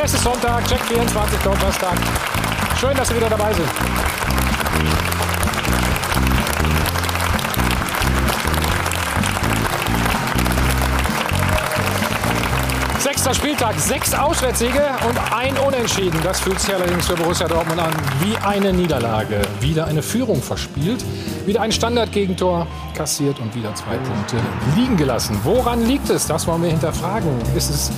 Es ist Sonntag, Check 24, Donnerstag. Schön, dass Sie wieder dabei sind. Sechster Spieltag, sechs Auswärtssiege und ein Unentschieden. Das fühlt sich allerdings für Borussia Dortmund an wie eine Niederlage. Wieder eine Führung verspielt, wieder ein Standardgegentor kassiert und wieder zwei Punkte liegen gelassen. Woran liegt es? Das wollen wir hinterfragen. Ist es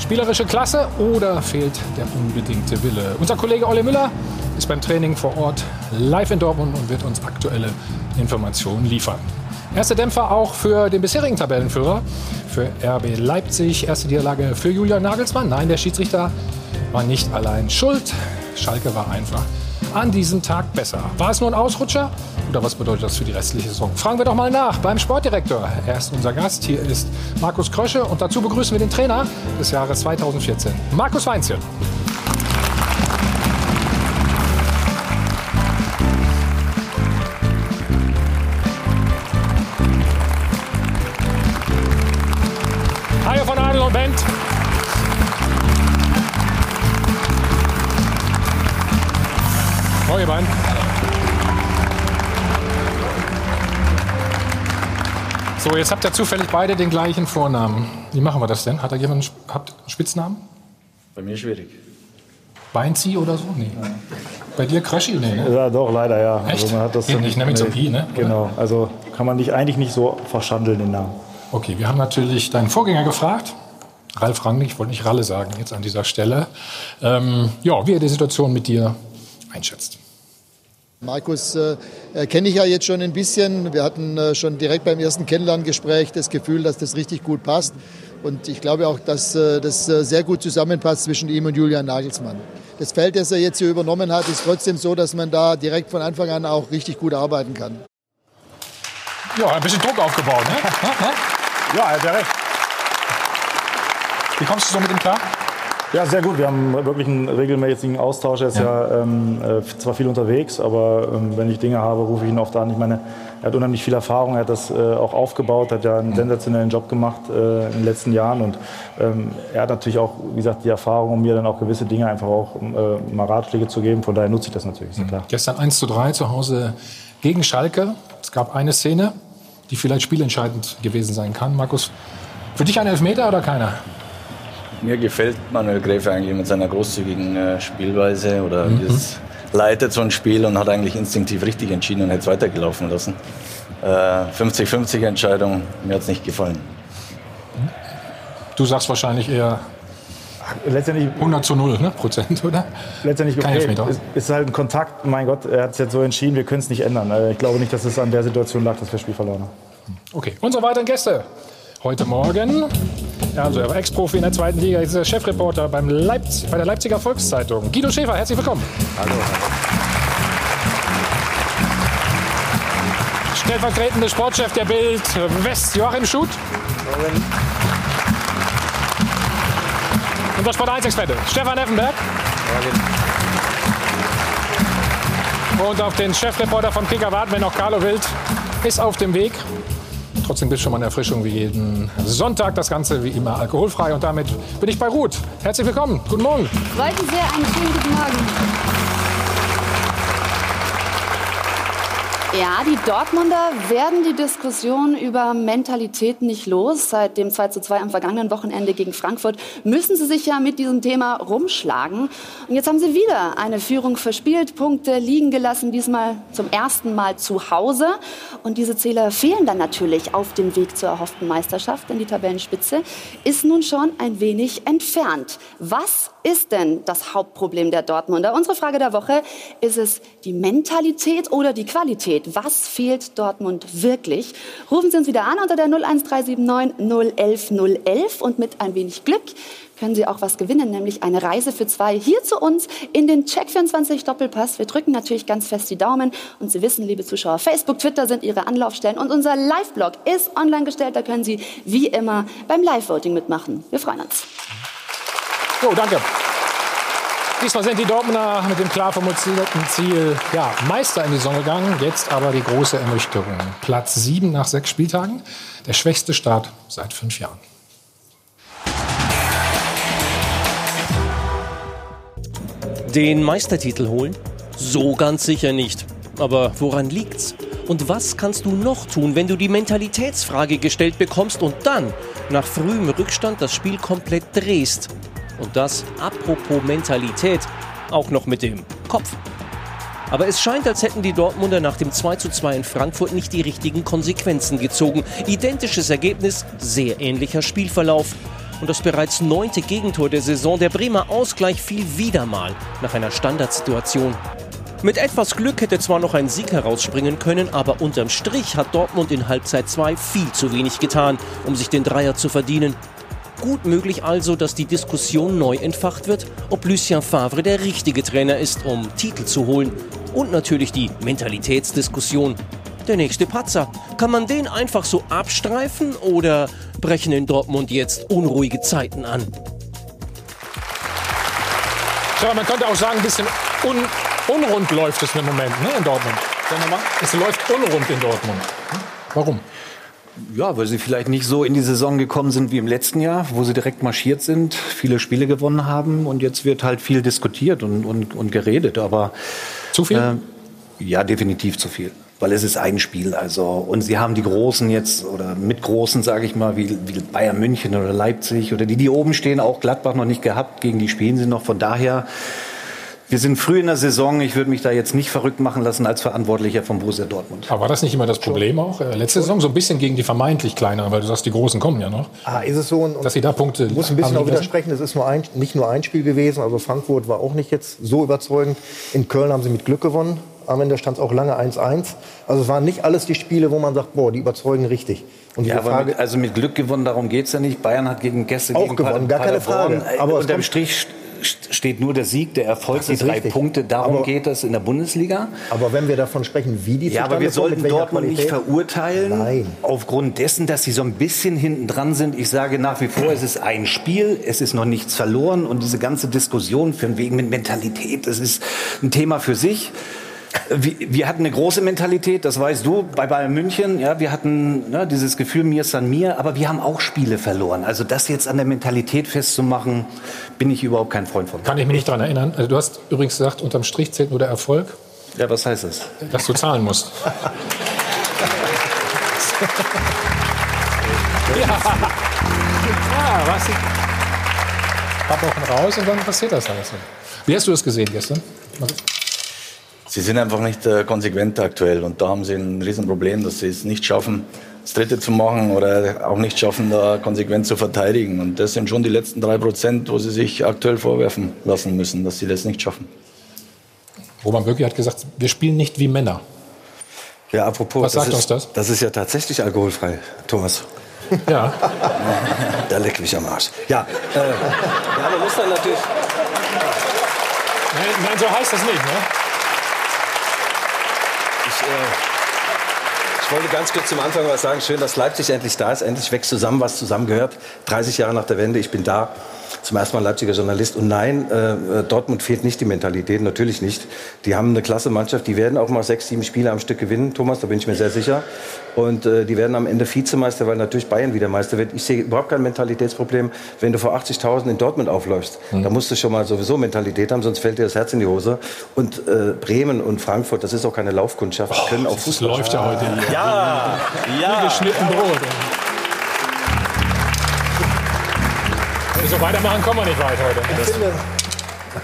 spielerische Klasse oder fehlt der unbedingte Wille? Unser Kollege Olle Müller ist beim Training vor Ort live in Dortmund und wird uns aktuelle Informationen liefern. Erste Dämpfer auch für den bisherigen Tabellenführer, für RB Leipzig. Erste Niederlage für Julian Nagelsmann. Nein, der Schiedsrichter war nicht allein schuld. Schalke war einfach an diesem Tag besser. War es nur ein Ausrutscher? Oder was bedeutet das für die restliche Saison? Fragen wir doch mal nach beim Sportdirektor. Er ist unser Gast. Hier ist Markus Krösche und dazu begrüßen wir den Trainer des Jahres 2014, Markus Weinzierl. So, jetzt habt ihr zufällig beide den gleichen Vornamen. Wie machen wir das denn? Hat da jemand habt einen Spitznamen? Bei mir schwierig. Beinzi oder so? Nee. Bei dir Kröschi? Nee, ne? Ja, doch, leider ja. Echt? Also man hat das Geht dann nicht, ne, mit so einem I, ne? Oder? Genau, also kann man nicht, eigentlich nicht so verschandeln, den Namen. Okay, wir haben natürlich deinen Vorgänger gefragt. Ralf Rangnick, ich wollte nicht Ralle sagen jetzt an dieser Stelle. Ähm, ja, wie er die Situation mit dir einschätzt. Markus äh, äh, kenne ich ja jetzt schon ein bisschen. Wir hatten äh, schon direkt beim ersten Kennenlerngespräch das Gefühl, dass das richtig gut passt. Und ich glaube auch, dass äh, das äh, sehr gut zusammenpasst zwischen ihm und Julian Nagelsmann. Das Feld, das er jetzt hier übernommen hat, ist trotzdem so, dass man da direkt von Anfang an auch richtig gut arbeiten kann. Ja, ein bisschen Druck aufgebaut, ne? Ja, er hat ja recht. Wie kommst du so mit ihm klar? Ja, sehr gut. Wir haben wirklich einen regelmäßigen Austausch. Er ist ja, ähm, äh, zwar viel unterwegs, aber ähm, wenn ich Dinge habe, rufe ich ihn oft an. Ich meine, er hat unheimlich viel Erfahrung, er hat das äh, auch aufgebaut, hat ja einen sensationellen Job gemacht äh, in den letzten Jahren. Und ähm, er hat natürlich auch, wie gesagt, die Erfahrung, um mir dann auch gewisse Dinge einfach auch äh, mal Ratschläge zu geben. Von daher nutze ich das natürlich, ist ja klar. Gestern 1 zu 3 zu Hause gegen Schalke. Es gab eine Szene, die vielleicht spielentscheidend gewesen sein kann. Markus, für dich ein Elfmeter oder keiner? Mir gefällt Manuel Gräfe eigentlich mit seiner großzügigen äh, Spielweise oder dieses leitet so ein Spiel und hat eigentlich instinktiv richtig entschieden und hätte es weitergelaufen lassen. Äh, 50-50 Entscheidung, mir hat es nicht gefallen. Du sagst wahrscheinlich eher Letztendlich 100 zu 0 ne? Prozent, oder? letztendlich Kein okay. Elfmeter. Es ist halt ein Kontakt. Mein Gott, er hat es jetzt so entschieden. Wir können es nicht ändern. Äh, Ich glaube nicht, dass es an der Situation lag, dass wir das Spiel verloren haben. Okay, unsere weiteren Gäste. Heute Morgen, ja, also er war Ex-Profi in der zweiten Liga, jetzt ist er Chefreporter beim Leipz bei der Leipziger Volkszeitung. Guido Schäfer, herzlich willkommen. Hallo. Stellvertretende Sportchef der Bild West, Joachim Schuth. Unser Sport 1-Experte, Stefan Effenberg. Und auf den Chefreporter von Kicker warten wir noch, Carlo Wild, ist auf dem Weg. Trotzdem gibt es schon mal eine Erfrischung wie jeden Sonntag. Das Ganze wie immer alkoholfrei. Und damit bin ich bei Ruth. Herzlich willkommen. Guten Morgen. Mich sehr, einen schönen guten Morgen. Ja, die Dortmunder werden die Diskussion über Mentalität nicht los. Seit dem 2 zu 2 am vergangenen Wochenende gegen Frankfurt müssen sie sich ja mit diesem Thema rumschlagen. Und jetzt haben sie wieder eine Führung verspielt, Punkte liegen gelassen, diesmal zum ersten Mal zu Hause. Und diese Zähler fehlen dann natürlich auf dem Weg zur erhofften Meisterschaft, denn die Tabellenspitze ist nun schon ein wenig entfernt. Was ist denn das Hauptproblem der Dortmunder? Unsere Frage der Woche, ist es die Mentalität oder die Qualität? Was fehlt Dortmund wirklich? Rufen Sie uns wieder an unter der 01379 011 011 und mit ein wenig Glück können Sie auch was gewinnen, nämlich eine Reise für zwei hier zu uns in den Check24 Doppelpass. Wir drücken natürlich ganz fest die Daumen und Sie wissen, liebe Zuschauer, Facebook, Twitter sind Ihre Anlaufstellen und unser Live-Blog ist online gestellt. Da können Sie wie immer beim Live-Voting mitmachen. Wir freuen uns. So, danke. Diesmal sind die Dortmunder mit dem klar formulierten Ziel ja, Meister in die Saison gegangen. Jetzt aber die große Ernüchterung. Platz 7 nach sechs Spieltagen. Der schwächste Start seit fünf Jahren. Den Meistertitel holen? So ganz sicher nicht. Aber woran liegt's? Und was kannst du noch tun, wenn du die Mentalitätsfrage gestellt bekommst und dann nach frühem Rückstand das Spiel komplett drehst? Und das, apropos Mentalität, auch noch mit dem Kopf. Aber es scheint, als hätten die Dortmunder nach dem 2:2 in Frankfurt nicht die richtigen Konsequenzen gezogen. Identisches Ergebnis, sehr ähnlicher Spielverlauf. Und das bereits neunte Gegentor der Saison, der Bremer Ausgleich fiel wieder mal nach einer Standardsituation. Mit etwas Glück hätte zwar noch ein Sieg herausspringen können, aber unterm Strich hat Dortmund in Halbzeit 2 viel zu wenig getan, um sich den Dreier zu verdienen. Gut möglich also, dass die Diskussion neu entfacht wird, ob Lucien Favre der richtige Trainer ist, um Titel zu holen. Und natürlich die Mentalitätsdiskussion. Der nächste Patzer. Kann man den einfach so abstreifen oder brechen in Dortmund jetzt unruhige Zeiten an? Tja, man könnte auch sagen, ein bisschen un unrund läuft es im Moment ne, in Dortmund. Es läuft unrund in Dortmund. Warum? Ja, weil sie vielleicht nicht so in die Saison gekommen sind wie im letzten Jahr, wo sie direkt marschiert sind, viele Spiele gewonnen haben und jetzt wird halt viel diskutiert und, und, und geredet. Aber zu viel? Äh, ja, definitiv zu viel. Weil es ist ein Spiel, also und sie haben die Großen jetzt oder mit Großen, sage ich mal, wie, wie Bayern München oder Leipzig oder die, die oben stehen, auch Gladbach noch nicht gehabt. Gegen die spielen sie noch. Von daher wir sind früh in der Saison. Ich würde mich da jetzt nicht verrückt machen lassen als Verantwortlicher von Borussia Dortmund. Aber war das nicht immer das Problem auch? Äh, letzte Saison so ein bisschen gegen die vermeintlich kleineren, weil du sagst, die Großen kommen ja noch. Ah, ist es so? Und, dass sie da Punkte Ich muss ein bisschen auch widersprechen. Es ist nur ein, nicht nur ein Spiel gewesen. Also Frankfurt war auch nicht jetzt so überzeugend. In Köln haben sie mit Glück gewonnen. Am Ende stand es auch lange 1-1. Also es waren nicht alles die Spiele, wo man sagt, boah, die überzeugen richtig. Und ja, Frage, mit, also mit Glück gewonnen, darum geht es ja nicht. Bayern hat gegen Gäste auch gegen gewonnen, gar keine Frage. Aber unterm Strich steht nur der Sieg, der Erfolg, die drei richtig. Punkte. Darum aber, geht es in der Bundesliga. Aber wenn wir davon sprechen, wie die Ja, aber wir sollten Dortmund Qualität? nicht verurteilen. Nein. Aufgrund dessen, dass sie so ein bisschen hinten dran sind. Ich sage nach wie vor, es ist ein Spiel, es ist noch nichts verloren. Und diese ganze Diskussion von wegen mit Mentalität, das ist ein Thema für sich. Wir, wir, hatten eine große Mentalität, das weißt du, bei Bayern München. Ja, wir hatten ne, dieses Gefühl, mir ist an mir, aber wir haben auch Spiele verloren. Also das jetzt an der Mentalität festzumachen, bin ich überhaupt kein Freund von. Kann ich mich nicht daran erinnern. Also du hast übrigens gesagt, unterm Strich zählt nur der Erfolg. Ja, was heißt das? Dass du zahlen musst. ja. ja, was? Ein paar Wochen raus und dann passiert das alles. Wie hast du das gesehen gestern? Sie sind einfach nicht äh, konsequent aktuell und da haben sie ein Riesenproblem, dass sie es nicht schaffen, das Dritte zu machen oder auch nicht schaffen, da konsequent zu verteidigen. Und das sind schon die letzten drei Prozent, wo sie sich aktuell vorwerfen lassen müssen, dass sie das nicht schaffen. Roman Böcki hat gesagt, wir spielen nicht wie Männer. Ja, apropos, Was sagt ist, uns das? Das ist ja tatsächlich alkoholfrei, Thomas. Ja. da leck mich am Arsch. Ja, äh, ja man muss dann natürlich... Nein, nein, so heißt das nicht, ne? Ich, äh, ich wollte ganz kurz zum Anfang was sagen. Schön, dass Leipzig endlich da ist. Endlich wächst zusammen, was zusammengehört. 30 Jahre nach der Wende, ich bin da zum ersten Mal Leipziger Journalist. Und nein, äh, Dortmund fehlt nicht die Mentalität, natürlich nicht. Die haben eine klasse Mannschaft, die werden auch mal sechs, sieben Spiele am Stück gewinnen, Thomas, da bin ich mir sehr sicher. Und äh, die werden am Ende Vizemeister, weil natürlich Bayern wieder Meister wird. Ich sehe überhaupt kein Mentalitätsproblem, wenn du vor 80.000 in Dortmund aufläufst. Mhm. Da musst du schon mal sowieso Mentalität haben, sonst fällt dir das Herz in die Hose. Und äh, Bremen und Frankfurt, das ist auch keine Laufkundschaft, die oh, können auch Fußball. Das läuft ja heute hier. Ja, ja. Wie geschnitten Brot. So weitermachen kommen wir nicht weit heute. Ich finde,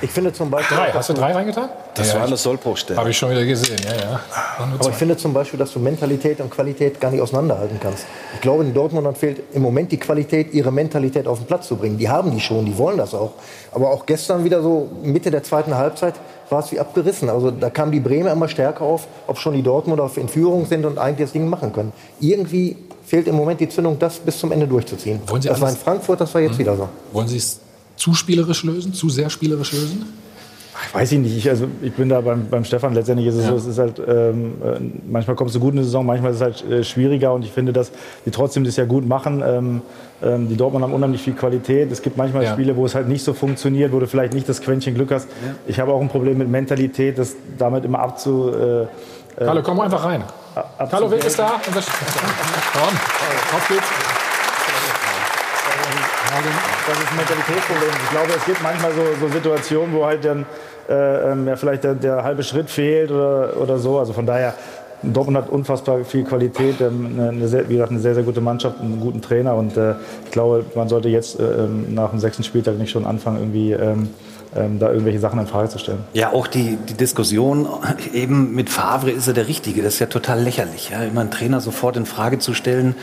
ich finde zum Beispiel. Drei. Hast du drei reingetan? Das ja, war eine Sollbruchstelle. Habe ich schon wieder gesehen, ja, ja. Aber ich finde zum Beispiel, dass du Mentalität und Qualität gar nicht auseinanderhalten kannst. Ich glaube, in Dortmund fehlt im Moment die Qualität, ihre Mentalität auf den Platz zu bringen. Die haben die schon, die wollen das auch. Aber auch gestern wieder so Mitte der zweiten Halbzeit war es wie abgerissen. Also da kam die Bremer immer stärker auf, ob schon die Dortmunder in Führung sind und eigentlich das Ding machen können. Irgendwie fehlt im Moment die Zündung, das bis zum Ende durchzuziehen. das war in Frankfurt, das war jetzt mhm. wieder so. Wollen Sie es zu spielerisch lösen, zu sehr spielerisch lösen? Ich weiß ich nicht. Ich, also, ich bin da beim, beim Stefan. Letztendlich ist es ja. so, es ist halt, ähm, äh, manchmal kommst du gut in die Saison, manchmal ist es halt äh, schwieriger. Und ich finde, dass die trotzdem das ja gut machen. Ähm, ähm, die Dortmund haben unheimlich viel Qualität. Es gibt manchmal ja. Spiele, wo es halt nicht so funktioniert, wo du vielleicht nicht das Quäntchen Glück hast. Ja. Ich habe auch ein Problem mit Mentalität, das damit immer abzu. Äh, äh Carlo, komm einfach rein. Carlo Wild ist da. Komm, auf geht's. das ist ein Mentalitätsproblem. Ich glaube, es gibt manchmal so, so Situationen, wo halt dann äh, ähm, ja, vielleicht der, der, halbe Schritt fehlt oder, oder so. Also von daher, Dortmund hat unfassbar viel Qualität, ähm, eine, sehr, wie gesagt, eine sehr, sehr gute Mannschaft, einen guten Trainer und äh, ich glaube, man sollte jetzt äh, ähm, nach dem sechsten Spieltag nicht schon anfangen, irgendwie ähm, da irgendwelche Sachen in Frage zu stellen. Ja, auch die, die Diskussion eben mit Favre ist er der Richtige. Das ist ja total lächerlich, ja? immer einen Trainer sofort in Frage zu stellen.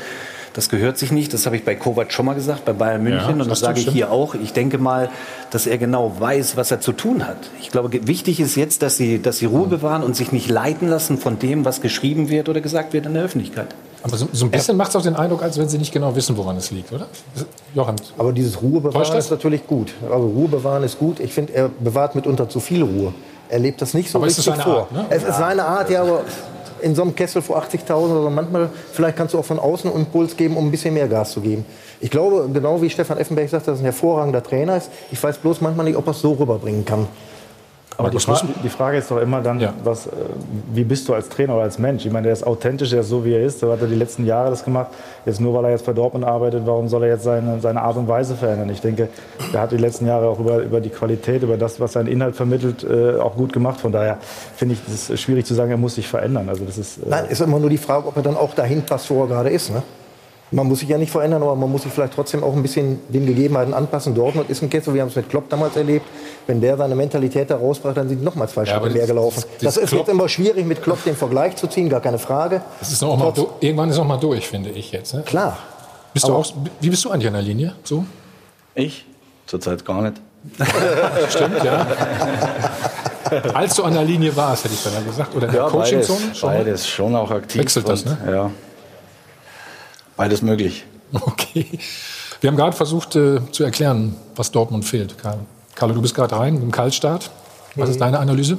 Das gehört sich nicht. Das habe ich bei Kovac schon mal gesagt, bei Bayern München. Ja, und das sage ich hier auch. Ich denke mal, dass er genau weiß, was er zu tun hat. Ich glaube, wichtig ist jetzt, dass sie, dass sie Ruhe bewahren und sich nicht leiten lassen von dem, was geschrieben wird oder gesagt wird in der Öffentlichkeit. Aber so, so ein bisschen ja. macht es auch den Eindruck, als wenn Sie nicht genau wissen, woran es liegt, oder? Johann. Aber dieses Ruhe bewahren ist natürlich gut. Also Ruhe bewahren ist gut. Ich finde, er bewahrt mitunter zu viel Ruhe. Er lebt das nicht so aber richtig vor. Art, ne? Es ist seine Art, ja, aber in so einem Kessel vor 80.000 oder so, manchmal, vielleicht kannst du auch von außen einen Impuls geben, um ein bisschen mehr Gas zu geben. Ich glaube, genau wie Stefan Effenberg sagt, dass er ein hervorragender Trainer ist. Ich weiß bloß manchmal nicht, ob er es so rüberbringen kann. Aber die, Fra die, Frage ist doch immer dann, ja. was, äh, wie bist du als Trainer oder als Mensch? Ich meine, der ist authentisch, der ist so, wie er ist. Der hat er die letzten Jahre das gemacht. Jetzt nur, weil er jetzt bei Dortmund arbeitet, warum soll er jetzt seine, seine Art und Weise verändern? Ich denke, er hat die letzten Jahre auch über, über die Qualität, über das, was sein Inhalt vermittelt, äh, auch gut gemacht. Von daher finde ich es schwierig zu sagen, er muss sich verändern. Also das ist, äh Nein, ist immer nur die Frage, ob er dann auch dahin passt, wo er gerade ist. Ne? Man muss sich ja nicht verändern, aber man muss sich vielleicht trotzdem auch ein bisschen den Gegebenheiten anpassen. Dortmund ist ein Kessel, wir haben es mit Klopp damals erlebt. Wenn der seine Mentalität da rausbracht, dann sind noch mal zwei ja, Schritte mehr gelaufen. Das, das ist jetzt immer schwierig, mit Klopp den Vergleich zu ziehen, gar keine Frage. Das ist noch mal irgendwann ist noch mal durch, finde ich jetzt. Ne? Klar. Bist du auch, wie bist du eigentlich an der Linie? So? Ich? Zurzeit gar nicht. Stimmt, ja. Als du an der Linie warst, hätte ich dann gesagt. Oder ja, Coaching-Zone? Beides, beides schon auch aktiv. Wechselt das, ne? Ja. Beides möglich. Okay. Wir haben gerade versucht äh, zu erklären, was Dortmund fehlt. Carlo, du bist gerade rein im Kaltstart. Was mhm. ist deine Analyse?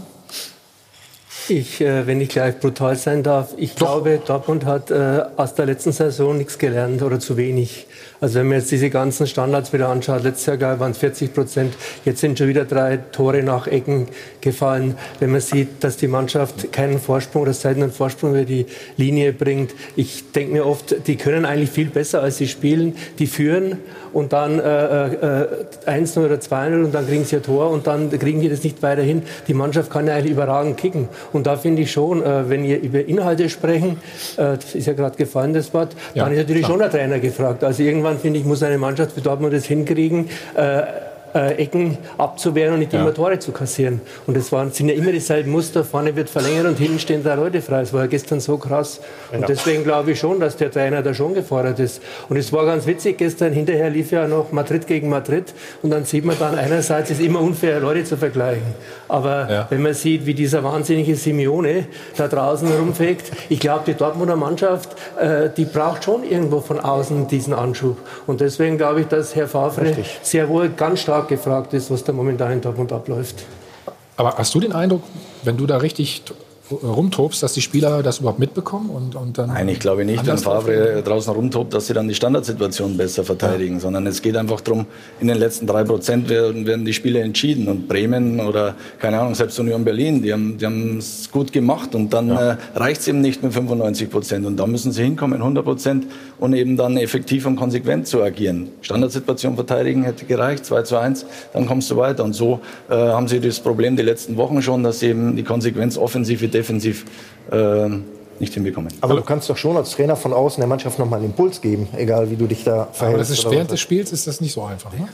Ich, äh, wenn ich gleich brutal sein darf, ich Doch. glaube, Dortmund hat äh, aus der letzten Saison nichts gelernt oder zu wenig. Also wenn man jetzt diese ganzen Standards wieder anschaut, letztes Jahr waren es 40 Prozent, jetzt sind schon wieder drei Tore nach Ecken gefallen. Wenn man sieht, dass die Mannschaft keinen Vorsprung oder selten einen Vorsprung über die Linie bringt. Ich denke mir oft, die können eigentlich viel besser, als sie spielen. Die führen und dann äh, äh, 1-0 oder 2-0 und dann kriegen sie ein Tor und dann kriegen die das nicht weiter hin. Die Mannschaft kann ja eigentlich überragend kicken. Und da finde ich schon, äh, wenn ihr über Inhalte sprechen, äh, das ist ja gerade gefallen, das Wort, ja, dann ist natürlich klar. schon der Trainer gefragt. Also irgendwann, finde ich, muss eine Mannschaft wie Dortmund das hinkriegen, äh, äh, Ecken abzuwehren und nicht ja. immer Tore zu kassieren. Und es waren, sind ja immer dieselben Muster. Vorne wird verlängert und hinten stehen drei Leute frei. Das war ja gestern so krass. Und ja. deswegen glaube ich schon, dass der Trainer da schon gefordert ist. Und es war ganz witzig gestern. Hinterher lief ja noch Madrid gegen Madrid. Und dann sieht man dann einerseits, es ist immer unfair, Leute zu vergleichen. Aber ja. wenn man sieht, wie dieser wahnsinnige Simeone da draußen rumfegt, ich glaube, die Dortmunder Mannschaft, äh, die braucht schon irgendwo von außen diesen Anschub. Und deswegen glaube ich, dass Herr Favre Richtig. sehr wohl ganz stark stark gefragt ist, was da momentan in Dortmund abläuft. Aber hast du den Eindruck, wenn du da richtig rumtobst, dass die Spieler das überhaupt mitbekommen? Und, und dann Nein, ich glaube nicht, wenn Favre draußen rumtobt, dass sie dann die Standardsituation besser verteidigen, ja. sondern es geht einfach darum, in den letzten drei Prozent werden, werden, die Spiele entschieden. Und Bremen oder, keine Ahnung, selbst Union Berlin, die haben es gut gemacht und dann ja. äh, reicht es eben nicht mit 95 Prozent. Und da müssen sie hinkommen, 100 Prozent und eben dann effektiv und konsequent zu agieren. Standardsituation verteidigen hätte gereicht, 2 zu 1, dann kommst du weiter. Und so äh, haben sie das Problem die letzten Wochen schon, dass sie eben die Konsequenz offensive defensiv äh, nicht hinbekommen. Aber du kannst doch schon als Trainer von außen der Mannschaft nochmal einen Impuls geben, egal wie du dich da verhältst. Aber das ist, während des Spiels ist das nicht so einfach. Ne?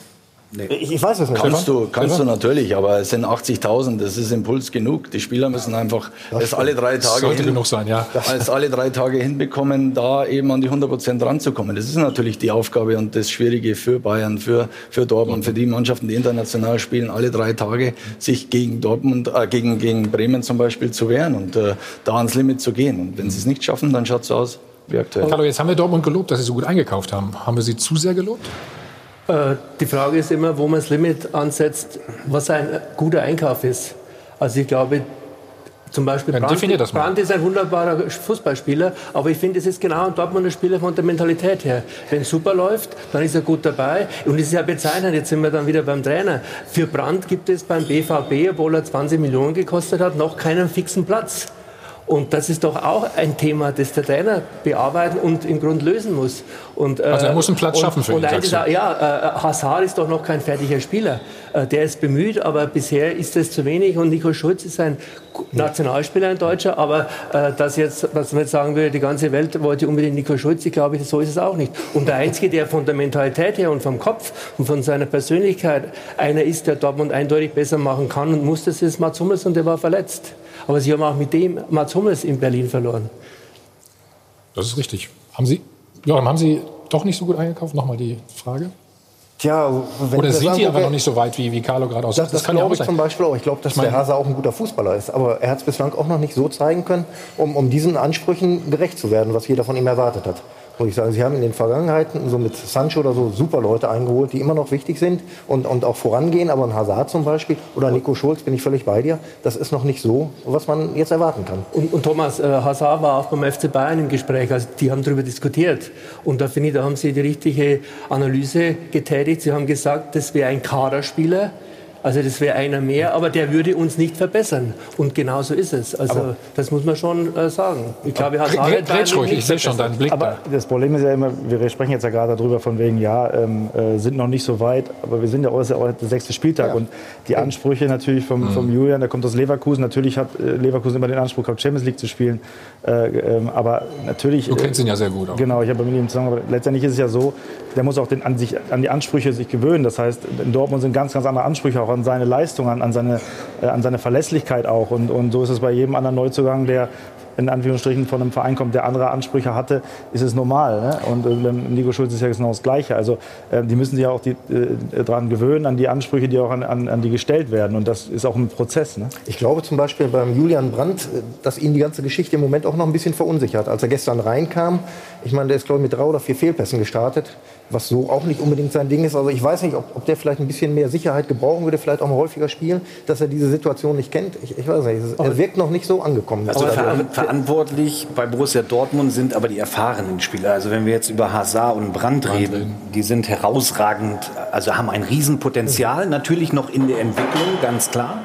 Nee. Ich weiß es nicht. Kannst du, kannst du natürlich, aber es sind 80.000, das ist Impuls genug. Die Spieler müssen einfach das, das alle drei Tage sollte hin, genug sein, ja. als alle drei Tage hinbekommen, da eben an die 100 Prozent ranzukommen. Das ist natürlich die Aufgabe und das Schwierige für Bayern, für, für Dortmund, für die Mannschaften, die international spielen, alle drei Tage sich gegen Dortmund, äh, gegen, gegen Bremen zum Beispiel zu wehren und äh, da ans Limit zu gehen. Und wenn sie es nicht schaffen, dann schaut es aus wie aktuell. Hallo, jetzt haben wir Dortmund gelobt, dass sie so gut eingekauft haben. Haben wir sie zu sehr gelobt? Äh, die Frage ist immer, wo man das Limit ansetzt, was ein guter Einkauf ist. Also ich glaube, zum Beispiel Brandt, Brandt, ist ein wunderbarer Fußballspieler, aber ich finde, es ist genau ein Dortmunder Spieler von der Mentalität her. Wenn es super läuft, dann ist er gut dabei. Und es ist ja bezeichnend, jetzt sind wir dann wieder beim Trainer. Für Brandt gibt es beim BVB, obwohl er 20 Millionen gekostet hat, noch keinen fixen Platz. Und das ist doch auch ein Thema, das der Trainer bearbeiten und im Grunde lösen muss. Und, also er muss einen Platz und, schaffen für und ihn. Ist, ja, äh, Hazard ist doch noch kein fertiger Spieler. Äh, der ist bemüht, aber bisher ist das zu wenig. Und Nico Schulz ist ein Nationalspieler, ein Deutscher. Aber äh, dass jetzt, was man jetzt sagen würde, die ganze Welt wollte unbedingt Nico Schulz, ich glaube, so ist es auch nicht. Und der Einzige, der von der Mentalität her und vom Kopf und von seiner Persönlichkeit einer ist, der Dortmund eindeutig besser machen kann und muss, das ist Mats Hummels und der war verletzt. Aber Sie haben auch mit dem Mats Hummels in Berlin verloren. Das ist richtig. Haben Sie, ja, haben Sie doch nicht so gut eingekauft? Nochmal die Frage. Tja, wenn Oder das sind die aber noch nicht so weit, wie, wie Carlo gerade aussieht? Das, das, kann ja glaube auch ich sein. zum Beispiel auch. Ich glaube, dass Ich der Hase auch ein guter Fußballer ist. Aber er hat es bislang auch noch nicht so zeigen können, um, um diesen Ansprüchen gerecht zu werden, was jeder von ihm erwartet hat. Muss ich sagen, sie haben in den Vergangenheiten so mit Sancho oder so super Leute eingeholt, die immer noch wichtig sind und, und auch vorangehen. Aber ein Hazard zum Beispiel oder Nico Schulz, bin ich völlig bei dir. Das ist noch nicht so, was man jetzt erwarten kann. Und, und Thomas, äh, Hazard war auch beim FC Bayern im Gespräch, also die haben darüber diskutiert. Und da finde ich, da haben sie die richtige Analyse getätigt. Sie haben gesagt, das wäre ein Kaderspieler. Also das wäre einer mehr, aber der würde uns nicht verbessern. Und genau so ist es. Also das muss man schon äh, sagen. Ich glaube, wird Bayern Grätsch ruhig, nicht ich sehe schon deinen Blick Aber da. das Problem ist ja immer, wir sprechen jetzt ja gerade darüber von wegen, ja, ähm, äh, sind noch nicht so weit, aber wir sind ja auch, ist ja auch der sechste Spieltag und die Ansprüche natürlich vom, Mhm. vom Julian, der kommt aus Leverkusen, natürlich hat äh, Leverkusen immer den Anspruch gehabt, Champions League zu spielen, äh, ähm, aber natürlich... Du kennst ihn ja sehr gut auch. Genau, ich habe mit ihm zusammen, aber letztendlich ist es ja so, der muss auch den, an, sich, an die Ansprüche sich gewöhnen, das heißt, in Dortmund sind ganz, ganz andere Ansprüche auch an seine Leistung, an, an, seine, äh, an seine Verlässlichkeit auch. Und, und so ist es bei jedem anderen Neuzugang, der in Anführungsstrichen von einem Verein kommt, der andere Ansprüche hatte, ist es normal. Ne? Und äh, beim Nico Schulz ist ja genau das Gleiche. Also äh, die müssen sich ja auch die, äh, daran gewöhnen, an die Ansprüche, die auch an, an, an die gestellt werden. Und das ist auch ein Prozess. Ne? Ich glaube zum Beispiel beim Julian Brandt, äh, dass ihn die ganze Geschichte im Moment auch noch ein bisschen verunsichert. Als er gestern reinkam, ich meine, der ist glaube ich mit drei oder vier Fehlpässen gestartet, was so auch nicht unbedingt sein Ding ist. Also ich weiß nicht, ob, ob der vielleicht ein bisschen mehr Sicherheit gebrauchen würde, vielleicht auch mal häufiger spielen, dass er diese Situation nicht kennt. Ich, ich weiß nicht, er wirkt noch nicht so angekommen. Also Aber- ver verantwortlich bei Borussia Dortmund sind aber die erfahrenen Spieler. Also wenn wir jetzt über Hazard und Brandt reden, die sind herausragend, also haben ein Riesenpotenzial, natürlich noch in der Entwicklung, ganz klar.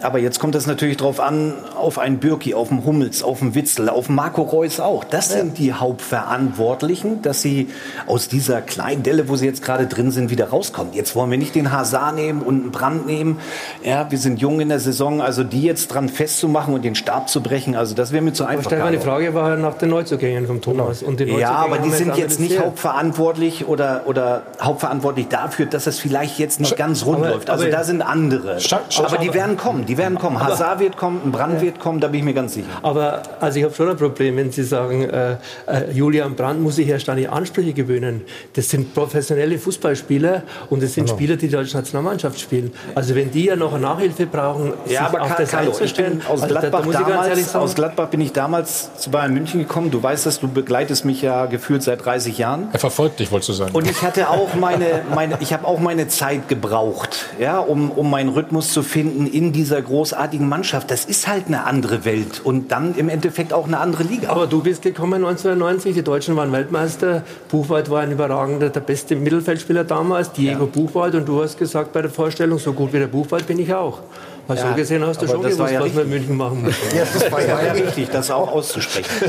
Aber jetzt kommt es natürlich drauf an, auf einen Birki, auf einen Hummels, auf einen Witzel, auf Marco Reus auch. Das sind die Hauptverantwortlichen, dass sie aus dieser kleinen Delle, wo sie jetzt gerade drin sind, wieder rauskommen. Jetzt wollen wir nicht den Hazard nehmen und einen Brand nehmen. Ja, wir sind jung in der Saison, also die jetzt dran festzumachen und den Stab zu brechen, also das wäre mir zu einfach. Die Carlo. Frage war nach den Neuzugängen vom Thomas. Und die Ja, Neuzugänge aber die sind jetzt nicht hauptverantwortlich oder, oder hauptverantwortlich dafür, dass es vielleicht jetzt nicht ganz rund aber- läuft. Also aber- da sind andere. Aber die werden kommen, die werden kommen. Hazard wird kommen, ein Brand wird kommen, da bin ich mir ganz sicher. Aber also ich habe schon ein Problem, wenn Sie sagen, äh, äh, Julian Brandt muss sich erst an die Ansprüche gewöhnen. Das sind professionelle Fußballspieler und das sind Spieler, die die deutsche Nationalmannschaft spielen. Also wenn die ja noch eine Nachhilfe brauchen, sich Ja, aber auf Carlo, ich einzustellen, bin aus also da- da Gladbach, ganz ehrlich damals, aus Gladbach bin ich damals zu Bayern München gekommen. Du weißt das, du begleitest mich ja gefühlt seit 30 Jahren. Er verfolgt dich, wolltest du sagen. Und ich hatte auch meine, meine ich habe auch meine Zeit gebraucht, ja, um, um meinen Rhythmus zu finden in dieser großartigen Mannschaft. Das ist halt eine andere Welt und dann im Endeffekt auch eine andere Liga. Aber du bist gekommen 1990, die Deutschen waren Weltmeister, Buchwald war ein überragender, der beste Mittelfeldspieler damals, Diego Buchwald und du hast gesagt bei der Vorstellung, so gut wie der Buchwald bin ich auch. Also Ja, so gesehen hast du schon das war gewusst, ja was wir in richtig. München machen müssen. Ja, das war ja war ja wichtig, das auch auszusprechen.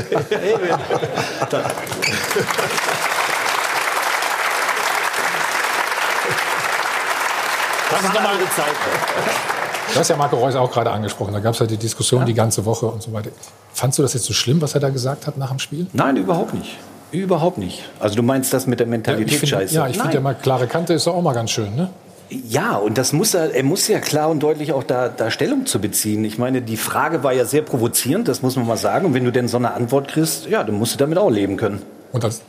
Das ist nochmal eine Zeit. Du hast ja Marco Reus auch gerade angesprochen. Da gab es ja die Diskussion die ganze Woche und so weiter. Fandst du das jetzt so schlimm, was er da gesagt hat nach dem Spiel? Nein, überhaupt nicht. Überhaupt nicht. Also du meinst das mit der Ja, Mentalität ich finde scheiße? ja, ich find ja mal, klare Kante ist auch mal ganz schön. Ne? Ja, und das muss er, er muss ja klar und deutlich auch da, da Stellung zu beziehen. Ich meine, die Frage war ja sehr provozierend, das muss man mal sagen. Und wenn du denn so eine Antwort kriegst, ja, dann musst du damit auch leben können. Und als,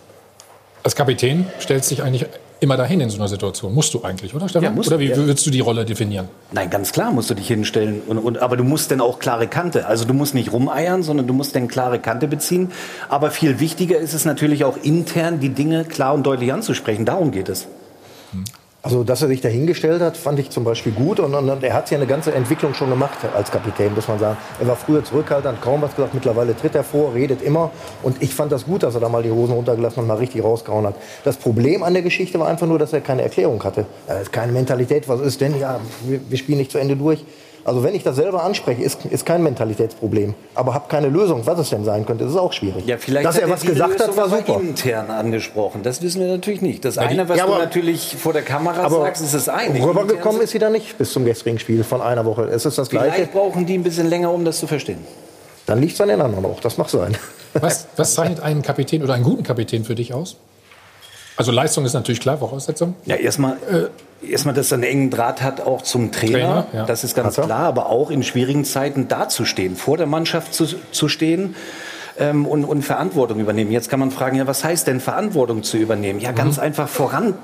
als Kapitän stellst du dich eigentlich immer dahin in so einer Situation. Musst du eigentlich, oder Stefan? Ja, muss- oder wie ja. würdest du die Rolle definieren? Nein, ganz klar musst du dich hinstellen. Und, und, aber du musst dann auch klare Kante. Also du musst nicht rumeiern, sondern du musst dann klare Kante beziehen. Aber viel wichtiger ist es natürlich auch intern, die Dinge klar und deutlich anzusprechen. Darum geht es. Also, dass er sich dahingestellt hat, fand ich zum Beispiel gut. Und, und, und er hat ja eine ganze Entwicklung schon gemacht als Kapitän, muss man sagen. Er war früher zurückhaltend, kaum was gesagt. Mittlerweile tritt er vor, redet immer. Und ich fand das gut, dass er da mal die Hosen runtergelassen und mal richtig rausgehauen hat. Das Problem an der Geschichte war einfach nur, dass er keine Erklärung hatte. Hat keine Mentalität. Was ist denn? Ja, wir, wir spielen nicht zu Ende durch. Also wenn ich das selber anspreche, ist, ist kein Mentalitätsproblem. Aber habe keine Lösung, was es denn sein könnte, das ist auch schwierig. Ja, vielleicht Dass hat er was gesagt hat, Lösung war aber super. intern angesprochen. Das wissen wir natürlich nicht. Das die- eine, was Ja, du aber- natürlich vor der Kamera Aber sagst, ist das eine. rübergekommen ist sie da nicht bis zum gestrigen Spiel von einer Woche. Es ist das Gleiche. Vielleicht brauchen die ein bisschen länger, um das zu verstehen. Dann liegt es an den anderen auch. Das mag sein. Was, was zeichnet einen Kapitän oder einen guten Kapitän für dich aus? Also Leistung ist natürlich klar, Voraussetzung. Ja, erstmal, erstmal, dass er einen engen Draht hat auch zum Trainer. Trainer, ja. Das ist ganz klar. Aber auch in schwierigen Zeiten dazustehen, vor der Mannschaft zu, zu stehen. Ähm, und, und Verantwortung übernehmen. Jetzt kann man fragen, ja, was heißt denn Verantwortung zu übernehmen? Ja, ganz einfach voran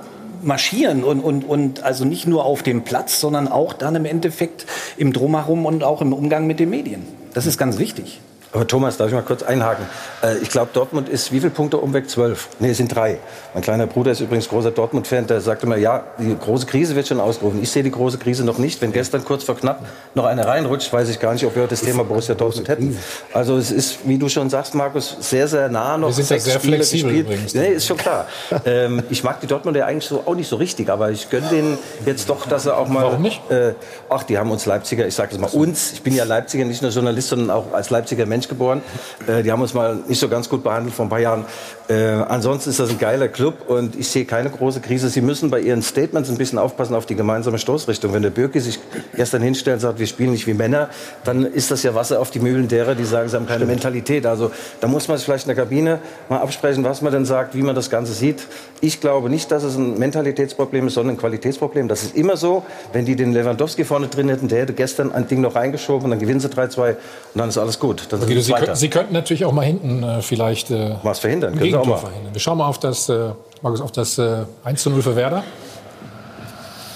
marschieren und, und, und also nicht nur auf dem Platz, sondern auch dann im Endeffekt im Drumherum und auch im Umgang mit den Medien. Das ist ganz wichtig. Aber Thomas, darf ich mal kurz einhaken? Äh, Ich glaube, Dortmund ist wie viele Punkte umweg? Zwölf. Nee, es sind drei. Mein kleiner Bruder ist übrigens großer Dortmund-Fan. Der sagte mir, ja, die große Krise wird schon ausgerufen. Ich sehe die große Krise noch nicht. Wenn gestern kurz vor knapp noch eine reinrutscht, weiß ich gar nicht, ob wir das Thema Borussia Dortmund hätten. Also es ist, wie du schon sagst, Markus, sehr, sehr nah noch. Wir sind sechs sehr Spiele flexibel gespielt. übrigens. Nee, ist schon klar. ähm, ich mag die Dortmunder ja eigentlich so, auch nicht so richtig, aber ich gönne denen jetzt doch, dass er auch mal... Warum nicht? Äh, ach, die haben uns Leipziger, ich sage es mal uns, ich bin ja Leipziger, nicht nur Journalist, sondern auch als Leipziger Mensch geboren. Äh, die haben uns mal nicht so ganz gut behandelt vor ein paar Jahren. Äh, ansonsten ist das ein geiler Club und ich sehe keine große Krise. Sie müssen bei ihren Statements ein bisschen aufpassen auf die gemeinsame Stoßrichtung. Wenn der Birki sich gestern hinstellt und sagt, wir spielen nicht wie Männer, dann ist das ja Wasser auf die Mühlen derer, die sagen, sie haben keine Mentalität. Also da muss man es vielleicht in der Kabine mal absprechen, was man denn sagt, wie man das Ganze sieht. Ich glaube nicht, dass es ein Mentalitätsproblem ist, sondern ein Qualitätsproblem. Das ist immer so, wenn die den Lewandowski vorne drin hätten, der hätte gestern ein Ding noch reingeschoben und dann gewinnen sie 3-2 und dann ist alles gut. Dann sind Guido, sie Sie, könnten, Sie könnten natürlich auch mal hinten äh, vielleicht äh, Was verhindern, können Sie auch mal. verhindern. Wir schauen mal auf das, äh, Markus, auf das äh, 1 zu 0 für Werder.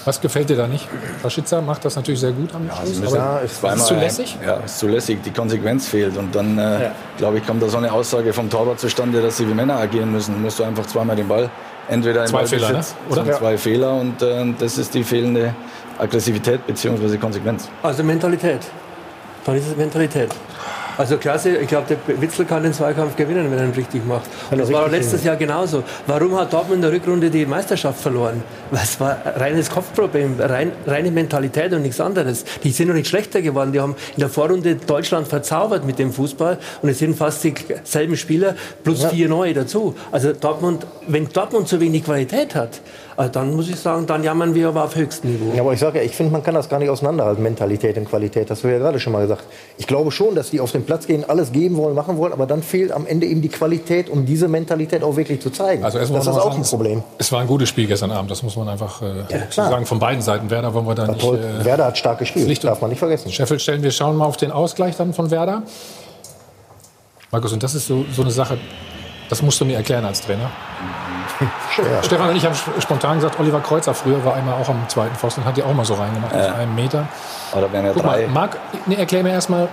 Was gefällt dir da nicht? Rashica macht das natürlich sehr gut am Schluss, müssen- aber ist ist zu lässig? Ja, ist zu lässig. Die Konsequenz fehlt. Und dann, äh, glaube ich, kommt da so eine Aussage vom Torwart zustande, dass sie wie Männer agieren müssen. Dann musst du einfach zweimal den Ball, entweder im Zwei Fehler, ne? Oder? sind zwei Fehler und äh, das ist die fehlende Aggressivität bzw. Konsequenz. Also Mentalität. Dann ist es Mentalität. Also klasse, ich glaube, der Witzel kann den Zweikampf gewinnen, wenn er ihn richtig macht. Und das war richtig letztes Jahr genauso. Warum hat Dortmund in der Rückrunde die Meisterschaft verloren? Weil es war reines Kopfproblem, rein, reine Mentalität und nichts anderes. Die sind noch nicht schlechter geworden. Die haben in der Vorrunde Deutschland verzaubert mit dem Fußball und es sind fast dieselben Spieler plus vier neue dazu. Also Dortmund, wenn Dortmund zu wenig Qualität hat, äh, dann muss ich sagen, dann jammern wir aber auf höchstem Niveau. Ja, aber ich sage ja, ich finde, man kann das gar nicht auseinanderhalten, Mentalität und Qualität. Das hast du ja gerade schon mal gesagt. Ich glaube schon, dass die auf den Platz gehen, alles geben wollen, machen wollen, aber dann fehlt am Ende eben die Qualität, um diese Mentalität auch wirklich zu zeigen. Also das ist auch sagen, ein Problem. Es, war ein gutes Spiel gestern Abend, das muss man einfach äh, so klar. sagen. Von beiden Seiten. Werder wollen wir da nicht. Toll. Äh, Werder hat stark gespielt, Licht- darf man nicht vergessen. Sheffield stellen. Wir schauen mal auf den Ausgleich dann von Werder. Markus, und das ist so, so eine Sache, das musst du mir erklären als Trainer. Ja. Stefan und ich haben sp- spontan gesagt, Oliver Kreuzer früher war einmal auch am zweiten Pfosten, hat die auch mal so reingemacht, aus einem Meter. Oder wären ja Guck mal, drei. Marc, nee, erklär mir erstmal.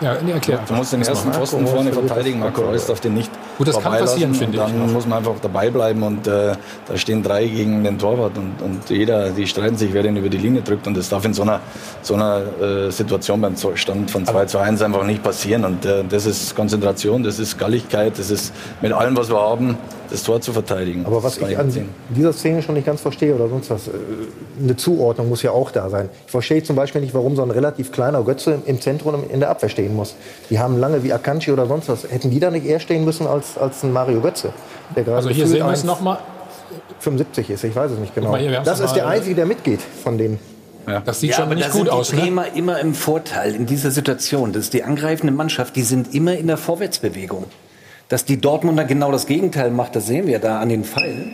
Ja, nee, erklär Du musst den ersten Pfosten vorne verteidigen, Marco Reus darf den nicht Gut, das kann passieren, finde ich Dann auch. muss man einfach dabei bleiben und äh, da stehen drei gegen den Torwart und, und jeder, die streiten sich, wer den über die Linie drückt und das darf in so einer, so einer äh, Situation beim Stand von 2 zu 1 einfach nicht passieren und äh, das ist Konzentration, das ist Galligkeit, das ist mit allem, was wir haben, das Tor zu verteidigen. Aber was ich an dieser Szene schon nicht ganz verstehe oder sonst was, äh, eine Zuordnung muss ja auch da sein. Ich verstehe zum Beispiel nicht, warum so ein relativ kleiner Götze im Zentrum in der Abwehr stehen muss. Die haben lange wie Akanji oder sonst was. Hätten die da nicht eher stehen müssen als, als ein Mario Götze? Der gerade Also hier gefühlt sehen wir es 1,75 nochmal. ist, ich weiß es nicht genau. mal hier, das ist der Einzige, der mitgeht von denen. Das sieht Ja, schon aber nicht da gut sind aus. die Ne? Bremer immer im Vorteil in dieser Situation. Das ist die angreifende Mannschaft, die sind immer in der Vorwärtsbewegung. Dass die Dortmunder genau das Gegenteil macht, das sehen wir da an den Pfeilen,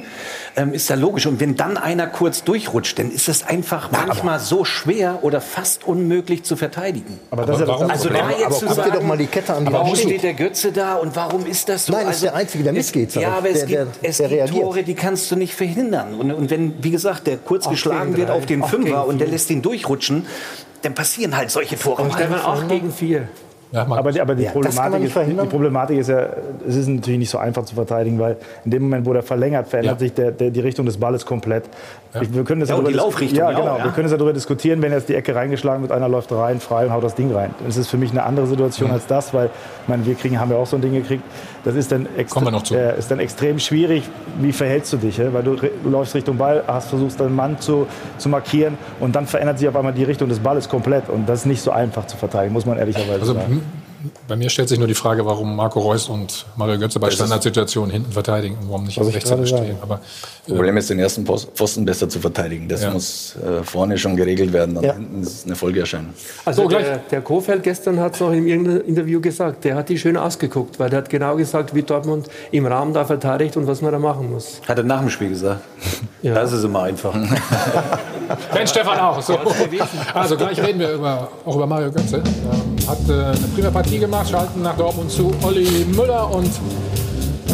ähm, ist ja logisch. Und wenn dann einer kurz durchrutscht, dann ist es einfach manchmal so schwer oder fast unmöglich zu verteidigen. Aber das ist ja das Also da jetzt aber zu dir sagen, doch mal die Kette an, die warum da steht. der Götze da und warum ist das so? Also Nein, das ist der Einzige, der es- mitgeht, sag Ja, aber es Der- gibt, der- es der gibt. Tore, die kannst du nicht verhindern. Und, und wenn, wie gesagt, der kurz geschlagen gegen wird auf den Fünfer und der vier. lässt ihn durchrutschen, dann passieren halt solche Tore. Und. Stefan 8 gegen 4. Ja, aber die, aber die, Ja, Problematik ist, die, Problematik ist ja, es ist natürlich nicht so einfach zu verteidigen, weil in dem Moment, wo der verlängert, verändert Ja. sich der, der, die Richtung des Balles komplett. Ich, wir können das Ja, und darüber die Laufrichtung Ja, auch, genau. ja. Wir können es ja darüber diskutieren, wenn jetzt die Ecke reingeschlagen wird, einer läuft rein, frei und haut das Ding rein. Das ist für mich eine andere Situation Mhm. als das, weil ich meine, wir kriegen, haben ja auch so ein Ding gekriegt. Das ist dann, äh, ist dann extrem schwierig. Wie verhältst du dich? Ja? Weil du, du läufst Richtung Ball, hast versuchst deinen Mann zu, zu markieren und dann verändert sich auf einmal die Richtung des Balles komplett. Und das ist nicht so einfach zu verteidigen, muss man ehrlicherweise Also sagen. Bei mir stellt sich nur die Frage, warum Marco Reus und Mario Götze bei Standardsituationen hinten verteidigen und warum nicht Rechtshänder gerade stehen. Aber Problem ist, den ersten Pfosten besser zu verteidigen. Das Ja. muss äh, vorne schon geregelt werden. Dann Ja. hinten ist eine Folgeerscheinung. Also So, der, der Kofeld gestern hat es noch in irgendeinem Interview gesagt, der hat die schön ausgeguckt, weil der hat genau gesagt, wie Dortmund im Rahmen da verteidigt und was man da machen muss. Hat er nach dem Spiel gesagt. Ja. Das ist immer einfach. Ben Stefan auch. So. Also gleich reden wir über, auch über Mario Götze. Ähm, hat äh, eine prima Partie gemacht, schalten nach Dortmund zu Olli Müller und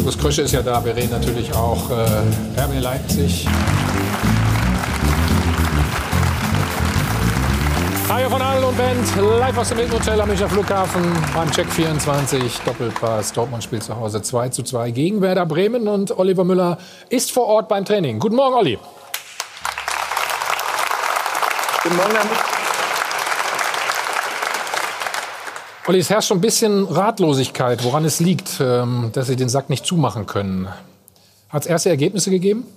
Markus Krösche ist ja da. Wir reden natürlich auch äh, RB Leipzig. Hajo von Adel und Band, live aus dem Hotel am Münchner Flughafen beim Check 24, Doppelpass. Dortmund spielt zu Hause 2 zu 2 gegen Werder Bremen und Oliver Müller ist vor Ort beim Training. Guten Morgen, Olli. Guten Morgen, Herr Olli, es herrscht schon ein bisschen Ratlosigkeit, woran es liegt, ähm, dass Sie den Sack nicht zumachen können. Hat es erste Ergebnisse gegeben?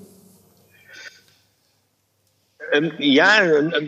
Ähm, ja,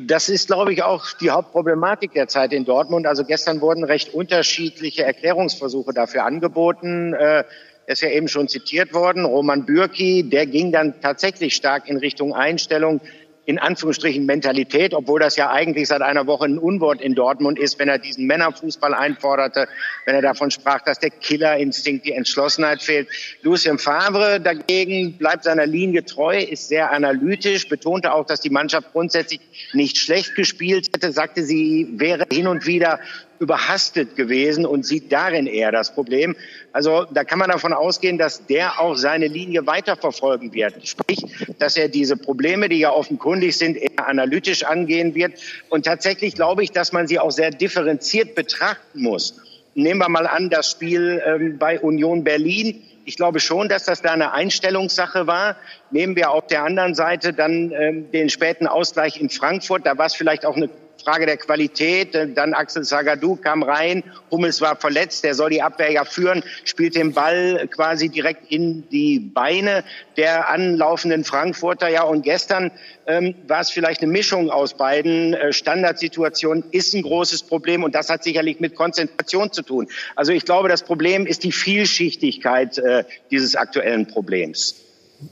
das ist, glaube ich, auch die Hauptproblematik derzeit in Dortmund. Also gestern wurden recht unterschiedliche Erklärungsversuche dafür angeboten. Äh, ist ja eben schon zitiert worden. Roman Bürki, der ging dann tatsächlich stark in Richtung Einstellung, in Anführungsstrichen Mentalität, obwohl das ja eigentlich seit einer Woche ein Unwort in Dortmund ist, wenn er diesen Männerfußball einforderte, wenn er davon sprach, dass der Killerinstinkt, die Entschlossenheit fehlt. Lucien Favre dagegen bleibt seiner Linie treu, ist sehr analytisch, betonte auch, dass die Mannschaft grundsätzlich nicht schlecht gespielt hätte, sagte, sie wäre hin und wieder überhastet gewesen und sieht darin eher das Problem. Also da kann man davon ausgehen, dass der auch seine Linie weiterverfolgen wird. Sprich, dass er diese Probleme, die ja offenkundig sind, eher analytisch angehen wird. Und tatsächlich glaube ich, dass man sie auch sehr differenziert betrachten muss. Nehmen wir mal an, das Spiel ähm, bei Union Berlin. Ich glaube schon, dass das da eine Einstellungssache war. Nehmen wir auf der anderen Seite dann ähm, den späten Ausgleich in Frankfurt. Da war es vielleicht auch eine Frage der Qualität. Dann Axel Sagadou kam rein, Hummels war verletzt, der soll die Abwehr ja führen, spielt den Ball quasi direkt in die Beine der anlaufenden Frankfurter. Ja, und gestern ähm, war es vielleicht eine Mischung aus beiden äh, Standardsituationen, ist ein großes Problem und das hat sicherlich mit Konzentration zu tun. Also ich glaube, das Problem ist die Vielschichtigkeit äh, dieses aktuellen Problems.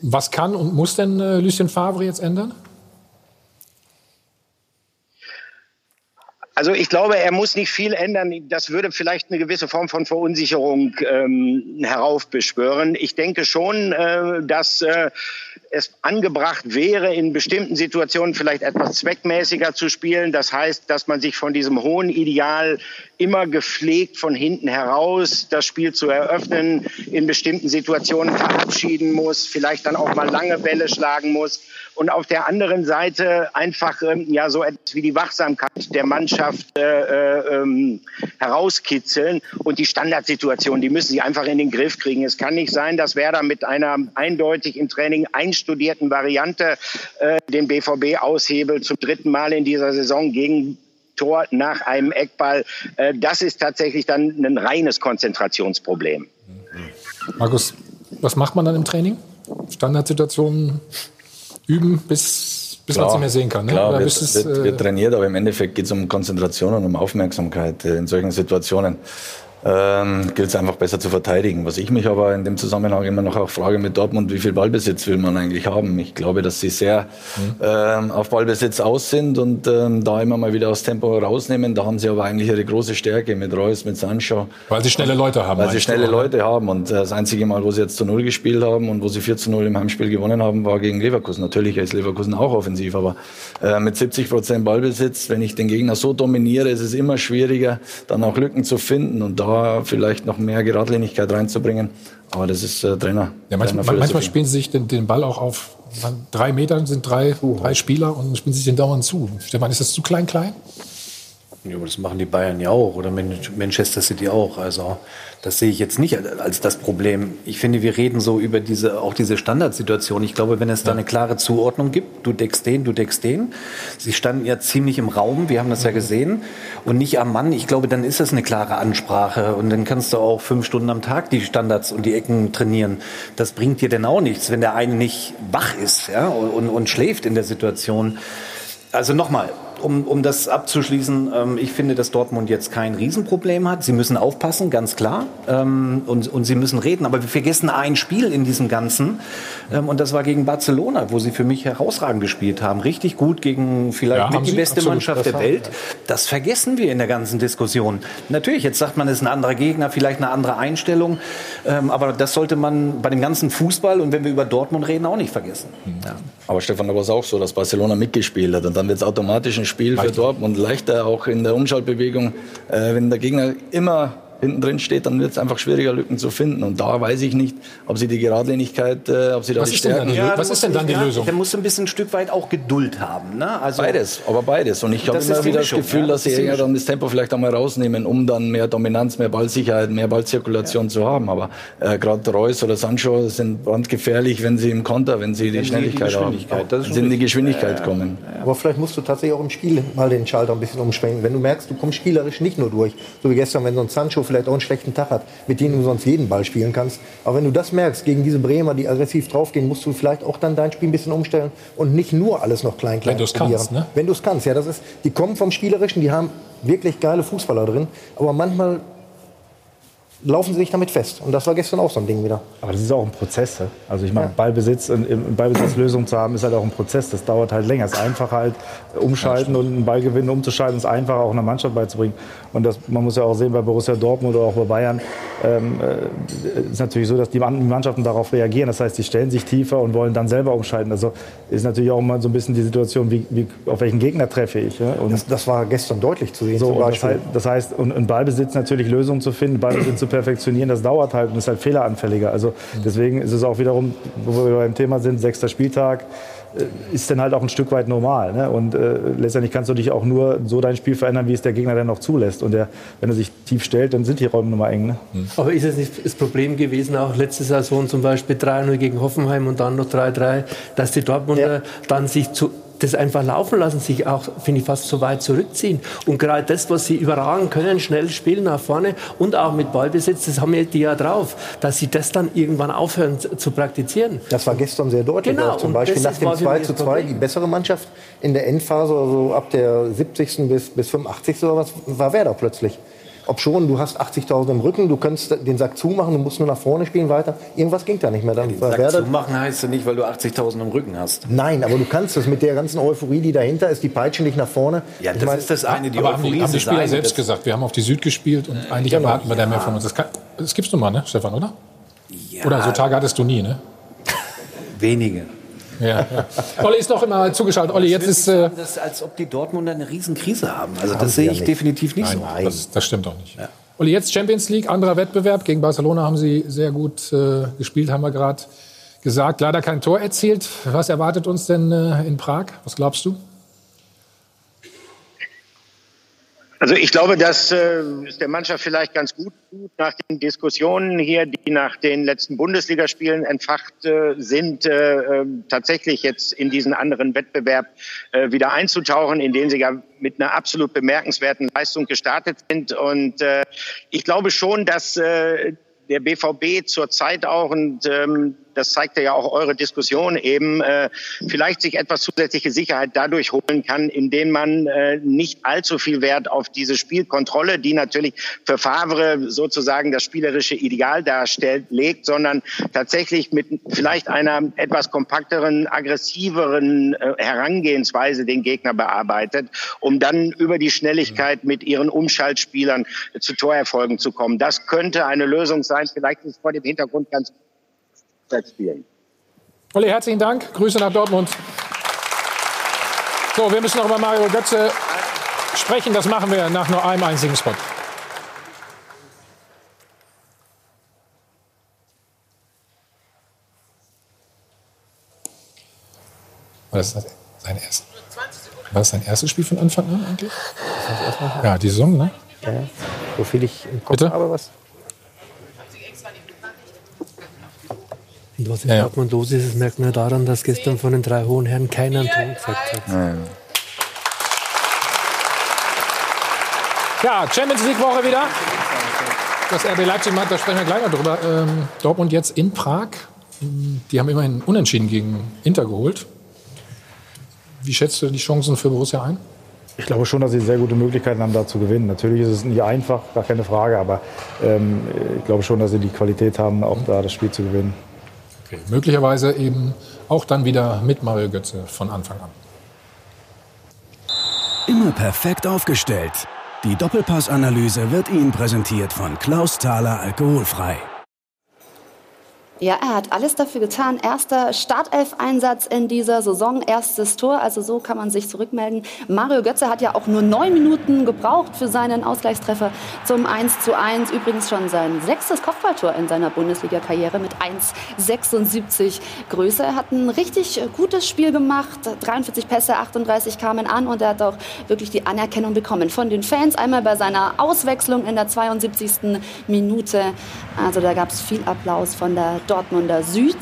Was kann und muss denn äh, Lucien Favre jetzt ändern? Also ich glaube, er muss nicht viel ändern. Das würde vielleicht eine gewisse Form von Verunsicherung ähm, heraufbeschwören. Ich denke schon, äh, dass äh, es angebracht wäre, in bestimmten Situationen vielleicht etwas zweckmäßiger zu spielen. Das heißt, dass man sich von diesem hohen Ideal immer gepflegt von hinten heraus das Spiel zu eröffnen, in bestimmten Situationen verabschieden muss, vielleicht dann auch mal lange Bälle schlagen muss und auf der anderen Seite einfach ähm, ja so etwas wie die Wachsamkeit der Mannschaft äh, äh, ähm, herauskitzeln und die Standardsituation, die müssen sie einfach in den Griff kriegen. Es kann nicht sein, dass Werder mit einer eindeutig im Training einstudierten Variante äh, den BVB aushebelt zum dritten Mal in dieser Saison gegen Tor nach einem Eckball. Äh, das ist tatsächlich dann ein reines Konzentrationsproblem. Markus, was macht man dann im Training? Standardsituationen üben, bis, bis man sie mehr sehen kann. Ne? Klar, wird, es, wird, äh, wird trainiert, aber im Endeffekt geht es um Konzentration und um Aufmerksamkeit äh, in solchen Situationen. Ähm, gilt es einfach besser zu verteidigen. Was ich mich aber in dem Zusammenhang immer noch auch frage mit Dortmund, wie viel Ballbesitz will man eigentlich haben? Ich glaube, dass sie sehr ähm, auf Ballbesitz aus sind und ähm, da immer mal wieder aus Tempo rausnehmen. Da haben sie aber eigentlich ihre große Stärke mit Reus, mit Sancho. weil sie schnelle Leute haben. Weil sie schnelle oder? Leute haben. Und äh, das einzige Mal, wo sie jetzt zu Null gespielt haben und wo sie 4 zu 0 im Heimspiel gewonnen haben, war gegen Leverkusen. Natürlich ist Leverkusen auch offensiv, aber äh, mit 70 Prozent Ballbesitz, wenn ich den Gegner so dominiere, ist es immer schwieriger, dann auch Lücken zu finden und da vielleicht noch mehr Geradlinigkeit reinzubringen. Aber das ist äh, Trainer. Ja, manchmal, Trainerphilosophie. manchmal spielen sie sich den, den Ball auch auf drei Metern, sind drei, drei Spieler und spielen sich den dauernd zu. Stefan, ist das zu klein, klein? Ja, aber das machen die Bayern ja auch oder Man- Manchester City auch. Also das sehe ich jetzt nicht als das Problem. Ich finde, wir reden so über diese auch diese Standardsituation. Ich glaube, wenn es da eine klare Zuordnung gibt, du deckst den, du deckst den. Sie standen ja ziemlich im Raum, wir haben das ja gesehen und nicht am Mann. Ich glaube, dann ist das eine klare Ansprache und dann kannst du auch fünf Stunden am Tag die Standards und die Ecken trainieren. Das bringt dir denn auch nichts, wenn der eine nicht wach ist ja, und, und schläft in der Situation. Also nochmal, um, um das abzuschließen, ähm, ich finde, dass Dortmund jetzt kein Riesenproblem hat. Sie müssen aufpassen, ganz klar. Ähm, und, und sie müssen reden. Aber wir vergessen ein Spiel in diesem Ganzen. Ähm, und das war gegen Barcelona, wo sie für mich herausragend gespielt haben. Richtig gut gegen vielleicht Ja, mit die beste. Mannschaft der Welt. Das vergessen wir in der ganzen Diskussion. Natürlich, jetzt sagt man, es ist ein anderer Gegner, vielleicht eine andere Einstellung. Ähm, aber das sollte man bei dem ganzen Fußball und wenn wir über Dortmund reden, auch nicht vergessen. Ja. Aber Stefan, da war es auch so, dass Barcelona mitgespielt hat. Und dann wird es automatisch ein Spiel für Dortmund leichter, auch in der Umschaltbewegung. Äh, wenn der Gegner immer hinten drin steht, dann wird es einfach schwieriger, Lücken zu finden. Und da weiß ich nicht, ob sie die Geradlinigkeit, äh, ob sie da Was die Stärken... Lö- was ist denn dann die Ja, Lösung? Der muss ein bisschen ein Stück weit auch Geduld haben. Ne? Also Beides, aber beides. Und ich habe immer wieder Mischung, das Gefühl, ja, dass sie eher dann das Tempo vielleicht einmal rausnehmen, um dann mehr Dominanz, mehr Ballsicherheit, mehr Ballzirkulation zu haben. Aber äh, gerade Reus oder Sancho sind brandgefährlich, wenn sie im Konter, wenn sie die Wenn sie die Schnelligkeit haben, wenn sie in die. Geschwindigkeit kommen. Aber vielleicht musst du tatsächlich auch im Spiel mal den Schalter ein bisschen umschwenken. Wenn du merkst, du kommst spielerisch nicht nur durch, so wie gestern, wenn so ein Sancho vielleicht auch einen schlechten Tag hat, mit denen du sonst jeden Ball spielen kannst. Aber wenn du das merkst, gegen diese Bremer, die aggressiv draufgehen, musst du vielleicht auch dann dein Spiel ein bisschen umstellen und nicht nur alles noch klein, klein Wenn du's probieren. kannst, ne? Wenn du es kannst, ja, das ist, die kommen vom Spielerischen, die haben wirklich geile Fußballer drin, aber manchmal laufen sie sich damit fest. Und das war gestern auch so ein Ding wieder. Aber das ist auch ein Prozess. ja. Also ich meine, Ballbesitz, in- im Ballbesitz Lösung zu haben, ist halt auch ein Prozess. Das dauert halt länger. Es ist einfacher halt umschalten und einen Ball gewinnen, umzuschalten, ist einfacher auch einer Mannschaft beizubringen. Und das, man muss ja auch sehen bei Borussia Dortmund oder auch bei Bayern, ähm, äh, ist natürlich so, dass die Mann- die Mannschaften darauf reagieren. Das heißt, die stellen sich tiefer und wollen dann selber umschalten. Also ist natürlich auch immer so ein bisschen die Situation, wie, wie, auf welchen Gegner treffe ich. Ja? Und Das, das war gestern deutlich zu sehen so, das, heißt, das heißt, und, und Ballbesitz natürlich Lösungen zu finden, Ballbesitz zu perfektionieren, das dauert halt und ist halt fehleranfälliger. Also deswegen ist es auch wiederum, wo wir beim Thema sind, sechster Spieltag, äh, ist dann halt auch ein Stück weit normal. Ne? Und äh, letztendlich kannst du dich auch nur so dein Spiel verändern, wie es der Gegner dann auch zulässt. Und der, wenn er sich tief stellt, dann sind die Räume nun mal eng. Ne? Aber ist es nicht das Problem gewesen, auch letzte Saison zum Beispiel 3-0 gegen Hoffenheim und dann noch 3-3, dass die Dortmunder dann sich zu, das einfach laufen lassen, sich auch, finde ich, fast so weit zurückziehen. Und gerade das, was sie überragen können, schnell spielen nach vorne und auch mit Ballbesitz, das haben die ja drauf, dass sie das dann irgendwann aufhören zu, zu praktizieren. Das war gestern sehr deutlich. Genau, auch zum und Beispiel das nach dem war für 2 mich zu das 2 Problem. die bessere Mannschaft in der Endphase, also ab der 70. bis, bis 85. oder was, war Werder plötzlich. Ob schon, du hast 80.000 im Rücken, du kannst den Sack zumachen, du musst nur nach vorne spielen weiter. Irgendwas ging da nicht mehr. Dann war Sack Werder, zumachen heißt ja nicht, weil du 80.000 im Rücken hast. Nein, aber du kannst es mit der ganzen Euphorie, die dahinter ist, die peitschen dich nach vorne. Ja, Ich das meine, ist das eine, die Aber haben Euphorie die, haben die ist das Spieler eine, selbst das- gesagt, wir haben auf die Süd gespielt und eigentlich erwarten wir da mehr von uns. Das, kann, das gibt's nun mal, ne, Stefan, oder? Ja, Oder so Tage hattest du nie, ne? wenige. Ja, ja. Olli ist doch immer zugeschaltet. Olli, jetzt ist... Äh, Das ist, als ob die Dortmunder eine Riesenkrise haben. Also Haben das sehe ja ich nicht. definitiv nicht so. das, das stimmt auch nicht. Olli, jetzt Champions League, anderer Wettbewerb. Gegen Barcelona haben sie sehr gut äh, gespielt, haben wir gerade gesagt. Leider kein Tor erzielt. Was erwartet uns denn äh, in Prag? Was glaubst du? Also ich glaube, dass äh, es der Mannschaft vielleicht ganz gut tut, nach den Diskussionen hier, die nach den letzten Bundesligaspielen entfacht äh, sind, äh, äh, tatsächlich jetzt in diesen anderen Wettbewerb äh, wieder einzutauchen, in den sie ja mit einer absolut bemerkenswerten Leistung gestartet sind. Und äh, ich glaube schon, dass äh, der BVB zurzeit auch, und ähm, das zeigte ja auch eure Diskussion eben, äh, vielleicht sich etwas zusätzliche Sicherheit dadurch holen kann, indem man äh, nicht allzu viel Wert auf diese Spielkontrolle, die natürlich für Favre sozusagen das spielerische Ideal darstellt, legt, sondern tatsächlich mit vielleicht einer etwas kompakteren, aggressiveren äh, Herangehensweise den Gegner bearbeitet, um dann über die Schnelligkeit mit ihren Umschaltspielern zu Torerfolgen zu kommen. Das könnte eine Lösung sein. Vielleicht ist vor dem Hintergrund ganz spielen. Olli, herzlichen Dank. Grüße nach Dortmund. So, wir müssen noch über Mario Götze sprechen. Das machen wir nach nur einem einzigen Spot. Das ist sein erstes. War das dein erstes Spiel von Anfang an eigentlich? Ja, die Saison, ne? Ja, so viel ich im Kopf Bitte? habe, was. Was in Ja, ja. Dortmund los ist, das merkt man ja daran, dass gestern von den drei hohen Herren keiner einen Ton gesagt hat. Ja, Champions League Woche wieder. Das RB Leipzig macht, da sprechen wir gleich noch drüber. Ähm, Dortmund jetzt in Prag. Die haben immerhin Unentschieden gegen Inter geholt. Wie schätzt du die Chancen für Borussia ein? Ich glaube schon, dass sie sehr gute Möglichkeiten haben, da zu gewinnen. Natürlich ist es nicht einfach, gar keine Frage, aber ähm, ich glaube schon, dass sie die Qualität haben, auch da das Spiel zu gewinnen. Okay. Möglicherweise eben auch dann wieder mit Mario Götze von Anfang an. Immer perfekt aufgestellt. Die Doppelpassanalyse wird Ihnen präsentiert von Klaus Thaler Alkoholfrei. Ja, er hat alles dafür getan. Erster Startelf-Einsatz in dieser Saison, erstes Tor. Also so kann man sich zurückmelden. Mario Götze hat ja auch nur neun Minuten gebraucht für seinen Ausgleichstreffer zum 1 zu 1. Übrigens schon sein sechstes Kopfballtor in seiner Bundesliga-Karriere mit 1,76 Größe. Er hat ein richtig gutes Spiel gemacht. 43 Pässe, 38 kamen an und er hat auch wirklich die Anerkennung bekommen von den Fans. Einmal bei seiner Auswechslung in der 72. Minute. Also da gab es viel Applaus von der Dortmunder Süd.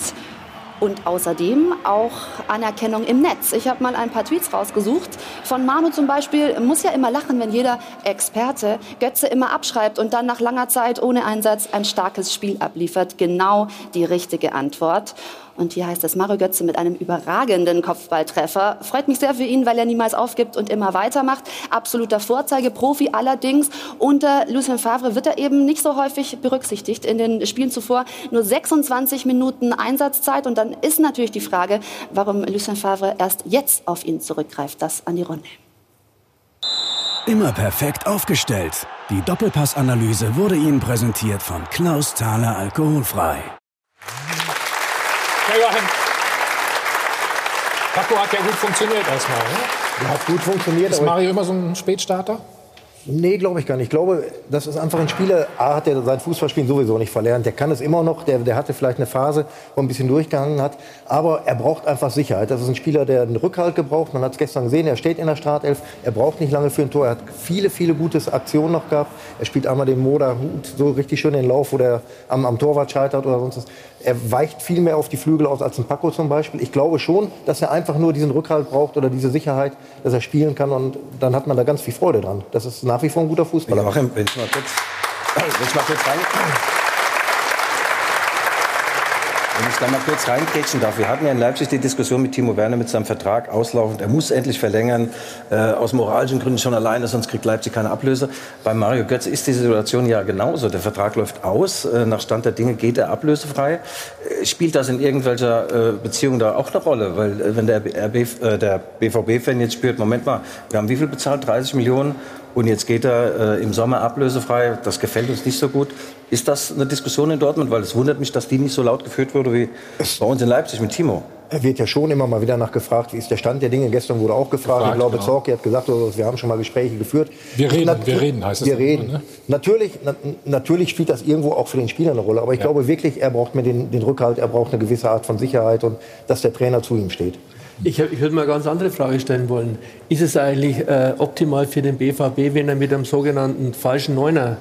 Und außerdem auch Anerkennung im Netz. Ich habe mal ein paar Tweets rausgesucht. Von Manu zum Beispiel muss ja immer lachen, wenn jeder Experte Götze immer abschreibt und dann nach langer Zeit ohne Einsatz ein starkes Spiel abliefert. Genau die richtige Antwort. Und hier heißt es Mario Götze mit einem überragenden Kopfballtreffer. Freut mich sehr für ihn, weil er niemals aufgibt und immer weitermacht. Absoluter Vorzeigeprofi allerdings. Unter Lucien Favre wird er eben nicht so häufig berücksichtigt. In den Spielen zuvor nur 26 Minuten Einsatzzeit. Und dann ist natürlich die Frage, warum Lucien Favre erst jetzt auf ihn zurückgreift. Das an die Runde. Immer perfekt aufgestellt. Die Doppelpassanalyse wurde Ihnen präsentiert von Klaus Thaler Alkoholfrei. Joachim. Paco hat ja gut funktioniert erstmal. Ne? Hat gut funktioniert. Ist Mario immer so ein Spätstarter? Nee, glaube ich gar nicht. Ich glaube, das ist einfach ein Spieler, A hat er sein Fußballspielen sowieso nicht verlernt. Der kann es immer noch, der, der hatte vielleicht eine Phase, wo er ein bisschen durchgehangen hat. Aber er braucht einfach Sicherheit. Das ist ein Spieler, der einen Rückhalt gebraucht. Man hat es gestern gesehen, er steht in der Startelf. Er braucht nicht lange für ein Tor. Er hat viele, viele gute Aktionen noch gehabt. Er spielt einmal den Hut so richtig schön den Lauf, wo der am, am Torwart scheitert oder sonst was. Er weicht viel mehr auf die Flügel aus als ein Paco zum Beispiel. Ich glaube schon, dass er einfach nur diesen Rückhalt braucht oder diese Sicherheit, dass er spielen kann. Und dann hat man da ganz viel Freude dran. Das ist nach wie vor ein guter Fußballer. Joachim, wenn ich mal kurz, wenn ich mal kurz rein, wenn ich mal kurz reingrätschen darf. Wir hatten ja in Leipzig die Diskussion mit Timo Werner mit seinem Vertrag auslaufend. Er muss endlich verlängern, äh, aus moralischen Gründen schon alleine, sonst kriegt Leipzig keine Ablöse. Bei Mario Götze ist die Situation ja genauso. Der Vertrag läuft aus. Äh, nach Stand der Dinge geht er ablösefrei. Äh, spielt das in irgendwelcher äh, Beziehung da auch eine Rolle? Weil äh, wenn der, RB, der BVB-Fan jetzt spürt, Moment mal, wir haben wie viel bezahlt? 30 Millionen? Und jetzt geht er äh, im Sommer ablösefrei. Das gefällt uns nicht so gut. Ist das eine Diskussion in Dortmund? Weil es wundert mich, dass die nicht so laut geführt wurde wie bei uns in Leipzig mit Timo. Er wird ja schon immer mal wieder nachgefragt, wie ist der Stand der Dinge. Gestern wurde auch gefragt. Gefragt, ich glaube, genau. Zorki hat gesagt, oder wir haben schon mal Gespräche geführt. Wir reden, Nat- wir reden heißt es Wir immer, reden. ne? Natürlich, na, natürlich spielt das irgendwo auch für den Spieler eine Rolle. Aber ich Ja. glaube wirklich, er braucht mir den, den Rückhalt, er braucht eine gewisse Art von Sicherheit und dass der Trainer zu ihm steht. Ich, ich würde mal eine ganz andere Frage stellen wollen. Ist es eigentlich äh, optimal für den BVB, wenn er mit einem sogenannten falschen Neuner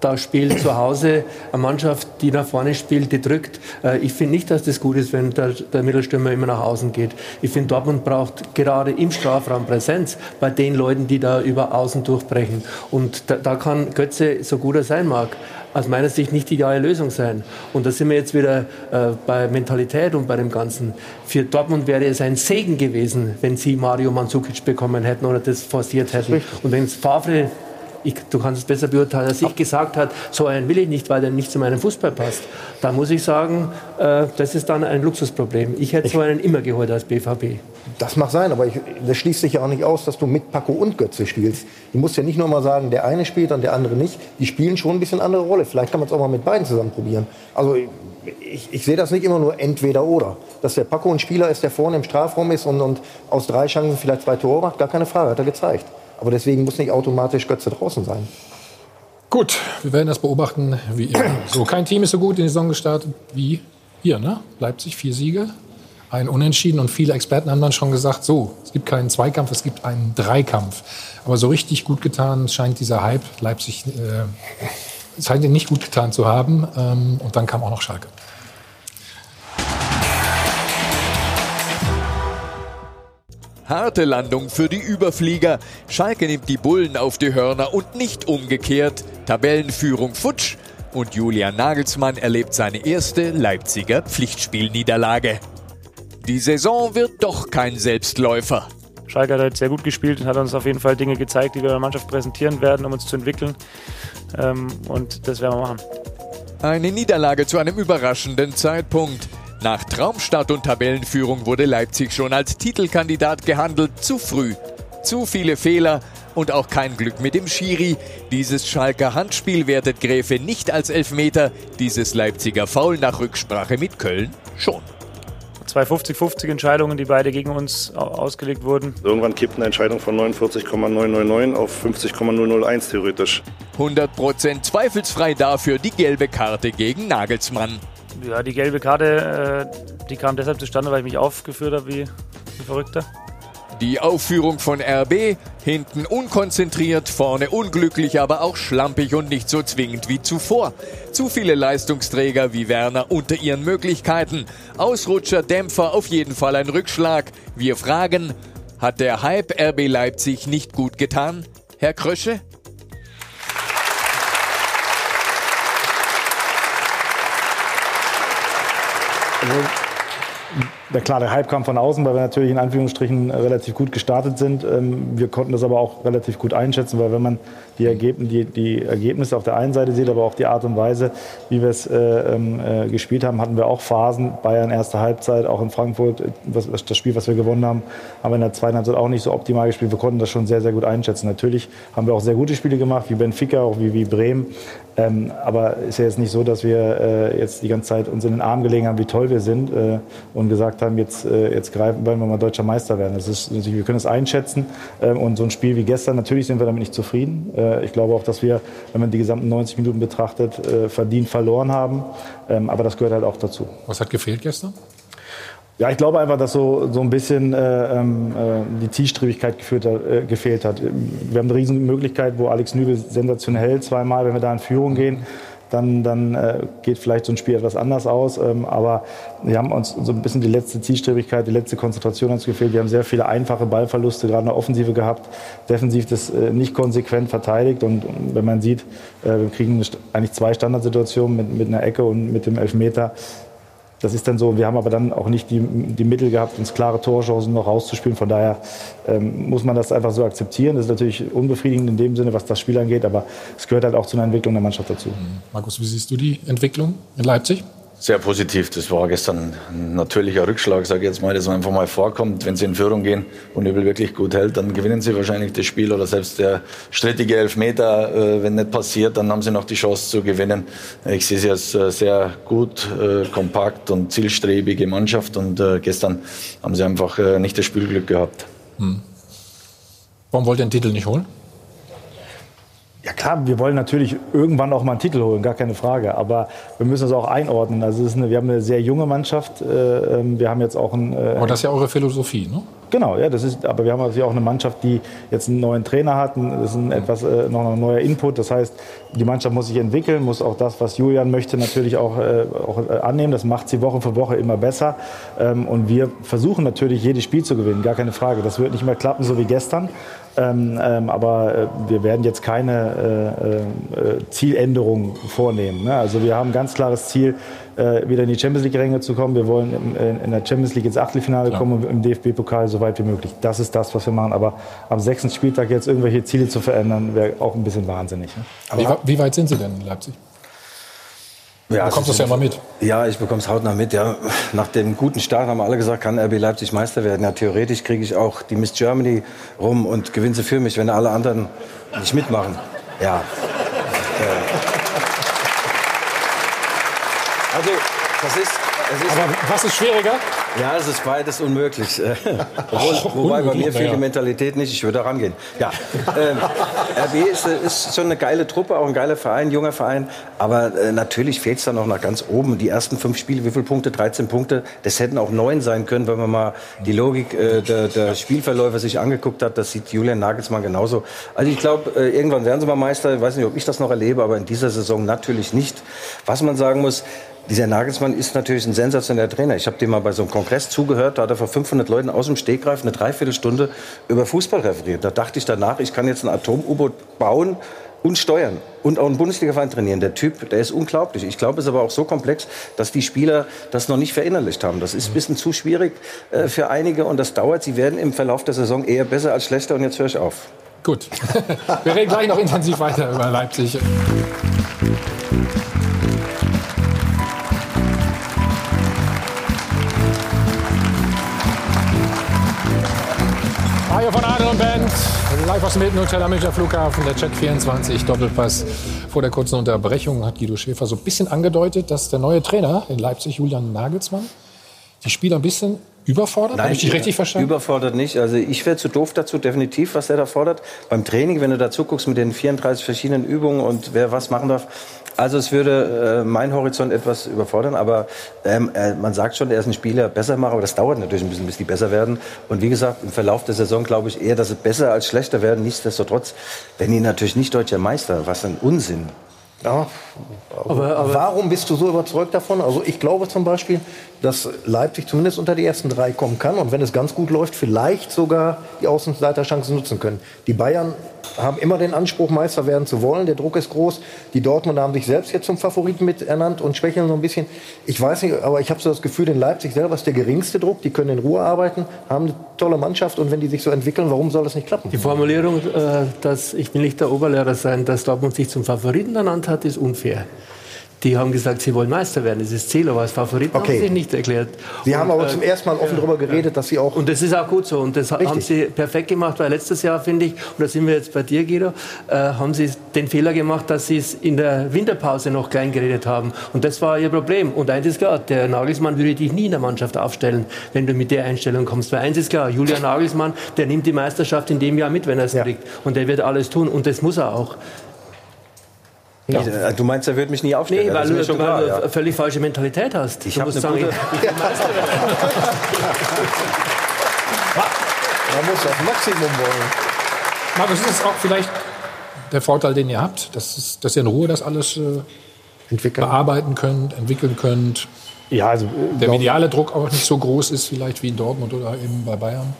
da spielt zu Hause, eine Mannschaft, die nach vorne spielt, die drückt. Äh, ich finde nicht, dass das gut ist, wenn der, der Mittelstürmer immer nach außen geht. Ich finde, Dortmund braucht gerade im Strafraum Präsenz bei den Leuten, die da über außen durchbrechen. Und da, da kann Götze, so gut er sein mag, aus meiner Sicht nicht die ideale Lösung sein. Und da sind wir jetzt wieder äh, bei Mentalität und bei dem Ganzen. Für Dortmund wäre es ein Segen gewesen, wenn sie Mario Mandzukic bekommen hätten oder das forciert hätten. Und wenn es Favre, ich, du kannst es besser beurteilen, als ich gesagt hat, so einen will ich nicht, weil der nicht zu meinem Fußball passt, da muss ich sagen, äh, das ist dann ein Luxusproblem. Ich hätte so einen immer geholt als BVB. Das mag sein, aber ich, das schließt sich ja auch nicht aus, dass du mit Paco und Götze spielst. Du musst ja nicht nur mal sagen, der eine spielt und der andere nicht. Die spielen schon ein bisschen andere Rolle. Vielleicht kann man es auch mal mit beiden zusammen probieren. Also ich, ich sehe das nicht immer nur entweder oder. Dass der Paco ein Spieler ist, der vorne im Strafraum ist und, und aus drei Chancen vielleicht zwei Tore macht, gar keine Frage, hat er gezeigt. Aber deswegen muss nicht automatisch Götze draußen sein. Gut, wir werden das beobachten, wie immer. So, kein Team ist so gut in die Saison gestartet wie hier, ne? Leipzig, vier Siege. ein Unentschieden. Und viele Experten haben dann schon gesagt, so, es gibt keinen Zweikampf, es gibt einen Dreikampf. Aber so richtig gut getan scheint dieser Hype Leipzig, äh, scheint ihn nicht gut getan zu haben. Ähm, und dann kam auch noch Schalke. Harte Landung für die Überflieger. Schalke nimmt die Bullen auf die Hörner und nicht umgekehrt. Tabellenführung futsch und Julian Nagelsmann erlebt seine erste Leipziger Pflichtspielniederlage. Die Saison wird doch kein Selbstläufer. Schalke hat halt sehr gut gespielt und hat uns auf jeden Fall Dinge gezeigt, die wir der Mannschaft präsentieren werden, um uns zu entwickeln. Ähm, und das werden wir machen. Eine Niederlage zu einem überraschenden Zeitpunkt. Nach Traumstart und Tabellenführung wurde Leipzig schon als Titelkandidat gehandelt, zu früh. Zu viele Fehler und auch kein Glück mit dem Schiri. Dieses Schalker Handspiel wertet Gräfe nicht als Elfmeter, dieses Leipziger Foul nach Rücksprache mit Köln schon. Zwei 50-50 Entscheidungen, die beide gegen uns ausgelegt wurden. Irgendwann kippt eine Entscheidung von 49,999 auf 50,001 theoretisch. 100% zweifelsfrei dafür die gelbe Karte gegen Nagelsmann. Ja, die gelbe Karte, äh, die kam deshalb zustande, weil ich mich aufgeführt habe wie ein Verrückter. Die Aufführung von RB, hinten unkonzentriert, vorne unglücklich, aber auch schlampig und nicht so zwingend wie zuvor. Zu viele Leistungsträger wie Werner unter ihren Möglichkeiten. Ausrutscher, Dämpfer, auf jeden Fall ein Rückschlag. Wir fragen, hat der Hype RB Leipzig nicht gut getan? Herr Krösche? Also, der Hype kam von außen, weil wir natürlich in Anführungsstrichen relativ gut gestartet sind. Ähm, wir konnten das aber auch relativ gut einschätzen, weil wenn man die, Ergebn die, die Ergebnisse auf der einen Seite sieht, aber auch die Art und Weise, wie wir es äh, ähm, äh, gespielt haben, hatten wir auch Phasen. Bayern erste Halbzeit, auch in Frankfurt, was, das Spiel, was wir gewonnen haben, haben wir in der zweiten Halbzeit auch nicht so optimal gespielt. Wir konnten das schon sehr, sehr gut einschätzen. Natürlich haben wir auch sehr gute Spiele gemacht, wie Benfica, auch wie, wie Bremen. Ähm, aber ist ja jetzt nicht so, dass wir äh, jetzt die ganze Zeit uns in den Arm gelegen haben, wie toll wir sind äh, und gesagt haben, jetzt, äh, jetzt greifen, wollen wir mal deutscher Meister werden. Das ist, wir können es einschätzen. Ähm, und so ein Spiel wie gestern, natürlich sind wir damit nicht zufrieden. Äh, ich glaube auch, dass wir, wenn man die gesamten 90 Minuten betrachtet, äh, verdient verloren haben. Ähm, aber das gehört halt auch dazu. Was hat gefehlt gestern? Ja, ich glaube einfach, dass so, so ein bisschen äh, ähm, äh, die Zielstrebigkeit geführt, äh, gefehlt hat. Wir haben eine riesen Möglichkeit, wo Alex Nübel sensationell hält, zweimal, wenn wir da in Führung gehen. Dann, dann äh, geht vielleicht so ein Spiel etwas anders aus. Ähm, aber wir haben uns so ein bisschen die letzte Zielstrebigkeit, die letzte Konzentration uns gefehlt. Wir haben sehr viele einfache Ballverluste, gerade in der Offensive gehabt. Defensiv das äh, nicht konsequent verteidigt. Und, und wenn man sieht, äh, wir kriegen eigentlich zwei Standardsituationen mit, mit einer Ecke und mit dem Elfmeter das ist dann so. Wir haben aber dann auch nicht die, die Mittel gehabt, uns klare Torchancen noch rauszuspielen. Von daher ähm, muss man das einfach so akzeptieren. Das ist natürlich unbefriedigend in dem Sinne, was das Spiel angeht, aber es gehört halt auch zu einer Entwicklung der Mannschaft dazu. Markus, wie siehst du die Entwicklung in Leipzig? Sehr positiv. Das war gestern ein natürlicher Rückschlag, sage ich jetzt mal, dass einfach mal vorkommt. Wenn sie in Führung gehen und Übel wirklich gut hält, dann gewinnen sie wahrscheinlich das Spiel oder selbst der strittige Elfmeter, äh, wenn nicht passiert, dann haben sie noch die Chance zu gewinnen. Ich sehe sie als äh, sehr gut, äh, kompakt und zielstrebige Mannschaft und gestern haben sie einfach nicht das Spielglück gehabt. Hm. Warum wollt ihr den Titel nicht holen? Ja klar, wir wollen natürlich irgendwann auch mal einen Titel holen, gar keine Frage. Aber wir müssen das auch einordnen. Also eine, wir haben eine sehr junge Mannschaft. Äh, ähm, wir haben jetzt auch ein. Äh, aber das ist ja eure Philosophie, ne? Genau, ja, das ist, aber wir haben natürlich auch eine Mannschaft, die jetzt einen neuen Trainer hat. Das ist ein etwas äh, noch ein neuer Input. Das heißt, die Mannschaft muss sich entwickeln, muss auch das, was Julian möchte, natürlich auch, auch annehmen. Das macht sie Woche für Woche immer besser. Ähm, und wir versuchen natürlich jedes Spiel zu gewinnen, gar keine Frage. Das wird nicht mehr klappen, so wie gestern. Ähm, ähm, aber äh, wir werden jetzt keine äh, äh, Zieländerungen vornehmen. Ne? Also wir haben ein ganz klares Ziel, äh, wieder in die Champions League-Ränge zu kommen. Wir wollen im, äh, in der Champions League ins Achtelfinale Klar. kommen und im DFB-Pokal so weit wie möglich. Das ist das, was wir machen. Aber am sechsten Spieltag jetzt irgendwelche Ziele zu verändern, wäre auch ein bisschen wahnsinnig. Ne? Wie, wie weit sind Sie denn in Leipzig? Ja, du bekommst das ja mal mit. Ja, ich bekomme es hautnah mit. Ja. Nach dem guten Start haben alle gesagt, kann RB Leipzig Meister werden. Ja, theoretisch kriege ich auch die Miss Germany rum und gewinne sie für mich, wenn alle anderen nicht mitmachen. Ja. Also, das ist, das ist Aber was ist schwieriger? Ja, es ist beides unmöglich. Obwohl, wobei bei mir fehlt die Mentalität nicht. Ich würde da rangehen. Ja, ähm, RB ist, ist schon eine geile Truppe, auch ein geiler Verein, junger Verein. Aber äh, natürlich fehlt es da noch nach ganz oben. Die ersten fünf Spiele, wie viele Punkte? 13 Punkte. Das hätten auch neun sein können, wenn man mal die Logik äh, der, der Spielverläufe sich angeguckt hat. Das sieht Julian Nagelsmann genauso. Also ich glaube, äh, irgendwann werden sie mal Meister. Ich weiß nicht, ob ich das noch erlebe, aber in dieser Saison natürlich nicht. Was man sagen muss, dieser Nagelsmann ist natürlich ein sensationeller Trainer. Ich habe dem mal bei so einem Kongress zugehört, da hat er vor 500 Leuten aus dem Stegreif eine Dreiviertelstunde über Fußball referiert. Da dachte ich danach, ich kann jetzt ein Atom-U-Boot bauen und steuern und auch einen Bundesliga-Verein trainieren. Der Typ, der ist unglaublich. Ich glaube, es ist aber auch so komplex, dass die Spieler das noch nicht verinnerlicht haben. Das ist ein bisschen zu schwierig äh, für einige und das dauert. Sie werden im Verlauf der Saison eher besser als schlechter und jetzt höre ich auf. Gut. Wir reden gleich noch intensiv weiter über Leipzig. Live aus dem Hilton Hotel am Münchner Flughafen, der Check 24 Doppelpass. Vor der kurzen Unterbrechung hat Guido Schäfer so ein bisschen angedeutet, dass der neue Trainer in Leipzig, Julian Nagelsmann, die Spieler ein bisschen überfordert? Habe ich dich richtig verstanden? Überfordert nicht. Also ich wäre zu doof dazu, definitiv, was der da fordert. Beim Training, wenn du da zuguckst mit den 34 verschiedenen Übungen und wer was machen darf. Also es würde äh, mein Horizont etwas überfordern, aber ähm, äh, man sagt schon, er ist ein Spieler besser machen, aber das dauert natürlich ein bisschen, bis die besser werden. Und wie gesagt, im Verlauf der Saison glaube ich eher, dass sie besser als schlechter werden. Nichtsdestotrotz werden die natürlich nicht deutscher Meister. Was ein Unsinn. Ja, aber, aber warum bist du so überzeugt davon? Also ich glaube zum Beispiel, dass Leipzig zumindest unter die ersten drei kommen kann und wenn es ganz gut läuft, vielleicht sogar die Außenseiterchancen nutzen können. Die Bayern haben immer den Anspruch, Meister werden zu wollen. Der Druck ist groß. Die Dortmunder haben sich selbst jetzt zum Favoriten mit ernannt und schwächeln so ein bisschen. Ich weiß nicht, aber ich habe so das Gefühl, in Leipzig selber ist der geringste Druck. Die können in Ruhe arbeiten, haben eine tolle Mannschaft und wenn die sich so entwickeln, warum soll das nicht klappen? Die Formulierung, äh, dass ich will nicht der Oberlehrer sein, dass Dortmund sich zum Favoriten ernannt hat, ist unfair. Die haben gesagt, sie wollen Meister werden. Das ist Ziel, aber als Favoriten Okay. haben sie nicht erklärt. Sie haben aber äh, zum ersten Mal offen darüber geredet, dass sie auch. Und das ist auch gut so. Und das Richtig. haben sie perfekt gemacht, weil letztes Jahr, finde ich, und da sind wir jetzt bei dir, Guido, äh, haben sie den Fehler gemacht, dass sie es in der Winterpause noch klein geredet haben. Und das war ihr Problem. Und eins ist klar, der Nagelsmann würde dich nie in der Mannschaft aufstellen, wenn du mit der Einstellung kommst. Weil eins ist klar, Julian Nagelsmann, der nimmt die Meisterschaft in dem Jahr mit, wenn er es kriegt. Und der wird alles tun. Und das muss er auch. Ja. Du meinst, er wird mich nie aufstellen? Nee, weil ist du, weil klar, du ja. eine völlig falsche Mentalität hast. Ich du hab musst eine sagen, gute- Man muss das Maximum wollen. Markus, ist das auch vielleicht der Vorteil, den ihr habt, dass, es, dass ihr in Ruhe das alles äh, bearbeiten könnt, entwickeln könnt? Ja, also der mediale Druck auch nicht so groß ist, vielleicht wie in Dortmund oder eben bei Bayern.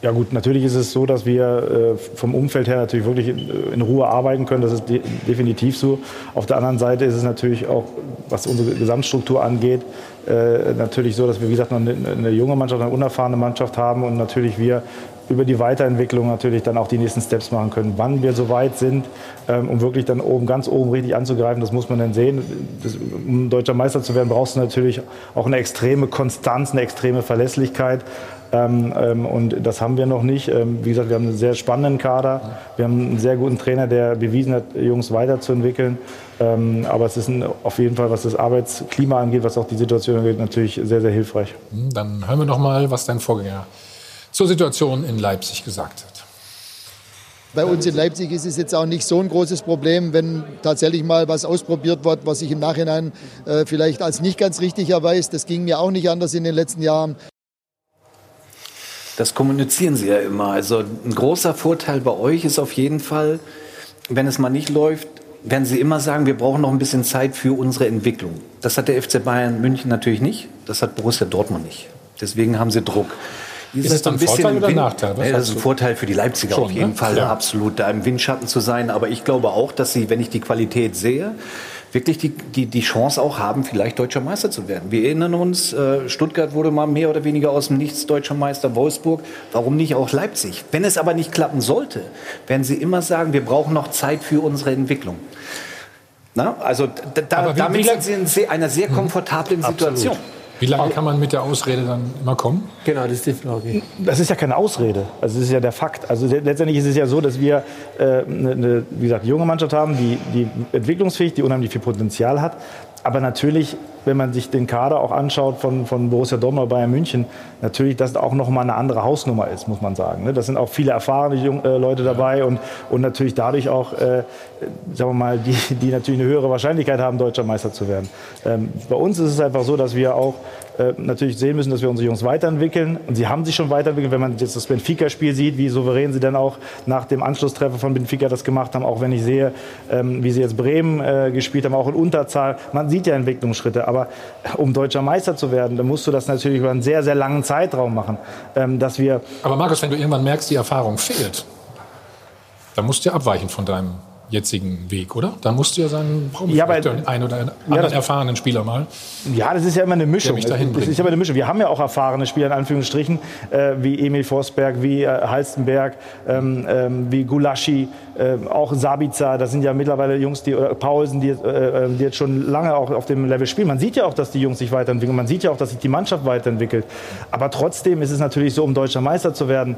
Ja gut, natürlich ist es so, dass wir äh, vom Umfeld her natürlich wirklich in, in Ruhe arbeiten können. Das ist de definitiv so. Auf der anderen Seite ist es natürlich auch, was unsere Gesamtstruktur angeht, äh, natürlich so, dass wir, wie gesagt, noch eine, eine junge Mannschaft, eine unerfahrene Mannschaft haben und natürlich wir über die Weiterentwicklung natürlich dann auch die nächsten Steps machen können. Wann wir so weit sind, ähm, um wirklich dann oben, ganz oben richtig anzugreifen, das muss man dann sehen. Das, um deutscher Meister zu werden, brauchst du natürlich auch eine extreme Konstanz, eine extreme Verlässlichkeit. Ähm, ähm, und das haben wir noch nicht. Ähm, wie gesagt, wir haben einen sehr spannenden Kader. Wir haben einen sehr guten Trainer, der bewiesen hat, Jungs weiterzuentwickeln. Ähm, aber es ist ein, auf jeden Fall, was das Arbeitsklima angeht, was auch die Situation angeht, natürlich sehr, sehr hilfreich. Hm, Dann hören wir noch mal, was dein Vorgänger zur Situation in Leipzig gesagt hat. Bei uns in Leipzig ist es jetzt auch nicht so ein großes Problem, wenn tatsächlich mal was ausprobiert wird, was sich im Nachhinein äh, vielleicht als nicht ganz richtig erweist. Das ging mir auch nicht anders in den letzten Jahren. Das kommunizieren Sie ja immer. Also ein großer Vorteil bei euch ist auf jeden Fall, wenn es mal nicht läuft, werden Sie immer sagen, wir brauchen noch ein bisschen Zeit für unsere Entwicklung. Das hat der FC Bayern München natürlich nicht. Das hat Borussia Dortmund nicht. Deswegen haben sie Druck. Ihr Ist es dann ein bisschen Vorteil oder Nachteil? Was das ist ein? Vorteil für die Leipziger Schon, auf jeden ne? Fall, Klar. absolut, da im Windschatten zu sein. Aber ich glaube auch, dass sie, wenn ich die Qualität sehe, wirklich die, die, die Chance auch haben, vielleicht deutscher Meister zu werden. Wir erinnern uns, äh, Stuttgart wurde mal mehr oder weniger aus dem Nichts deutscher Meister, Wolfsburg. Warum nicht auch Leipzig? Wenn es aber nicht klappen sollte, werden sie immer sagen, wir brauchen noch Zeit für unsere Entwicklung. Na, also da, damit sind sie in einer sehr komfortablen Situation. Wie lange kann man mit der Ausrede dann immer kommen? Genau, das ist die Frage. Das ist ja keine Ausrede. Also das ist ja der Fakt. Also le- letztendlich ist es ja so, dass wir äh, eine, eine, wie gesagt, junge Mannschaft haben, die, die entwicklungsfähig, die unheimlich viel Potenzial hat. aber natürlich, wenn man sich den Kader auch anschaut von, von Borussia Dortmund Bayern München, natürlich, dass auch noch mal eine andere Hausnummer ist, muss man sagen. Ne? Das sind auch viele erfahrene Jung, äh, Leute dabei und, und natürlich dadurch auch, äh, sagen wir mal, die, die natürlich eine höhere Wahrscheinlichkeit haben, deutscher Meister zu werden. Ähm, bei uns ist es einfach so, dass wir auch äh, natürlich sehen müssen, dass wir unsere Jungs weiterentwickeln. Und sie haben sich schon weiterentwickelt. Wenn man jetzt das Benfica-Spiel sieht, wie souverän sie dann auch nach dem Anschlusstreffer von Benfica das gemacht haben, auch wenn ich sehe, ähm, wie sie jetzt Bremen äh, gespielt haben, auch in Unterzahl. Man sieht ja Entwicklungsschritte. Aber um deutscher Meister zu werden, dann musst du das natürlich über einen sehr, sehr langen Zeitraum machen. Ähm, dass wir Aber Markus, wenn du irgendwann merkst, die Erfahrung fehlt, dann musst du ja abweichen von deinem jetzigen Weg, oder? Da musst du ja sagen, brauchen wir Ja, aber- einen oder einen Ja, anderen das- erfahrenen Spieler mal. Ja, das ist ja immer eine Mischung. Das ist ja immer eine Mischung. Wir haben ja auch erfahrene Spieler in Anführungsstrichen, äh, wie Emil Forsberg, wie äh, Halstenberg, ähm, ähm, wie Gulaschi, äh, auch Sabitzer. Das sind ja mittlerweile Jungs, die oder Paulsen, die, äh, äh, die jetzt schon lange auch auf dem Level spielen. Man sieht ja auch, dass die Jungs sich weiterentwickeln. Man sieht ja auch, dass sich die Mannschaft weiterentwickelt. Aber trotzdem ist es natürlich so, um deutscher Meister zu werden,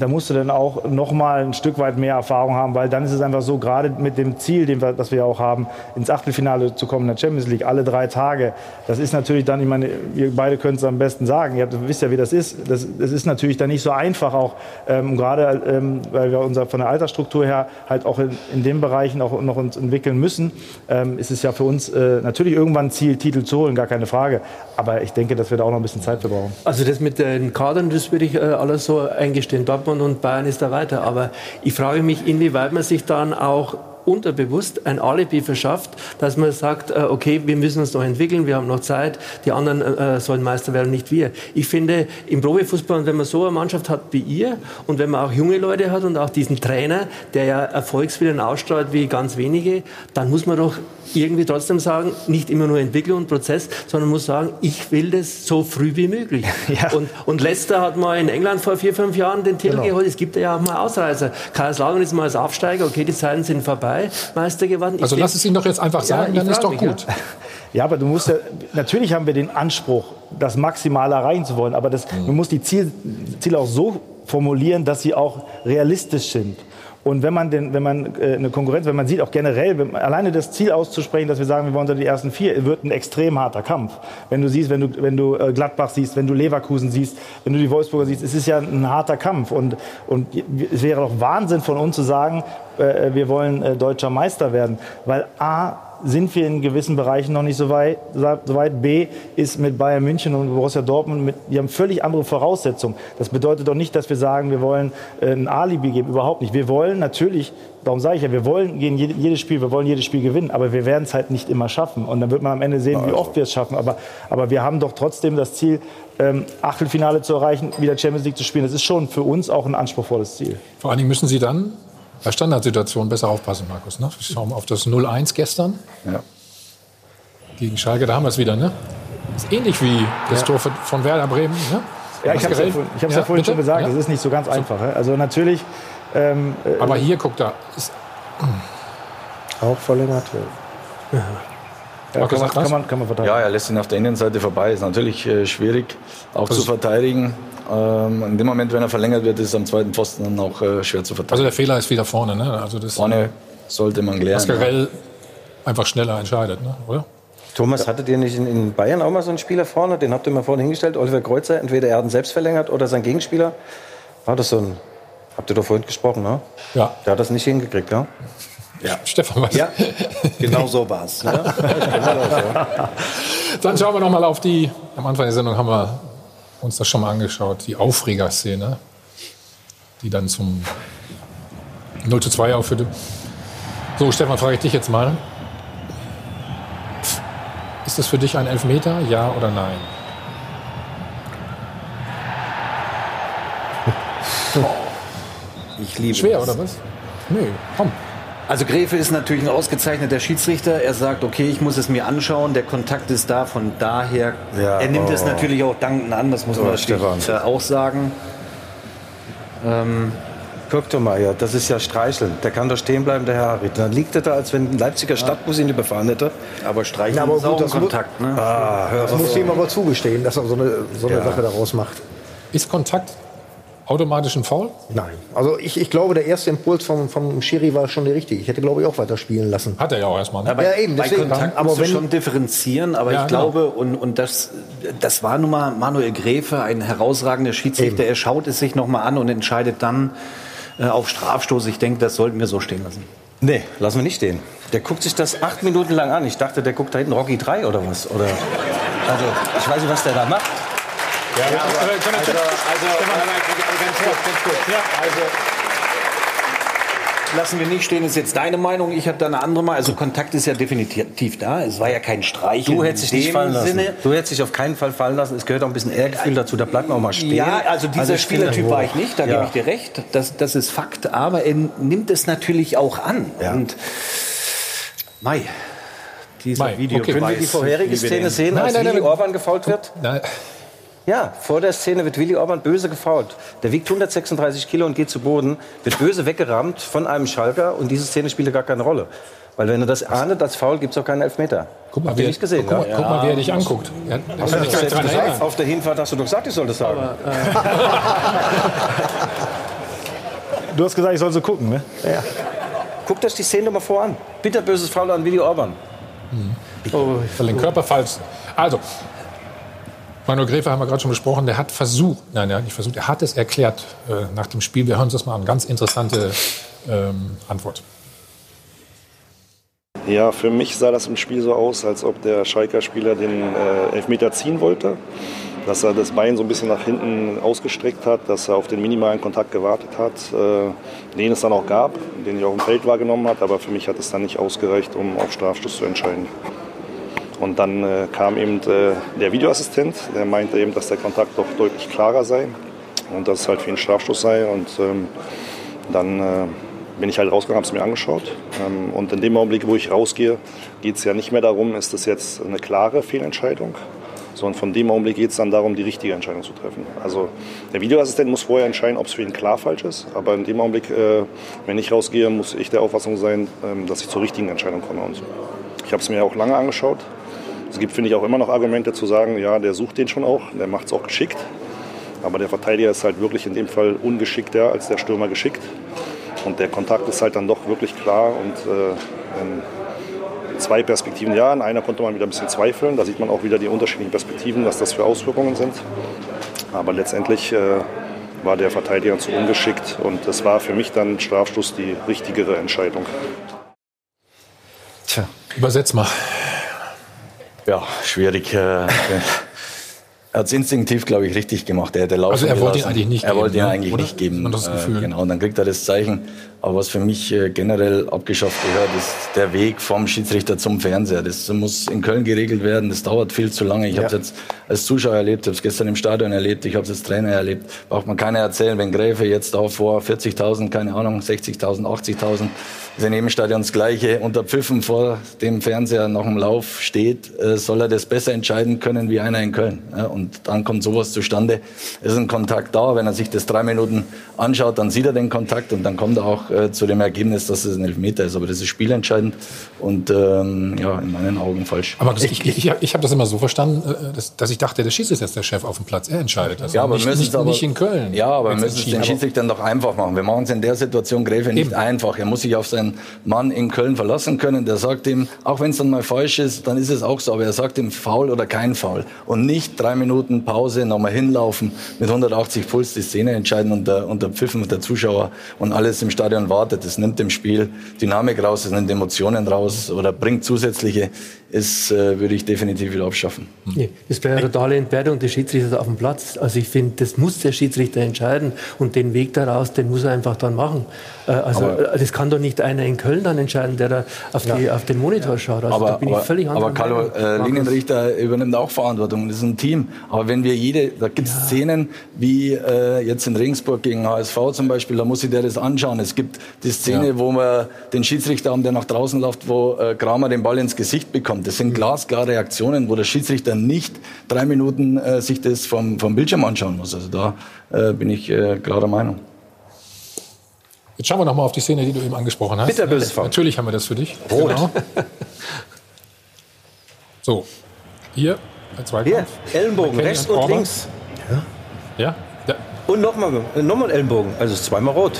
da musst du dann auch noch mal ein Stück weit mehr Erfahrung haben, weil dann ist es einfach so, gerade mit dem Ziel, den wir, das wir auch haben, ins Achtelfinale zu kommen in der Champions League, alle drei Tage, das ist natürlich dann, ich meine, ihr beide könnt es am besten sagen, ihr wisst ja, wie das ist, das, das ist natürlich dann nicht so einfach auch, ähm, gerade ähm, weil wir unser, von der Altersstruktur her halt auch in, in den Bereichen auch noch uns entwickeln müssen, ähm, ist es ja für uns äh, natürlich irgendwann ein Ziel, Titel zu holen, gar keine Frage, aber ich denke, dass wir da auch noch ein bisschen Zeit für brauchen. Also das mit den Kadern, das würde ich äh, alles so eingestehen. Dortmund und Bayern ist da weiter. Aber ich frage mich, inwieweit man sich dann auch unterbewusst ein Alibi verschafft, dass man sagt, äh, okay, wir müssen uns noch entwickeln, wir haben noch Zeit, die anderen äh, sollen Meister werden, nicht wir. Ich finde, im Profifußball, wenn man so eine Mannschaft hat wie ihr und wenn man auch junge Leute hat und auch diesen Trainer, der ja Erfolgswillen ausstrahlt wie ganz wenige, dann muss man doch irgendwie trotzdem sagen, nicht immer nur Entwicklung und Prozess, sondern muss sagen, ich will das so früh wie möglich. Und, und letzter hat mal in England vor vier, fünf Jahren den Titel Genau. geholt. Es gibt ja auch mal Ausreißer. Kaiserslautern ist mal als Aufsteiger, okay, die Zeiten sind vorbei, Meister geworden. Ich Also lass es ihn doch jetzt einfach Ja, sagen, ich dann ist doch mich, gut. ja. Ja, aber du musst ja, natürlich haben wir den Anspruch, das Maximale erreichen zu wollen, aber das, du musst die Ziel, Ziele auch so formulieren, dass sie auch realistisch sind. Und wenn man, den, wenn man äh, eine Konkurrenz, wenn man sieht auch generell, wenn, alleine das Ziel auszusprechen, dass wir sagen, wir wollen unter die ersten vier, wird ein extrem harter Kampf. Wenn du siehst, wenn du, wenn du äh, Gladbach siehst, wenn du Leverkusen siehst, wenn du die Wolfsburger siehst, es ist ja ein harter Kampf. Und, und es wäre doch Wahnsinn von uns zu sagen, äh, wir wollen äh, deutscher Meister werden. Weil A, sind wir in gewissen Bereichen noch nicht so weit. So weit. B ist mit Bayern München und Borussia Dortmund, mit, die haben völlig andere Voraussetzungen. Das bedeutet doch nicht, dass wir sagen, wir wollen äh, ein Alibi geben. Überhaupt nicht. Wir wollen natürlich, darum sage ich ja, wir wollen jede- jedes Spiel, wir wollen jedes Spiel gewinnen, aber wir werden es halt nicht immer schaffen. Und dann wird man am Ende sehen, wie oft wir es schaffen. Aber, aber wir haben doch trotzdem das Ziel, ähm, Achtelfinale zu erreichen, wieder Champions League zu spielen. Das ist schon für uns auch ein anspruchsvolles Ziel. Vor allen Dingen müssen Sie dann bei Standardsituationen besser aufpassen, Markus. Ne? Wir schauen auf das 0-1 gestern Ja. gegen Schalke, da haben wir es wieder. Ne? Ist ähnlich wie das Ja. Tor von, Werder Bremen. Ne? Ja, ich habe es ja, vorhin- hab's ja, vorhin bitte? schon gesagt, Ja. das ist nicht so ganz einfach. ja. Also natürlich. Ähm, äh, Aber hier, guck da. Ist, Auch verlängert. ja, Markus, kann, man, kann, man, kann man verteidigen. Ja, er lässt ihn auf der Innenseite vorbei. Ist natürlich äh, schwierig, auch Also- zu verteidigen. Ähm, in dem Moment, wenn er verlängert wird, ist es am zweiten Pfosten dann auch äh, schwer zu also verteidigen. der Fehler ist wieder vorne. Ne? Also das Vorne sollte man klären. Mascarell einfach schneller entscheidet, ne? oder? Thomas, hattet ihr nicht in, in Bayern auch mal so einen Spieler vorne? Den habt ihr mal vorne hingestellt, Oliver Kreuzer. Entweder er hat ihn selbst verlängert oder sein Gegenspieler. War das so ein. Habt ihr doch vorhin gesprochen, ne? Ja. Der hat das nicht hingekriegt, ja? Ja. Stefan, was? Ja, genau so war es. Ne? Dann schauen wir noch mal auf die. Am Anfang der Sendung haben wir uns das schon mal angeschaut. Die Aufregerszene, die dann zum 0 zu 2 aufführte. So, Stefan, frage ich dich jetzt mal. Ist das für dich ein Elfmeter, ja oder nein? Ich liebe Schwer, das. oder was? Nö, komm. Also Gräfe ist natürlich ein ausgezeichneter Schiedsrichter. Er sagt, okay, ich muss es mir anschauen. Der Kontakt ist da, von daher. Ja, er nimmt oh. es natürlich auch dankend an, das muss Oh, man natürlich Stefan. äh, auch sagen. Ähm, guck doch mal, ja, das ist ja Streicheln. Der kann doch stehen bleiben, der Herr Harit. Dann liegt er da, als wenn ein Leipziger Stadtbus ihn überfahren hätte. Aber Streicheln Na, aber ist auch gut, ein das Kontakt. Ne? Ah, Das muss ihm aber zugestehen, dass er so eine, so eine Ja. Sache daraus macht. Ist Kontakt automatisch ein Foul? Nein. Also ich, ich glaube, der erste Impuls vom, vom Schiri war schon der richtige. Ich hätte, glaube ich, auch weiter spielen lassen. Hat er ja auch erstmal. Ne? Ja, bei, Ja, eben, bei deswegen. Kontakt Aber wenn- schon differenzieren, aber Ja, ich genau. glaube, und, und das, das war nun mal Manuel Gräfe, ein herausragender Schiedsrichter. Er schaut es sich nochmal an und entscheidet dann äh, auf Strafstoß. Ich denke, das sollten wir so stehen lassen. Nee, lassen wir nicht stehen. Der guckt sich das acht Minuten lang an. Ich dachte, der guckt da hinten Rocky 3 oder was. Oder, also, ich weiß nicht, was der da macht. Ja, aber, aber, Also, also, ganz kurz, ganz kurz. Also, lassen wir nicht stehen, ist jetzt deine Meinung. Ich habe da eine andere Meinung. Also Kontakt ist ja definitiv da. Es war ja kein Streich. Du hättest dich nicht fallen lassen. Sinne. Du hättest dich auf keinen Fall fallen lassen. Es gehört auch ein bisschen Ehrgefühl dazu. Da bleibt man auch mal stehen. Ja, also dieser finde- Spielertyp war ich nicht, da Ja. gebe ich dir recht. Das, das ist Fakt, aber er nimmt es natürlich auch an. Und Mai, dieser Mai, Video okay. Können wir die vorherige Szene sehen, Nein, als nein, nein. Orban gefault wird? Nein. Ja, vor der Szene wird Willi Orban böse gefault. Der wiegt 136 Kilo und geht zu Boden, wird böse weggerammt von einem Schalker und diese Szene spielt gar keine Rolle. Weil wenn er das ahndet als Foul, gibt es auch keinen Elfmeter. Guck mal, ihr wie, nicht gesehen, guck, mal, ja? guck mal, wie er dich anguckt. Ja, Hast kann du ich gar nicht dran gesagt? Auf der Hinfahrt hast du doch gesagt, ich soll das sagen. Du hast gesagt, ich soll so gucken, ne? Ja. Guckt euch die Szene mal vor an. Bitterböses Foul an Willi Orban. Weil den Körper falsch. Also, Manuel Gräfe haben wir gerade schon besprochen, der hat versucht, nein, er hat nicht versucht, er hat es erklärt äh, nach dem Spiel. Wir hören uns das mal an. Ganz interessante ähm, Antwort. Ja, für mich sah das im Spiel so aus, als ob der Schalker Spieler den äh, Elfmeter ziehen wollte. Dass er das Bein so ein bisschen nach hinten ausgestreckt hat, dass er auf den minimalen Kontakt gewartet hat, äh, den es dann auch gab, den ich auch im Feld wahrgenommen hat. Aber für mich hat es dann nicht ausgereicht, um auf Strafstoß zu entscheiden. Und dann äh, kam eben äh, der Videoassistent, der meinte eben, dass der Kontakt doch deutlich klarer sei und dass es halt für ihn Strafstoß sei. Und ähm, dann äh, bin ich halt rausgegangen, habe es mir angeschaut. Ähm, und in dem Augenblick, wo ich rausgehe, geht es ja nicht mehr darum, ist das jetzt eine klare Fehlentscheidung, sondern von dem Augenblick geht es dann darum, die richtige Entscheidung zu treffen. Also der Videoassistent muss vorher entscheiden, ob es für ihn klar falsch ist. Aber in dem Augenblick, äh, wenn ich rausgehe, muss ich der Auffassung sein, ähm, dass ich zur richtigen Entscheidung komme. Und ich habe es mir auch lange angeschaut. Es gibt, finde ich, auch immer noch Argumente zu sagen, ja, der sucht den schon auch, der macht es auch geschickt. Aber der Verteidiger ist halt wirklich in dem Fall ungeschickter als der Stürmer geschickt. Und der Kontakt ist halt dann doch wirklich klar. Und äh, in zwei Perspektiven, ja, in einer konnte man wieder ein bisschen zweifeln. Da sieht man auch wieder die unterschiedlichen Perspektiven, was das für Auswirkungen sind. Aber letztendlich äh, war der Verteidiger zu ungeschickt. Und das war für mich dann Strafstoß die richtigere Entscheidung. Tja. Übersetz mal. Ja, schwierig. äh, Er hat es instinktiv, glaube ich, richtig gemacht. Er hätte laufen Also er wollte ihn eigentlich nicht Er geben, wollte ihn ne? eigentlich Oder? nicht geben. Man das Äh, Gefühl? genau, und dann kriegt er das Zeichen. Aber was für mich äh, generell abgeschafft gehört, ist der Weg vom Schiedsrichter zum Fernseher. Das muss in Köln geregelt werden. Das dauert viel zu lange. Ich habe es jetzt als Zuschauer erlebt, habe es gestern im Stadion erlebt, ich habe es als Trainer erlebt. Braucht man keiner erzählen, wenn Gräfe jetzt da vor 40.000, keine Ahnung, 60.000, 80.000, ist in jedem Stadion das Gleiche, unter Pfiffen vor dem Fernseher nach dem Lauf steht, äh, soll er das besser entscheiden können wie einer in Köln. Ja, und dann kommt sowas zustande. Es ist ein Kontakt da. Wenn er sich das drei Minuten anschaut, dann sieht er den Kontakt und dann kommt er auch äh, zu dem Ergebnis, dass es ein Elfmeter ist. Aber das ist spielentscheidend und ähm, ja, in meinen Augen falsch. Aber das, ich, ich, ich habe das immer so verstanden, äh, dass, dass ich dachte, der Schiedsrichter ist der Chef auf dem Platz. Er entscheidet das. Ja, aber nicht, müssen nicht, es aber, nicht in Köln. Ja, aber wir Jetzt müssen es den Schiedsrichtern doch einfach machen. Wir machen es in der Situation Gräfe nicht einfach. Er muss sich auf seinen Mann in Köln verlassen können. Der sagt ihm, auch wenn es dann mal falsch ist, dann ist es auch so. Aber er sagt ihm Foul oder kein Foul. Und nicht drei Minuten Pause, nochmal hinlaufen, mit 180 Puls die Szene entscheiden unter, unter Pfiffen der Zuschauer und alles im Stadion wartet. Das nimmt dem Spiel Dynamik raus, das nimmt Emotionen raus oder bringt zusätzliche. Ist, äh, würde ich definitiv wieder abschaffen. Nee, das wäre eine totale Entwertung des Schiedsrichters auf dem Platz. Also ich finde, das muss der Schiedsrichter entscheiden und den Weg daraus, den muss er einfach dann machen. Äh, Also Aber- äh, das kann doch nicht einer in Köln dann entscheiden, der da auf, die, auf den Monitor schaut. Also da aber, bin ich aber, völlig anderer aber Carlo, äh. Linienrichter übernimmt auch Verantwortung. Das ist ein Team. Aber wenn wir jede, da gibt es Szenen wie äh, jetzt in Regensburg gegen HSV zum Beispiel, da muss sich der das anschauen. Es gibt die Szene, Ja. wo wir den Schiedsrichter haben, der nach draußen läuft, wo äh, Kramer den Ball ins Gesicht bekommt. Das Mhm. sind glasklare Aktionen, wo der Schiedsrichter nicht drei Minuten äh, sich das vom, vom Bildschirm anschauen muss. Also da äh, bin ich äh, klarer Meinung. Jetzt schauen wir noch mal auf die Szene, die du eben angesprochen hast. Bitterböses Foul. Natürlich haben wir das für dich. Rot. Genau. So, hier, der Zweikampf. Hier, Ellenbogen, McKennie rechts und und links. Ja, der, Und nochmal noch mal ein Ellenbogen. Also zweimal rot.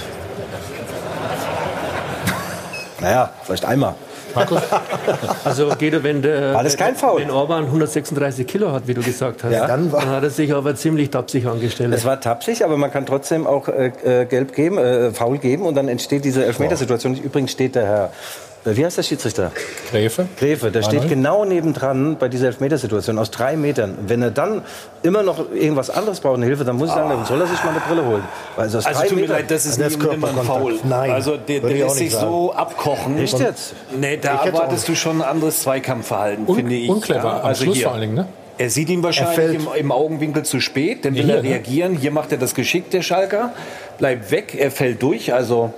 Naja, vielleicht einmal. Markus? Also Guido, wenn, der, War das kein Foul? wenn Orban 136 Kilo hat, wie du gesagt hast, Ja. dann, hat er sich aber ziemlich tapsig angestellt. Es war tapsig, aber man kann trotzdem auch äh, äh, gelb geben, äh, faul geben und dann entsteht diese Elfmetersituation. Übrigens steht der Herr, wie heißt der Schiedsrichter? Gräfe. Gräfe, der steht Manuel? genau nebendran bei dieser Elfmetersituation aus drei Metern. Wenn er dann immer noch irgendwas anderes braucht, eine Hilfe, dann muss ich sagen, dann soll er sich mal eine Brille holen. Weil also aus Also drei tut mir Metern, leid, das ist nie immer ein. Foul. Nein, also der, der lässt nicht sich sagen. so abkochen. Echt jetzt? Nee, da erwartest du schon ein anderes Zweikampfverhalten, Un finde ich. unclever, am also Schluss hier. vor allen Dingen, ne? Er sieht ihn wahrscheinlich im, im Augenwinkel zu spät, dann will Hier, er ne? reagieren. Hier macht er das geschickt, der Schalker. Bleibt weg, er fällt durch. Also,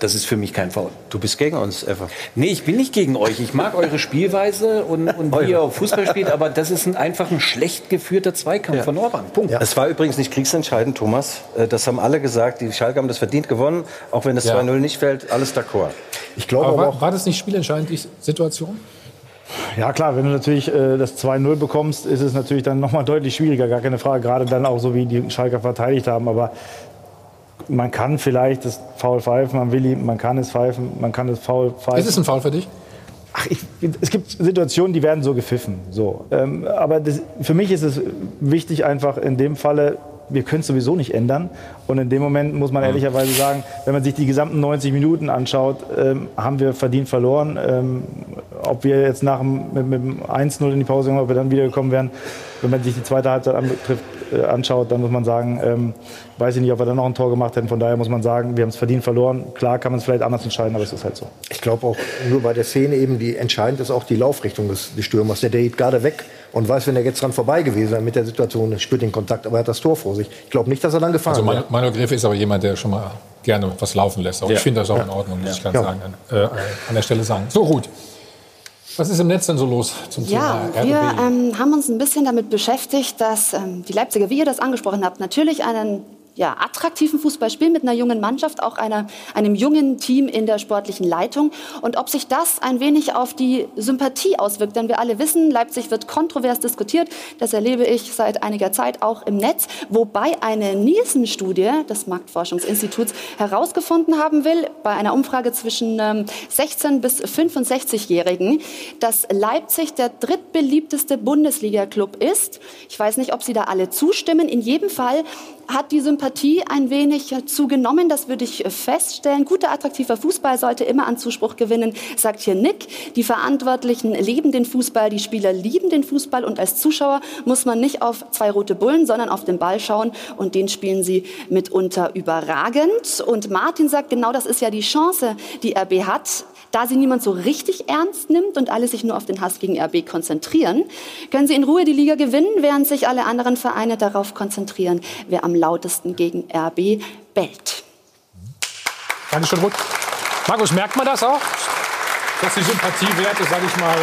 das ist für mich kein Foul. du bist gegen uns, Eva. Nee, ich bin nicht gegen euch. Ich mag eure Spielweise und, und wie ihr auch Fußball spielt, aber das ist ein, einfach ein schlecht geführter Zweikampf von Orban. Punkt. Es war übrigens nicht kriegsentscheidend, Thomas. Äh, Das haben alle gesagt. Die Schalke haben das verdient gewonnen. Auch wenn das Ja. 2-0 nicht fällt, alles d'accord. Ich glaube aber war, auch, war das nicht spielentscheidend, die Situation? Ja klar, wenn du natürlich äh, das 2-0 bekommst, ist es natürlich dann nochmal deutlich schwieriger, gar keine Frage. Gerade dann auch so, wie die Schalker verteidigt haben. Aber man kann vielleicht das Foul pfeifen, man will ihm, man kann es pfeifen, man kann das Foul pfeifen. Ist es ein Foul für dich? Ach, ich, es gibt Situationen, die werden so gepfiffen. So. Ähm, aber das, für mich ist es wichtig, einfach in dem Falle, wir können es sowieso nicht ändern. Und in dem Moment muss man ehrlicherweise sagen, wenn man sich die gesamten 90 Minuten anschaut, ähm, haben wir verdient verloren. Ähm, ob wir jetzt nach dem, mit, mit dem 1-0 in die Pause gehen, ob wir dann wiedergekommen wären, wenn man sich die zweite Halbzeit anbetrifft, äh, anschaut, dann muss man sagen, ähm, weiß ich nicht, ob wir dann noch ein Tor gemacht hätten. Von daher muss man sagen, wir haben es verdient verloren. Klar kann man es vielleicht anders entscheiden, aber es ist halt so. ich glaube auch nur bei der Szene eben, die entscheidend ist auch die Laufrichtung des, des Stürmers. Der, der geht gerade weg und weiß, wenn er jetzt dran vorbei gewesen wäre mit der Situation, er spürt den Kontakt, aber er hat das Tor vor sich. Ich glaube nicht, dass er dann gefahren Also wäre. Manuel Manuel Gräfe ist aber jemand, der schon mal gerne was laufen lässt. Ja. Ich finde das auch Ja. in Ordnung, muss ich ganz Ja. sagen, äh, an der Stelle sagen. So, gut. Was ist im Netz denn so los zum Ja, Thema wir RB? ähm, haben uns ein bisschen damit beschäftigt, dass ähm, die Leipziger, wie ihr das angesprochen habt, natürlich einen ja, attraktiven Fußball spielen mit einer jungen Mannschaft, auch einer, einem jungen Team in der sportlichen Leitung. Und ob sich das ein wenig auf die Sympathie auswirkt. Denn wir alle wissen, Leipzig wird kontrovers diskutiert. Das erlebe ich seit einiger Zeit auch im Netz. Wobei eine Nielsen-Studie des Marktforschungsinstituts herausgefunden haben will, bei einer Umfrage zwischen ähm, 16 bis 65-Jährigen, dass Leipzig der drittbeliebteste Bundesliga-Club ist. Ich weiß nicht, ob Sie da alle zustimmen. In jedem Fall hat die Sympathie ein wenig äh, zugenommen. Das würde ich äh, feststellen. Guter, attraktiver Fußball sollte immer an Zuspruch gewinnen, sagt hier Nick. Die Verantwortlichen lieben den Fußball, die Spieler lieben den Fußball und als Zuschauer muss man nicht auf zwei rote Bullen, sondern auf den Ball schauen und den spielen sie mitunter überragend. Und Martin sagt, genau das ist ja die Chance, die RB hat. Da sie niemand so richtig ernst nimmt und alle sich nur auf den Hass gegen RB konzentrieren, können sie in Ruhe die Liga gewinnen, während sich alle anderen Vereine darauf konzentrieren, wer am lautesten gegen RB bellt. Dankeschön, Ruth. Markus, merkt man das auch? Dass die Sympathiewerte, sag ich mal,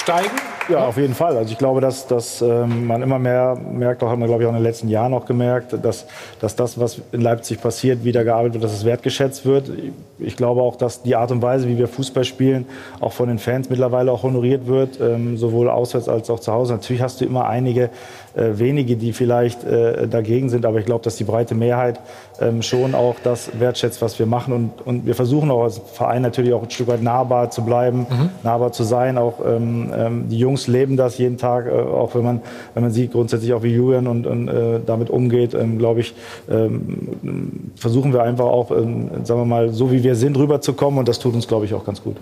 steigen? Ja, auf jeden Fall. Also ich glaube, dass, dass ähm, man immer mehr merkt, auch haben wir, glaube ich, auch in den letzten Jahren auch gemerkt, dass, dass das, was in Leipzig passiert, wieder gearbeitet wird, dass es wertgeschätzt wird. Ich glaube auch, dass die Art und Weise, wie wir Fußball spielen, auch von den Fans mittlerweile auch honoriert wird, ähm, sowohl auswärts als auch zu Hause. Natürlich hast du immer einige wenige, die vielleicht äh, dagegen sind, aber ich glaube, dass die breite Mehrheit ähm, schon auch das wertschätzt, was wir machen. Und, und wir versuchen auch als Verein natürlich auch ein Stück weit nahbar zu bleiben, nahbar zu sein. Auch ähm, ähm, die Jungs leben das jeden Tag, äh, auch wenn man, wenn man sieht, grundsätzlich auch wie Julian und, und äh, damit umgeht, ähm, glaube ich, ähm, versuchen wir einfach auch, ähm, sagen wir mal, so wie wir sind, rüberzukommen. Und das tut uns, glaube ich, auch ganz gut.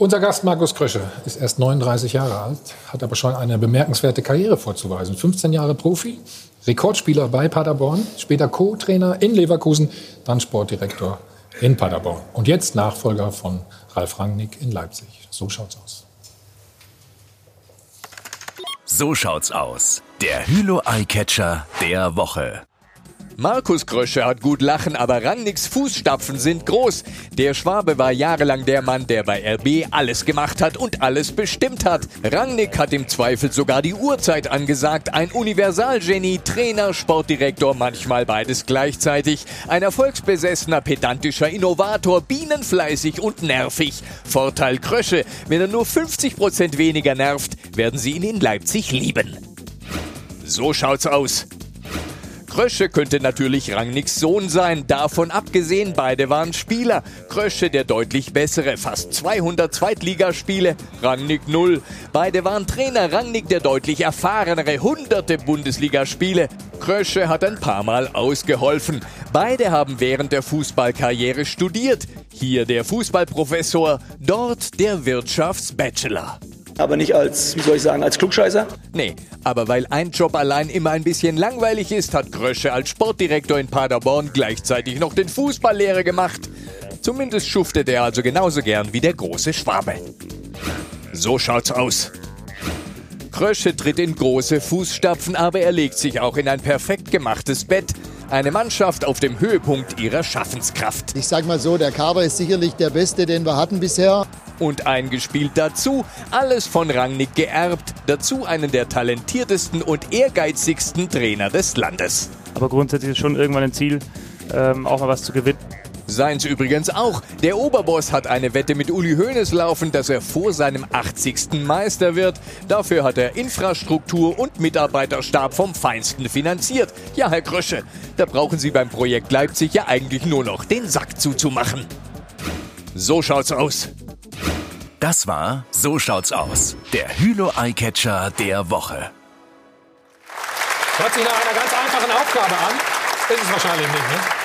Unser Gast Markus Krösche ist erst 39 Jahre alt, hat aber schon eine bemerkenswerte Karriere vorzuweisen. 15 Jahre Profi, Rekordspieler bei Paderborn, später Co-Trainer in Leverkusen, dann Sportdirektor in Paderborn. Und jetzt Nachfolger von Ralf Rangnick in Leipzig. So schaut's aus. So schaut's aus. Der Hülo Eyecatcher der Woche. Markus Krösche hat gut lachen, aber Rangnicks Fußstapfen sind groß. Der Schwabe war jahrelang der Mann, der bei RB alles gemacht hat und alles bestimmt hat. Rangnick hat im Zweifel sogar die Uhrzeit angesagt. Ein Universalgenie, Trainer, Sportdirektor, manchmal beides gleichzeitig. Ein erfolgsbesessener, pedantischer Innovator, bienenfleißig und nervig. Vorteil Krösche, wenn er nur 50% weniger nervt, werden sie ihn in Leipzig lieben. So schaut's aus. Krösche könnte natürlich Rangnicks Sohn sein. Davon abgesehen, beide waren Spieler. Krösche der deutlich bessere, fast 200 Zweitligaspiele, Rangnick null. Beide waren Trainer, Rangnick der deutlich erfahrenere, hunderte Bundesligaspiele. Krösche hat ein paar Mal ausgeholfen. Beide haben während der Fußballkarriere studiert. Hier der Fußballprofessor, dort der Wirtschaftsbachelor. Aber nicht als, wie soll ich sagen, als Klugscheißer? Nee, aber weil ein Job allein immer ein bisschen langweilig ist, hat Krösche als Sportdirektor in Paderborn gleichzeitig noch den Fußballlehrer gemacht. Zumindest schuftet er also genauso gern wie der große Schwabe. So schaut's aus. Krösche tritt in große Fußstapfen, aber er legt sich auch in ein perfekt gemachtes Bett. Eine Mannschaft auf dem Höhepunkt ihrer Schaffenskraft. Ich sag mal so, der Kader ist sicherlich der beste, den wir hatten bisher. Und eingespielt dazu, alles von Rangnick geerbt, dazu einen der talentiertesten und ehrgeizigsten Trainer des Landes. Aber grundsätzlich ist schon irgendwann ein Ziel, ähm, auch mal was zu gewinnen. Seins übrigens auch. Der Oberboss hat eine Wette mit Uli Hoeneß laufen, dass er vor seinem 80. Meister wird. Dafür hat er Infrastruktur und Mitarbeiterstab vom Feinsten finanziert. Ja, Herr Krösche, da brauchen Sie beim Projekt Leipzig ja eigentlich nur noch den Sack zuzumachen. So schaut's aus. Das war So schaut's aus. Der Hülo Eyecatcher der Woche. Hört sich nach einer ganz einfachen Aufgabe an. Ist es wahrscheinlich nicht, ne?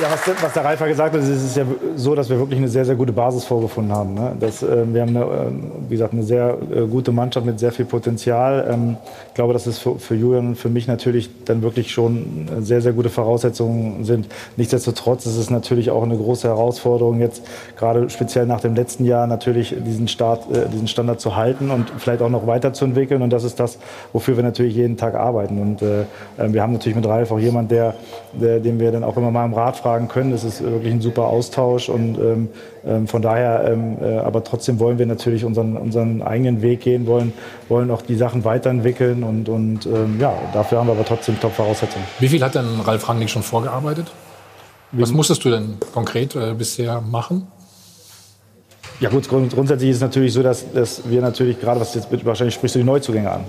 Ja, was, was der ja gesagt hat, ist es ist ja so, dass wir wirklich eine sehr, sehr gute Basis vorgefunden haben. Ne? Das, äh, wir haben, eine, äh, wie gesagt, eine sehr äh, gute Mannschaft mit sehr viel Potenzial. Ähm, ich glaube, dass es für, für Julian und für mich natürlich dann wirklich schon sehr, sehr gute Voraussetzungen sind. Nichtsdestotrotz ist es natürlich auch eine große Herausforderung, jetzt gerade speziell nach dem letzten Jahr natürlich diesen, Start, äh, diesen Standard zu halten und vielleicht auch noch weiterzuentwickeln. Und das ist das, wofür wir natürlich jeden Tag arbeiten. Und äh, wir haben natürlich mit Ralf auch jemand, der, der, den wir dann auch immer mal im Rat fragen können. Das ist wirklich ein super Austausch und ähm, ähm, von daher, ähm, äh, aber trotzdem wollen wir natürlich unseren, unseren eigenen Weg gehen, wollen, wollen auch die Sachen weiterentwickeln und, und ähm, ja, dafür haben wir aber trotzdem Top-Voraussetzungen. Wie viel hat denn Ralf Rangnick schon vorgearbeitet? Was musstest du denn konkret äh, bisher machen? Ja gut, grund grundsätzlich ist es natürlich so, dass, dass wir natürlich gerade, was jetzt wahrscheinlich sprichst du die Neuzugänge an.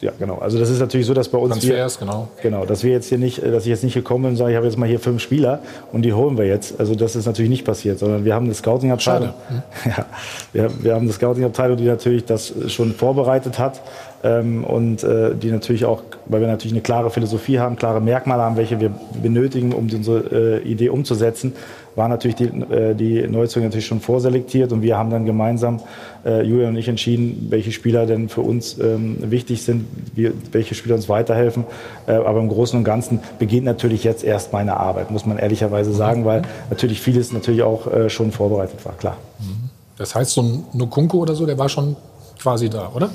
Ja, genau. Also das ist natürlich so, dass bei uns Transfers, wir, genau. genau, dass wir jetzt hier nicht, dass ich jetzt nicht gekommen bin und sage, ich habe jetzt mal hier fünf Spieler und die holen wir jetzt. Also das ist natürlich nicht passiert, sondern wir haben eine Scouting-Abteilung. Ja, wir, wir haben eine Scouting-Abteilung, die natürlich das schon vorbereitet hat ähm, und äh, die natürlich auch, weil wir natürlich eine klare Philosophie haben, klare Merkmale haben, welche wir benötigen, um unsere äh, Idee umzusetzen, war natürlich die, äh, die Neuzugänge natürlich schon vorselektiert und wir haben dann gemeinsam, äh, Julian und ich, entschieden, welche Spieler denn für uns ähm, wichtig sind, welche Spieler uns weiterhelfen. Äh, aber im Großen und Ganzen beginnt natürlich jetzt erst meine Arbeit, muss man ehrlicherweise sagen, weil natürlich vieles natürlich auch schon vorbereitet war, klar. Das heißt, so ein Nukunku oder so, der war schon quasi da, oder?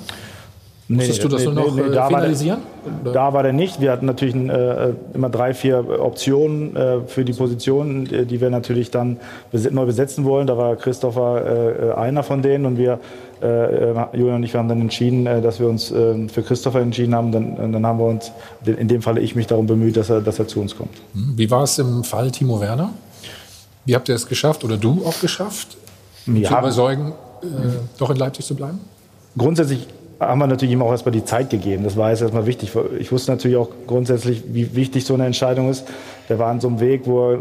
Musstest du das nur noch äh, da finalisieren? War der, da war der nicht. Wir hatten natürlich äh, immer drei, vier Optionen äh, für die Positionen, die, die wir natürlich dann neu besetzen wollen. Da war Christopher äh, einer von denen und wir, äh, Julian und ich, haben dann entschieden, äh, dass wir uns äh, für Christopher entschieden haben. Dann, dann haben wir uns, in dem Falle ich mich darum bemüht, dass er, dass er zu uns kommt. Hm, Wie war es im Fall Timo Werner? Wie habt ihr es geschafft oder du auch geschafft, ihn zu Ja. überzeugen, äh, doch in Leipzig zu bleiben? Grundsätzlich haben wir natürlich ihm auch erstmal die Zeit gegeben. Das war jetzt erstmal wichtig. Ich wusste natürlich auch grundsätzlich, wie wichtig so eine Entscheidung ist. Der war an so einem Weg, wo er,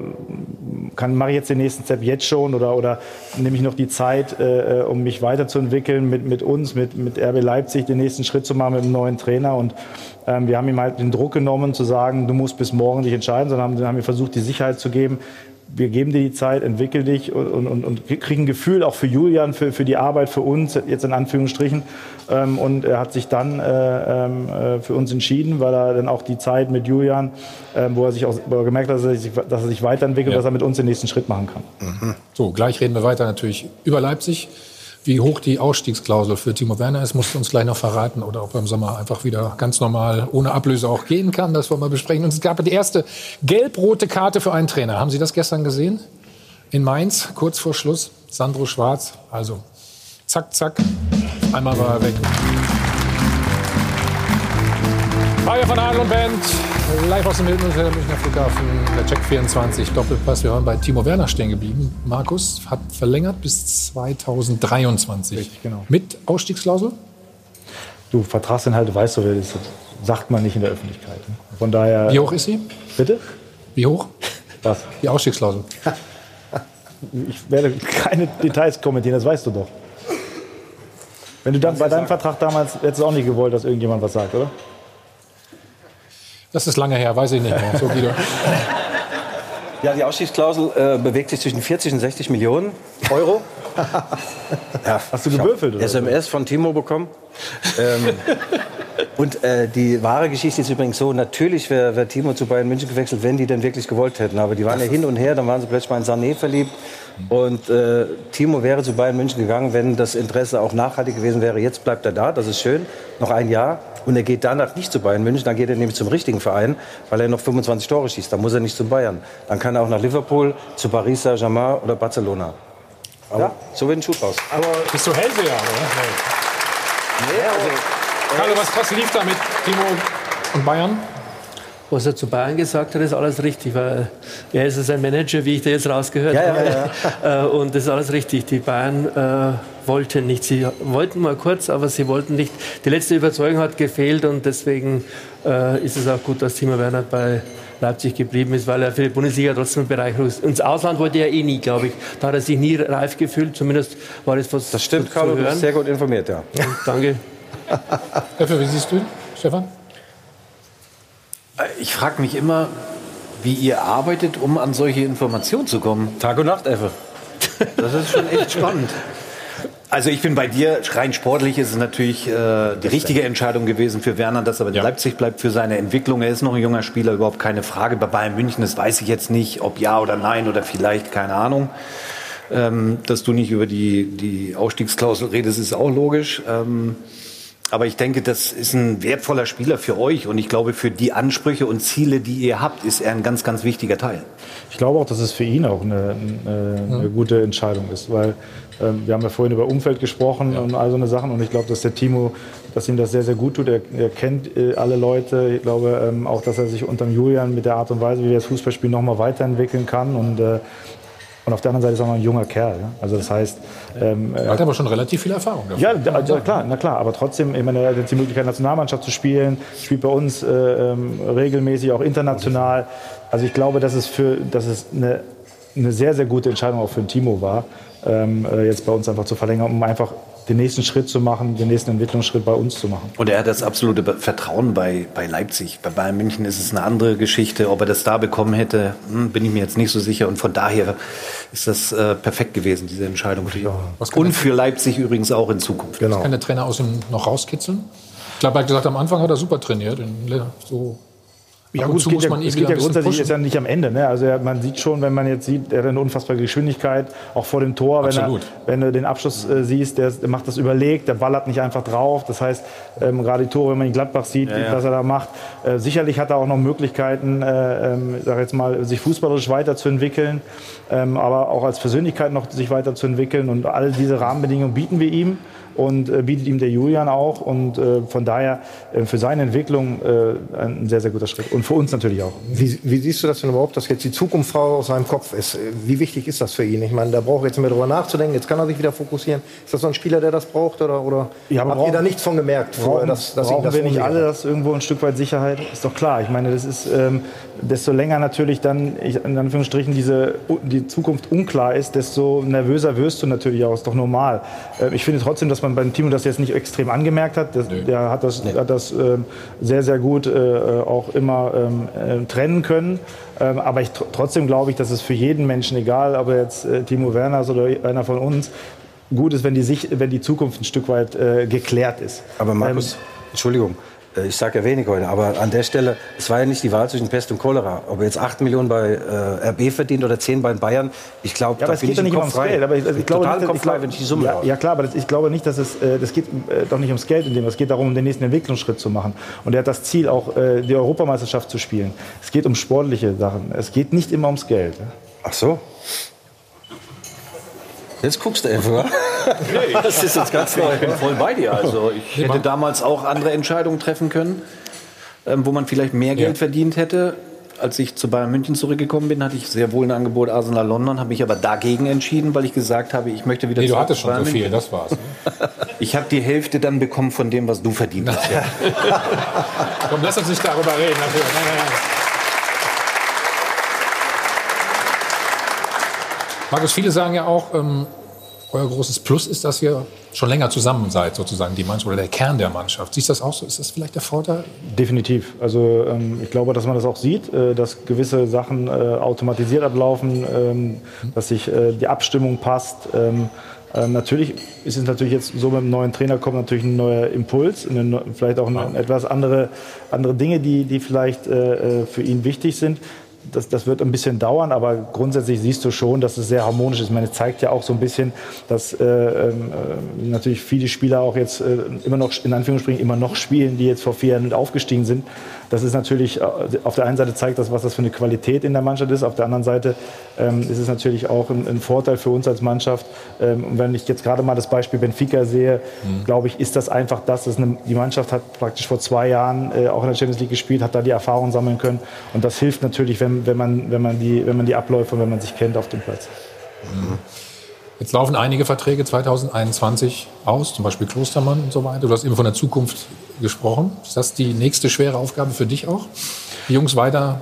kann, mache ich jetzt den nächsten Step jetzt schon oder, oder nehme ich noch die Zeit, äh, um mich weiterzuentwickeln mit, mit uns, mit, mit RB Leipzig, den nächsten Schritt zu machen mit einem neuen Trainer. Und ähm, wir haben ihm halt den Druck genommen, zu sagen, du musst bis morgen dich entscheiden, sondern haben, haben wir versucht, die Sicherheit zu geben, wir geben dir die Zeit, entwickel dich und, und, und kriegen ein Gefühl auch für Julian, für, für die Arbeit, für uns, jetzt in Anführungsstrichen. Ähm, und er hat sich dann äh, ähm, äh, für uns entschieden, weil er dann auch die Zeit mit Julian, ähm, wo er sich auch wo er gemerkt hat, dass er sich, dass er sich weiterentwickelt, Ja. dass er mit uns den nächsten Schritt machen kann. So, gleich reden wir weiter natürlich über Leipzig. Wie hoch die Ausstiegsklausel für Timo Werner ist, musst du uns gleich noch verraten. Oder ob er im Sommer einfach wieder ganz normal ohne Ablöse auch gehen kann. Das wollen wir besprechen. Und es gab die erste gelb-rote Karte für einen Trainer. Haben Sie das gestern gesehen? In Mainz, kurz vor Schluss. Sandro Schwarz. Also, zack, zack. Einmal war er weg. Mario von Adel und Band, live aus dem Hilton Hotel Münchner Flughafen, der Check 24 Doppelpass. Wir waren bei Timo Werner stehen geblieben. Markus hat verlängert bis 2023. Richtig, genau. Mit Ausstiegsklausel? Du Vertragsinhalte weißt du, wer das ist. sagt man nicht in der Öffentlichkeit. Von daher. Wie hoch ist sie? Bitte? Wie hoch? Was? Die Ausstiegsklausel. Ich werde keine Details kommentieren, das weißt du doch. Wenn du dann bei deinem Vertrag damals hättest du auch nicht gewollt, dass irgendjemand was sagt, oder? Das ist lange her, weiß ich nicht mehr. So, Guido. Ja, die Ausstiegsklausel äh, bewegt sich zwischen 40 und 60 Millionen Euro. ja, Hast du gewürfelt, oder? SMS von Timo bekommen. ähm, und äh, die wahre Geschichte ist übrigens so, natürlich wäre wär Timo zu Bayern München gewechselt, wenn die denn wirklich gewollt hätten. Aber die waren ja hin und her, dann waren sie plötzlich mal in Sané verliebt. Und äh, Timo wäre zu Bayern München gegangen, wenn das Interesse auch nachhaltig gewesen wäre. Jetzt bleibt er da, das ist schön, noch ein Jahr. Und er geht danach nicht zu Bayern München, dann geht er nämlich zum richtigen Verein, weil er noch 25 Tore schießt. Dann muss er nicht zu Bayern. Dann kann er auch nach Liverpool, zu Paris Saint-Germain oder Barcelona. Aber so wird ein Schuh draus. Aber bist du Hellseher, oder? Nee, also, Carlo, was, was lief da mit Timo und Bayern? Was er zu Bayern gesagt hat, ist alles richtig, weil er ist ja sein Manager, wie ich da jetzt rausgehört Ja, ja, habe. Äh, Und das ist alles richtig. Die Bayern äh, wollten nicht. Sie wollten mal kurz, aber sie wollten nicht. Die letzte Überzeugung hat gefehlt und deswegen äh, ist es auch gut, dass Timo Werner bei Leipzig geblieben ist, weil er für die Bundesliga trotzdem Bereicherung ist. Ins Ausland wollte er eh nie, glaube ich. Da hat er sich nie reif gefühlt. Zumindest war das was Das stimmt, Carlo, du bist sehr gut informiert, ja. Danke. Effe, wie siehst du, Stefan? Ich frage mich immer, wie ihr arbeitet, um an solche Informationen zu kommen. Tag und Nacht, Effe. Das ist schon echt spannend. Also ich bin bei dir, rein sportlich ist es natürlich äh, die richtige Entscheidung gewesen für Werner, dass er in Leipzig bleibt für seine Entwicklung. Er ist noch ein junger Spieler, überhaupt keine Frage. Bei Bayern München, das weiß ich jetzt nicht, ob ja oder nein oder vielleicht, keine Ahnung. Ähm, dass du nicht über die, die Ausstiegsklausel redest, ist auch logisch. Ähm, aber ich denke, das ist ein wertvoller Spieler für euch und ich glaube, für die Ansprüche und Ziele, die ihr habt, ist er ein ganz, ganz wichtiger Teil. Ich glaube auch, dass es für ihn auch eine, eine, eine gute Entscheidung ist, weil ähm, wir haben ja vorhin über Umfeld gesprochen und all so eine Sachen und ich glaube, dass der Timo, dass ihm das sehr, sehr gut tut. Er, er kennt äh, alle Leute. Ich glaube ähm, auch, dass er sich unter dem Julian mit der Art und Weise, wie er das Fußballspiel noch mal weiterentwickeln kann und äh, und auf der anderen Seite ist er auch noch ein junger Kerl. Ja? Also das heißt, ähm, Er hat aber schon relativ viel Erfahrung. dafür. ja, da, ja, klar, na klar, aber trotzdem, ich meine, er hat jetzt die Möglichkeit, Nationalmannschaft zu spielen, spielt bei uns äh, ähm, regelmäßig, auch international. Also ich glaube, dass es, für, dass es eine, eine sehr, sehr gute Entscheidung auch für den Timo war, ähm, äh, jetzt bei uns einfach zu verlängern, um einfach den nächsten Schritt zu machen, den nächsten Entwicklungsschritt bei uns zu machen. Und er hat das absolute Vertrauen bei, bei Leipzig. Bei Bayern München ist es eine andere Geschichte. Ob er das da bekommen hätte, hm, bin ich mir jetzt nicht so sicher. Und von daher ist das äh, perfekt gewesen, diese Entscheidung ihn. Und für Leipzig übrigens auch in Zukunft. Genau. Kann der Trainer aus ihm noch rauskitzeln? Ich glaube, er hat gesagt, am Anfang hat er super trainiert. So Ja gut, es geht muss ja, man es geht ja grundsätzlich pushen. ist ja nicht am Ende. Ne? Also man sieht schon, wenn man jetzt sieht, er hat eine unfassbare Geschwindigkeit, auch vor dem Tor, wenn, er, wenn du den Abschluss äh, siehst, der, der macht das überlegt, der ballert nicht einfach drauf. Das heißt, ähm, gerade die Tore, wenn man in Gladbach sieht, Ja, ja. was er da macht, äh, sicherlich hat er auch noch Möglichkeiten, äh, ähm, ich sag jetzt mal, sich fußballerisch weiterzuentwickeln, ähm, aber auch als Persönlichkeit noch sich weiterzuentwickeln. Und all diese Rahmenbedingungen bieten wir ihm und äh, bietet ihm der Julian auch. Und äh, von daher äh, für seine Entwicklung äh, ein sehr, sehr guter Schritt. Und für uns natürlich auch. Wie, wie siehst du das denn überhaupt, dass jetzt die Zukunft frei aus seinem Kopf ist? Wie wichtig ist das für ihn? Ich meine, da braucht er jetzt mehr drüber nachzudenken. Jetzt kann er sich wieder fokussieren. Ist das so ein Spieler, der das braucht? Oder, oder Ja, habt ihr brauchen- da nichts von gemerkt? Brauchen, dass, dass brauchen das wir nicht alle das irgendwo ein Stück weit Sicherheit? Ist doch klar. Ich meine, das ist, ähm, desto länger natürlich dann, ich, in Anführungsstrichen, diese, die Zukunft unklar ist, desto nervöser wirst du natürlich auch. Ist doch normal. Ähm, ich finde trotzdem, dass man beim Timo das jetzt nicht extrem angemerkt hat. Das, Der hat das, hat das ähm, sehr, sehr gut äh, auch immer ähm, äh, trennen können. Ähm, aber ich, tr- trotzdem glaube ich, dass es für jeden Menschen, egal ob er jetzt äh, Timo Werner ist oder einer von uns, gut ist, wenn die, sich, wenn die Zukunft ein Stück weit äh, geklärt ist. Aber Markus, Entschuldigung, äh, ich sage ja wenig heute, aber an der Stelle, es war ja nicht die Wahl zwischen Pest und Cholera. Ob er jetzt 8 Millionen bei äh, RB verdient oder 10 bei Bayern, ich glaube, Ja, da bin geht ich doch nicht ums frei. Geld. Aber ich, also ich glaube Total nicht, Kopf frei, wenn ich die Summe ja, ja klar, aber das, ich glaube nicht, dass es, äh, das geht äh, doch nicht ums Geld in dem. Es geht darum, um den nächsten Entwicklungsschritt zu machen. Und er hat das Ziel, auch äh, die Europameisterschaft zu spielen. Es geht um sportliche Sachen. Es geht nicht immer ums Geld. Ach so. Jetzt guckst du einfach. Nee, das ist jetzt ganz neu. Ich bin voll bei dir. Also ich hätte damals auch andere Entscheidungen treffen können, ähm, wo man vielleicht mehr Geld verdient hätte. als ich zu Bayern München zurückgekommen bin, hatte ich sehr wohl ein Angebot Arsenal London, habe mich aber dagegen entschieden, weil ich gesagt habe, ich möchte wieder Nee, du hattest zu schon so viel, das war's. Ne? Ich habe die Hälfte dann bekommen von dem, was du verdient hast. Ja. Komm, lass uns nicht darüber reden. Dafür. Nein, nein, nein. Markus, viele sagen ja auch, ähm, euer großes Plus ist, dass ihr schon länger zusammen seid, sozusagen die Mannschaft oder der Kern der Mannschaft. Siehst du das auch so? Ist das vielleicht der Vorteil? Definitiv. Also ähm, ich glaube, dass man das auch sieht, äh, dass gewisse Sachen äh, automatisiert ablaufen, ähm, dass sich äh, die Abstimmung passt. Ähm, ähm, natürlich ist es natürlich jetzt so, mit dem neuen Trainer kommt natürlich ein neuer Impuls, eine, vielleicht auch eine, etwas andere, andere Dinge, die, die vielleicht äh, äh, für ihn wichtig sind. Das, das wird ein bisschen dauern, aber grundsätzlich siehst du schon, dass es sehr harmonisch ist. Ich meine, es zeigt ja auch so ein bisschen, dass äh, ähm, äh, natürlich viele Spieler auch jetzt äh, immer noch, in Anführungsstrichen, immer noch spielen, die jetzt vor vier Jahren aufgestiegen sind. Das ist natürlich, äh, auf der einen Seite zeigt das, was das für eine Qualität in der Mannschaft ist. Auf der anderen Seite ähm, ist es natürlich auch ein, ein Vorteil für uns als Mannschaft. Ähm, und wenn ich jetzt gerade mal das Beispiel Benfica sehe, glaube ich, ist das einfach das. dass eine, die Mannschaft hat praktisch vor zwei Jahren äh, auch in der Champions League gespielt, hat da die Erfahrung sammeln können. Und das hilft natürlich, wenn, wenn, man, wenn, man, die, wenn man die Abläufe und wenn man sich kennt auf dem Platz. Jetzt laufen einige Verträge 2021 aus, zum Beispiel Klostermann und so weiter. Du hast eben von der Zukunft gesprochen. Ist das die nächste schwere Aufgabe für dich auch, die Jungs weiter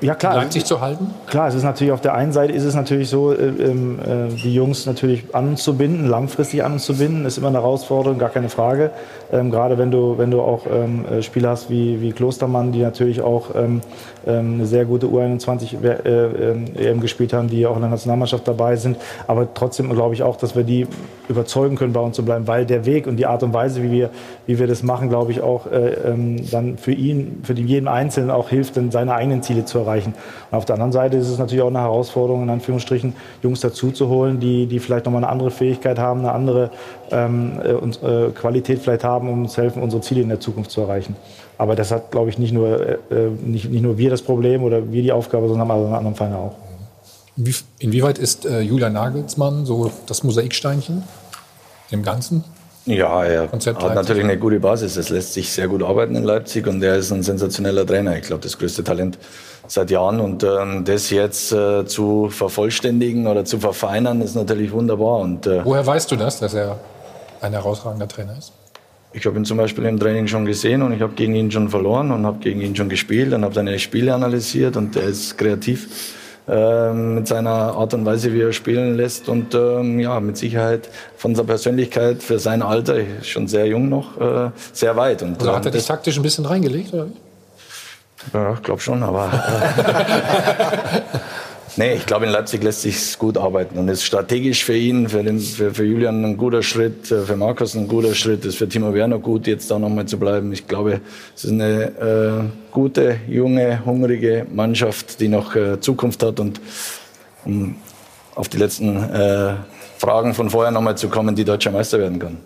ja, klar. in Leipzig zu halten? Klar, es ist natürlich auf der einen Seite ist es natürlich so, äh, ähm, äh, die Jungs natürlich an uns zu binden, langfristig an uns zu binden, ist immer eine Herausforderung, gar keine Frage. Ähm, gerade wenn du, wenn du auch ähm, äh, Spieler hast wie, wie Klostermann, die natürlich auch ähm, eine sehr gute U21 äh, ähm, EM gespielt haben, die auch in der Nationalmannschaft dabei sind. Aber trotzdem glaube ich auch, dass wir die überzeugen können, bei uns zu bleiben, weil der Weg und die Art und Weise, wie wir, wie wir das machen, glaube ich auch äh, ähm, dann für ihn, für den jeden Einzelnen auch hilft, dann seine eigenen Ziele zu erreichen. Und auf der anderen Seite ist es natürlich auch eine Herausforderung, in Anführungsstrichen, Jungs dazu zu holen, die, die vielleicht nochmal eine andere Fähigkeit haben, eine andere ähm, äh, äh, Qualität vielleicht haben, um uns helfen, unsere Ziele in der Zukunft zu erreichen. Aber das hat, glaube ich, nicht nur, äh, nicht, nicht nur wir das Problem oder wir die Aufgabe, sondern alle anderen Vereine auch. Wie, inwieweit ist äh, Julian Nagelsmann so das Mosaiksteinchen im Ganzen? Ja, er Konzept hat Leipzig. natürlich eine gute Basis. Es lässt sich sehr gut arbeiten in Leipzig und er ist ein sensationeller Trainer. Ich glaube, das größte Talent seit Jahren. Und ähm, das jetzt äh, zu vervollständigen oder zu verfeinern, ist natürlich wunderbar. Und äh, Woher weißt du das, dass er ein herausragender Trainer ist? Ich habe ihn zum Beispiel im Training schon gesehen und ich habe gegen ihn schon verloren und habe gegen ihn schon gespielt und habe seine Spiele analysiert und er ist kreativ ähm, mit seiner Art und Weise, wie er spielen lässt und ähm, ja, mit Sicherheit von seiner Persönlichkeit für sein Alter, er schon sehr jung noch, äh, sehr weit. Und, Oder hat er ähm, dich taktisch ein bisschen reingelegt? Oder? ja, ich glaube schon, aber. Nee, ich glaube, in Leipzig lässt sich gut arbeiten. Und es ist strategisch für ihn, für, den, für, für Julian ein guter Schritt, äh, für Markus ein guter Schritt, es ist für Timo Werner gut, jetzt da nochmal zu bleiben. Ich glaube, es ist eine äh, gute, junge, hungrige Mannschaft, die noch äh, Zukunft hat. Und um auf die letzten äh, Fragen von vorher nochmal zu kommen, die deutscher Meister werden kann.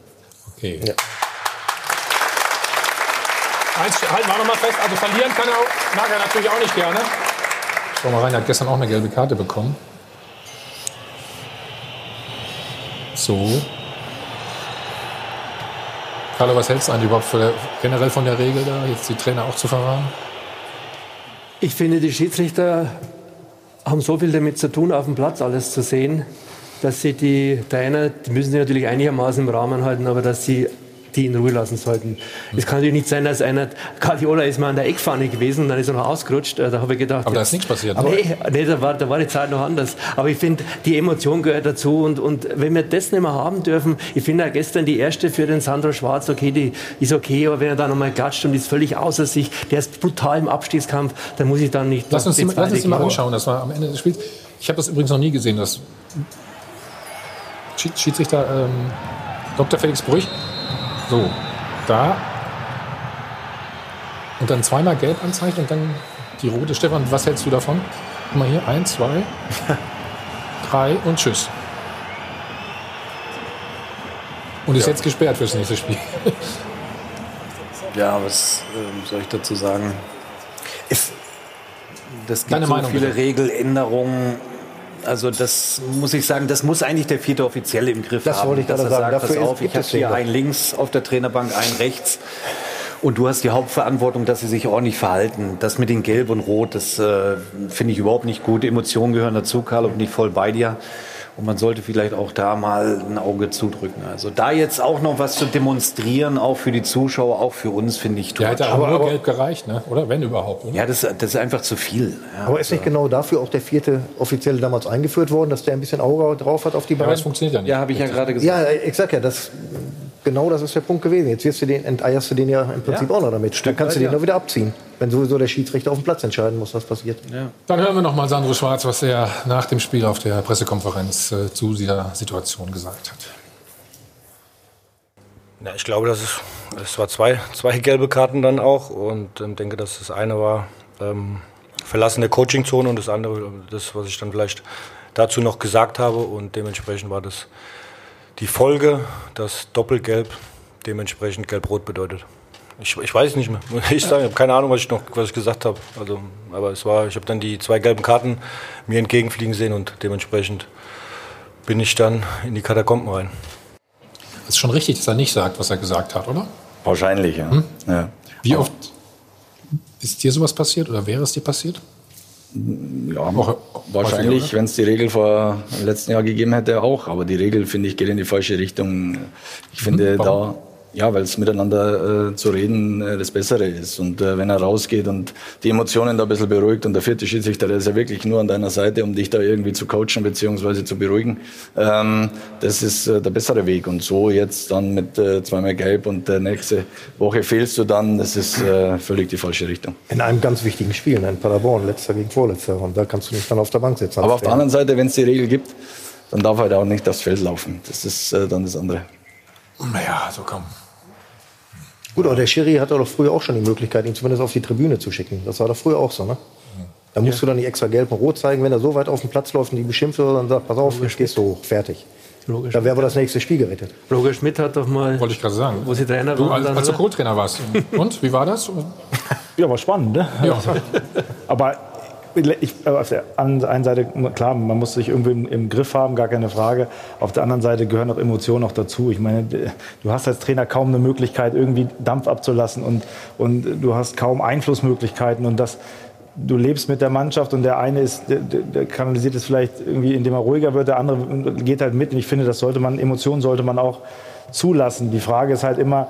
Okay. Eins halten wir auch noch mal fest. Also verlieren kann er auch, mag er natürlich auch nicht gerne. Schau mal rein, er hat gestern auch eine gelbe Karte bekommen. So. Carlo, was hältst du eigentlich überhaupt der, generell von der Regel da, jetzt die Trainer auch zu verwahren? Ich finde, die Schiedsrichter haben so viel damit zu tun, auf dem Platz alles zu sehen, dass sie die Trainer, die müssen sie natürlich einigermaßen im Rahmen halten, aber dass sie die in Ruhe lassen sollten. Es kann natürlich nicht sein, dass einer, Guardiola ist mal an der Eckfahne gewesen, dann ist er noch ausgerutscht, äh, da habe ich gedacht... Aber da jetzt- ist nichts passiert, ne? Nee, nee da, war, da war die Zeit noch anders. Aber ich finde, die Emotion gehört dazu und, und wenn wir das nicht mehr haben dürfen, ich finde auch gestern die erste für den Sandro Schwarz, okay, die ist okay, aber wenn er da nochmal klatscht und ist völlig außer sich, der ist brutal im Abstiegskampf, dann muss ich dann nicht... Lass uns lass uns die mal anschauen. Das war am Ende des Spiels. Ich habe das übrigens noch nie gesehen, dass Schied- Schiedsrichter ähm, Dr. Felix Brüch. So, da. Und dann zweimal gelb anzeigen und dann die rote. Stefan, was hältst du davon? Guck mal hier, eins, zwei, drei und tschüss. Und ist Ja. jetzt gesperrt fürs nächste Spiel. Ja, was ähm, soll ich dazu sagen? Es, das gibt Deine so Meinung, viele bitte. Regeländerungen. Also das muss ich sagen, das muss eigentlich der vierte Offizielle im Griff Das haben. wollte ich dass gerade er sagen. Sagt, Dafür pass auf, ich habe hier einen links auf der Trainerbank, einen rechts. Und du hast die Hauptverantwortung, dass sie sich ordentlich verhalten. Das mit den Gelb und Rot, das äh, finde ich überhaupt nicht gut. Emotionen gehören dazu, Karl, und nicht voll bei dir. Und man sollte vielleicht auch da mal ein Auge zudrücken. Also da jetzt auch noch was zu demonstrieren, auch für die Zuschauer, auch für uns, finde ich Der tot. hätte aber, nur gelb gereicht, ne? oder? Wenn überhaupt. Oder? Ja, das, das ist einfach zu viel. Ja, Aber ist nicht genau dafür auch der vierte Offizielle damals eingeführt worden, dass der ein bisschen Auge drauf hat auf die beiden? das funktioniert ja nicht. Ja, habe ich ja gerade gesagt. Ja, ich sag ja, das, genau das ist der Punkt gewesen. Jetzt wirst du den, enteierst du den ja im Prinzip Ja. auch noch damit. Dann kannst du den ja. nur wieder abziehen, wenn sowieso der Schiedsrichter auf dem Platz entscheiden muss, was passiert. Dann hören wir noch mal Sandro Schwarz, was er nach dem Spiel auf der Pressekonferenz äh, zu dieser Situation gesagt hat. Ja, ich glaube, dass es, es war zwei, zwei gelbe Karten dann auch und ähm, denke, dass das eine war ähm, Verlassen der Coachingzone und das andere das, was ich dann vielleicht dazu noch gesagt habe und dementsprechend war das die Folge, dass Doppelgelb dementsprechend gelb-rot bedeutet. Ich, ich weiß nicht mehr, ich ich habe keine Ahnung, was ich noch was ich gesagt habe. Also, aber es war, ich habe dann die zwei gelben Karten mir entgegenfliegen sehen und dementsprechend bin ich dann in die Katakomben rein. Es ist schon richtig, dass er nicht sagt, was er gesagt hat, oder? Wahrscheinlich, ja. Hm? ja. Wie oft ist dir sowas passiert oder wäre es dir passiert? Ja, wahrscheinlich, wenn es die Regel vor dem letzten Jahr gegeben hätte, auch. Aber die Regel, finde ich, geht in die falsche Richtung. Ich finde da, ja, weil es miteinander äh, zu reden äh, das Bessere ist. Und äh, wenn er rausgeht und die Emotionen da ein bisschen beruhigt und der vierte Schiedsrichter, der ist ja wirklich nur an deiner Seite, um dich da irgendwie zu coachen bzw. zu beruhigen, ähm, das ist äh, der bessere Weg. Und so jetzt dann mit äh, zweimal Gelb und äh, nächste Woche fehlst du dann, das ist äh, völlig die falsche Richtung. In einem ganz wichtigen Spiel, ne, in Paderborn, letzter gegen vorletzter. Und da kannst du nicht dann auf der Bank sitzen. Aber auf der anderen Seite, wenn es die Regel gibt, dann darf er halt auch nicht aufs Feld laufen. Das ist äh, dann das andere. Naja, so komm. Gut, aber der Schiri hatte doch früher auch schon die Möglichkeit, ihn zumindest auf die Tribüne zu schicken. Das war doch früher auch so, ne? Da musst du dann nicht extra gelb und rot zeigen, wenn er so weit auf dem Platz läuft und die beschimpft wird, dann sagt, pass auf, jetzt gehst du hoch, fertig. Logisch. Da wäre aber das nächste Spiel gerettet. Roger Schmidt hat doch mal. Wollte ich gerade sagen. Wo sie Trainer Du, waren. als, dann, als du oder? Co-Trainer warst. Und, wie war das? Ja, war spannend, ne? Ja. Aber ich, äh, auf der einen Seite, klar, man muss sich irgendwie im, im Griff haben, gar keine Frage. Auf der anderen Seite gehören auch Emotionen noch dazu. Ich meine, du hast als Trainer kaum eine Möglichkeit, irgendwie Dampf abzulassen und, und du hast kaum Einflussmöglichkeiten und das, du lebst mit der Mannschaft und der eine ist, der der kanalisiert es vielleicht irgendwie, indem er ruhiger wird, der andere geht halt mit. Und ich finde, das sollte man, Emotionen sollte man auch zulassen. Die Frage ist halt immer,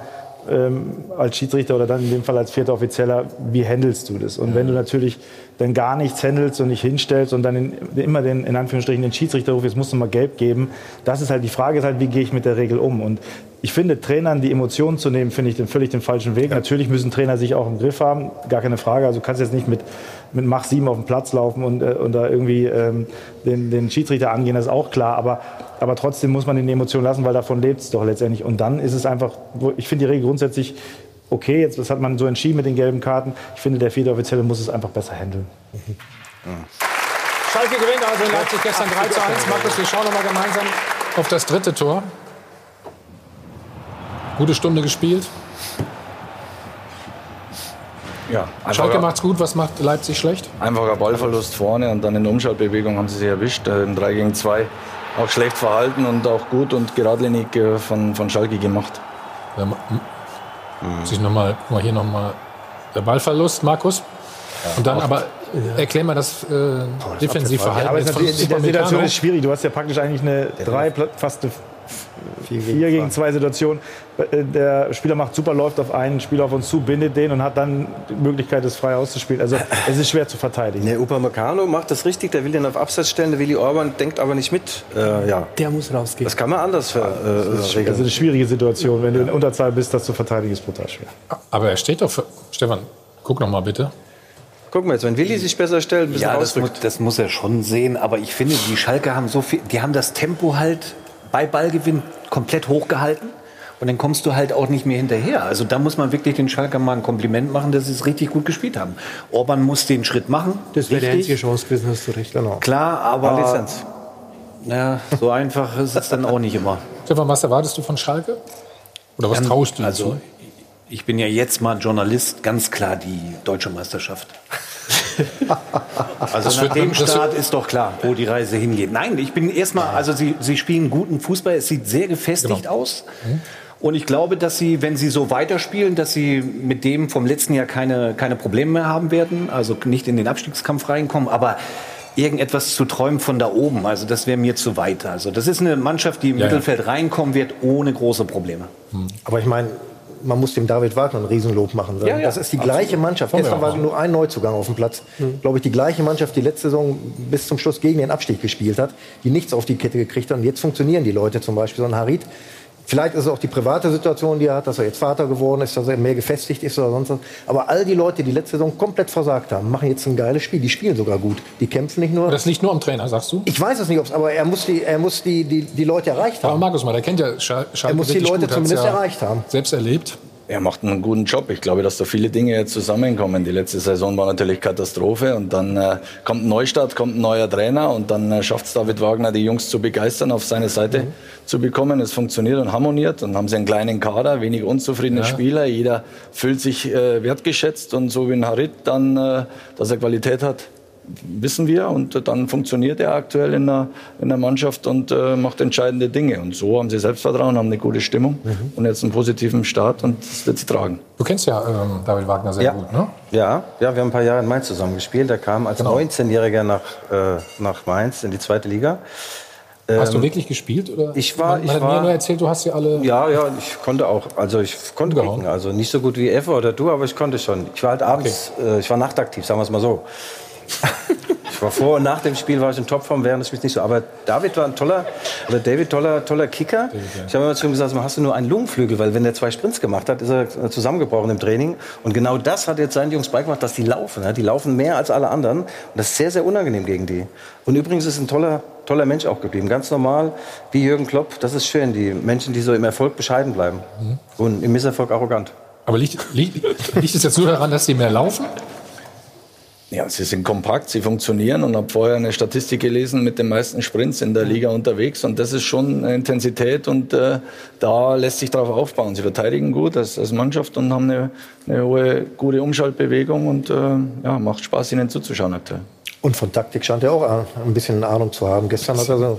ähm, als Schiedsrichter oder dann in dem Fall als vierter Offizieller, wie handelst du das? Und wenn du natürlich dann gar nichts handelst und nicht hinstellst und dann in, immer den, in Anführungsstrichen den Schiedsrichter rufst, jetzt musst du mal gelb geben, das ist halt die Frage, ist halt, wie gehe ich mit der Regel um? Und ich finde, Trainern die Emotionen zu nehmen, finde ich den, völlig den falschen Weg. Natürlich müssen Trainer sich auch im Griff haben, gar keine Frage. Also du kannst jetzt nicht mit, mit Mach 7 auf den Platz laufen und, äh, und da irgendwie ähm, den, den Schiedsrichter angehen, das ist auch klar. Aber, aber trotzdem muss man den Emotionen lassen, weil davon lebt es doch letztendlich. Und dann ist es einfach, ich finde die Regel grundsätzlich okay, jetzt das hat man so entschieden mit den gelben Karten. Ich finde, der vierte Offizielle muss es einfach besser handeln. Schalke gewinnt also in Leipzig gestern 3 zu 1. Markus, wir schauen noch mal gemeinsam auf das dritte Tor. Gute Stunde gespielt. Ja, Schalke macht's gut, was macht Leipzig schlecht? einfacher Ballverlust vorne und dann in der Umschaltbewegung haben sie sich erwischt. äh, Im 3 gegen 2 auch schlecht verhalten und auch gut und geradlinig äh, von, von Schalke gemacht. Ja, ma- m- Sich noch mal, mal hier nochmal der Ballverlust, Markus. Und dann aber erklär mal das äh, Defensivverhalten. Aber es jetzt ist natürlich, in der Situation ist schwierig. Du hast ja praktisch eigentlich eine drei, fast eine vier gegen zwei Situation. Äh, Der Spieler macht super, läuft auf einen Spieler auf uns zu, bindet den und hat dann die Möglichkeit, das frei auszuspielen. Also es ist schwer zu verteidigen. Der Upamecano macht das richtig, der will den auf Abseits stellen, der Willi Orban denkt aber nicht mit. Äh, ja. Der muss rausgehen. Das kann man anders ver, äh, Das ist regeln. eine schwierige Situation. Wenn du in Unterzahl bist, das zu verteidigen, ist brutal schwer. Aber er steht doch für. Stefan, guck noch mal bitte. Guck mal jetzt, wenn Willi sich besser stellt, ein bisschen Ja, das muss, das muss er schon sehen. Aber ich finde, die Schalke haben so viel, die haben das Tempo halt bei Ballgewinn komplett hochgehalten. Und dann kommst du halt auch nicht mehr hinterher. Also da muss man wirklich den Schalker mal ein Kompliment machen, dass sie es richtig gut gespielt haben. Orban muss den Schritt machen. Das wäre die einzige Chance gewesen, hast du recht. Genau. Klar, aber Lizenz. ja, so einfach ist es dann auch nicht immer. Stefan, was erwartest du von Schalke? Oder was Ähm, traust du also, zu? Ich bin ja jetzt mal Journalist, ganz klar die deutsche Meisterschaft. also Das nach dem Start ist doch klar, wo die Reise hingeht. Nein, ich bin erstmal, also sie, sie spielen guten Fußball, es sieht sehr gefestigt Genau. aus. Und ich glaube, dass sie, wenn sie so weiterspielen, dass sie mit dem vom letzten Jahr keine, keine Probleme mehr haben werden. Also nicht in den Abstiegskampf reinkommen. Aber irgendetwas zu träumen von da oben, also das wäre mir zu weit. Also das ist eine Mannschaft, die im Ja, ja. Mittelfeld reinkommen wird, ohne große Probleme. Aber ich meine, man muss dem David Wagner ein Riesenlob machen. Ja, ja, das ist die absolut. gleiche Mannschaft. Gestern war nur ein Neuzugang auf dem Platz. Glaube ich, die gleiche Mannschaft, die letzte Saison bis zum Schluss gegen den Abstieg gespielt hat, die nichts auf die Kette gekriegt hat. Und jetzt funktionieren die Leute zum Beispiel. So ein Harit. Vielleicht ist es auch die private Situation, die er hat, dass er jetzt Vater geworden ist, dass er mehr gefestigt ist oder sonst was. Aber all die Leute, die letzte Saison komplett versagt haben, machen jetzt ein geiles Spiel. Die spielen sogar gut. Die kämpfen nicht nur. Das liegt nur am Trainer, sagst du? Ich weiß es nicht, ob's, aber er muss die, er muss die, die, die Leute erreicht haben. Aber Markus mal, der kennt ja Schal Schalke Er muss die Leute gut, zumindest ja erreicht haben. Selbst erlebt. Er macht einen guten Job. Ich glaube, dass da viele Dinge jetzt zusammenkommen. Die letzte Saison war natürlich Katastrophe und dann äh, kommt ein Neustart, kommt ein neuer Trainer und dann äh, schafft es David Wagner, die Jungs zu begeistern, auf seine Seite zu bekommen. Es funktioniert und harmoniert. Dann haben sie einen kleinen Kader, wenig unzufriedene Ja. Spieler. Jeder fühlt sich äh, wertgeschätzt und so wie ein Harit dann, äh, dass er Qualität hat, wissen wir und dann funktioniert er aktuell in der, in der Mannschaft und äh, macht entscheidende Dinge. Und so haben sie Selbstvertrauen, haben eine gute Stimmung und jetzt einen positiven Start und das wird sie tragen. Du kennst ja ähm, David Wagner sehr Ja. gut, ne? Ja, ja, wir haben ein paar Jahre in Mainz zusammen gespielt. Er kam als Genau. 19-Jähriger nach, äh, nach Mainz in die zweite Liga. Hast du Ähm, wirklich gespielt? Oder? Ich war, Man, ich man hat war, mir nur erzählt, du hast ja alle. Ja, ja, ich konnte auch. Also ich konnte kicken. Also nicht so gut wie Effe oder du, aber ich konnte schon. Ich war halt abends, äh, ich war nachtaktiv, sagen wir es mal so. ich war vor und nach dem Spiel war ich in Topform, während des Spiels nicht so. Aber David war ein toller, oder David toller, toller Kicker. Ich habe immer zu ihm gesagt, hast du nur einen Lungenflügel, weil wenn der zwei Sprints gemacht hat, ist er zusammengebrochen im Training. Und genau das hat jetzt seinen Jungs beigemacht, dass die laufen. Die laufen mehr als alle anderen. Und das ist sehr, sehr unangenehm gegen die. Und übrigens ist ein toller, toller Mensch auch geblieben. Ganz normal, wie Jürgen Klopp. Das ist schön, die Menschen, die so im Erfolg bescheiden bleiben. Und im Misserfolg arrogant. Aber liegt, liegt, liegt es jetzt nur daran, dass sie mehr laufen? Ja, sie sind kompakt, sie funktionieren und habe vorher eine Statistik gelesen mit den meisten Sprints in der Liga unterwegs und das ist schon eine Intensität und äh, da lässt sich darauf aufbauen. Sie verteidigen gut als, als Mannschaft und haben eine, eine hohe, gute Umschaltbewegung und äh, ja, macht Spaß, ihnen zuzuschauen aktuell. Und von Taktik scheint er auch äh, ein bisschen Ahnung zu haben. Gestern hat er so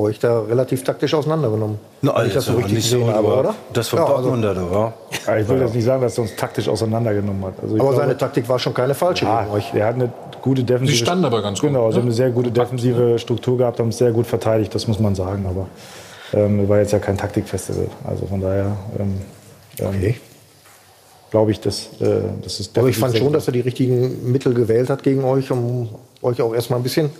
euch da relativ taktisch auseinandergenommen. Na, Wenn ich das so also, richtig nicht so, gesehen habe, aber oder? das von Ja, also- Dortmunder, du, ja. Ja, ich will jetzt nicht sagen, dass er uns taktisch auseinandergenommen hat. Also Aber glaube- seine Taktik war schon keine falsche Ja, gegen euch. er hat eine gute defensive. Sie standen aber ganz gut, Genau, sie ne? haben eine sehr gute defensive Struktur gehabt, haben es sehr gut verteidigt, das muss man sagen. Aber ähm, war jetzt ja kein Taktikfestival. Also von daher ähm, ähm, glaube ich, dass, äh, dass es Aber ich fand schon, dass er die richtigen Mittel gewählt hat gegen euch, um euch auch erstmal ein bisschen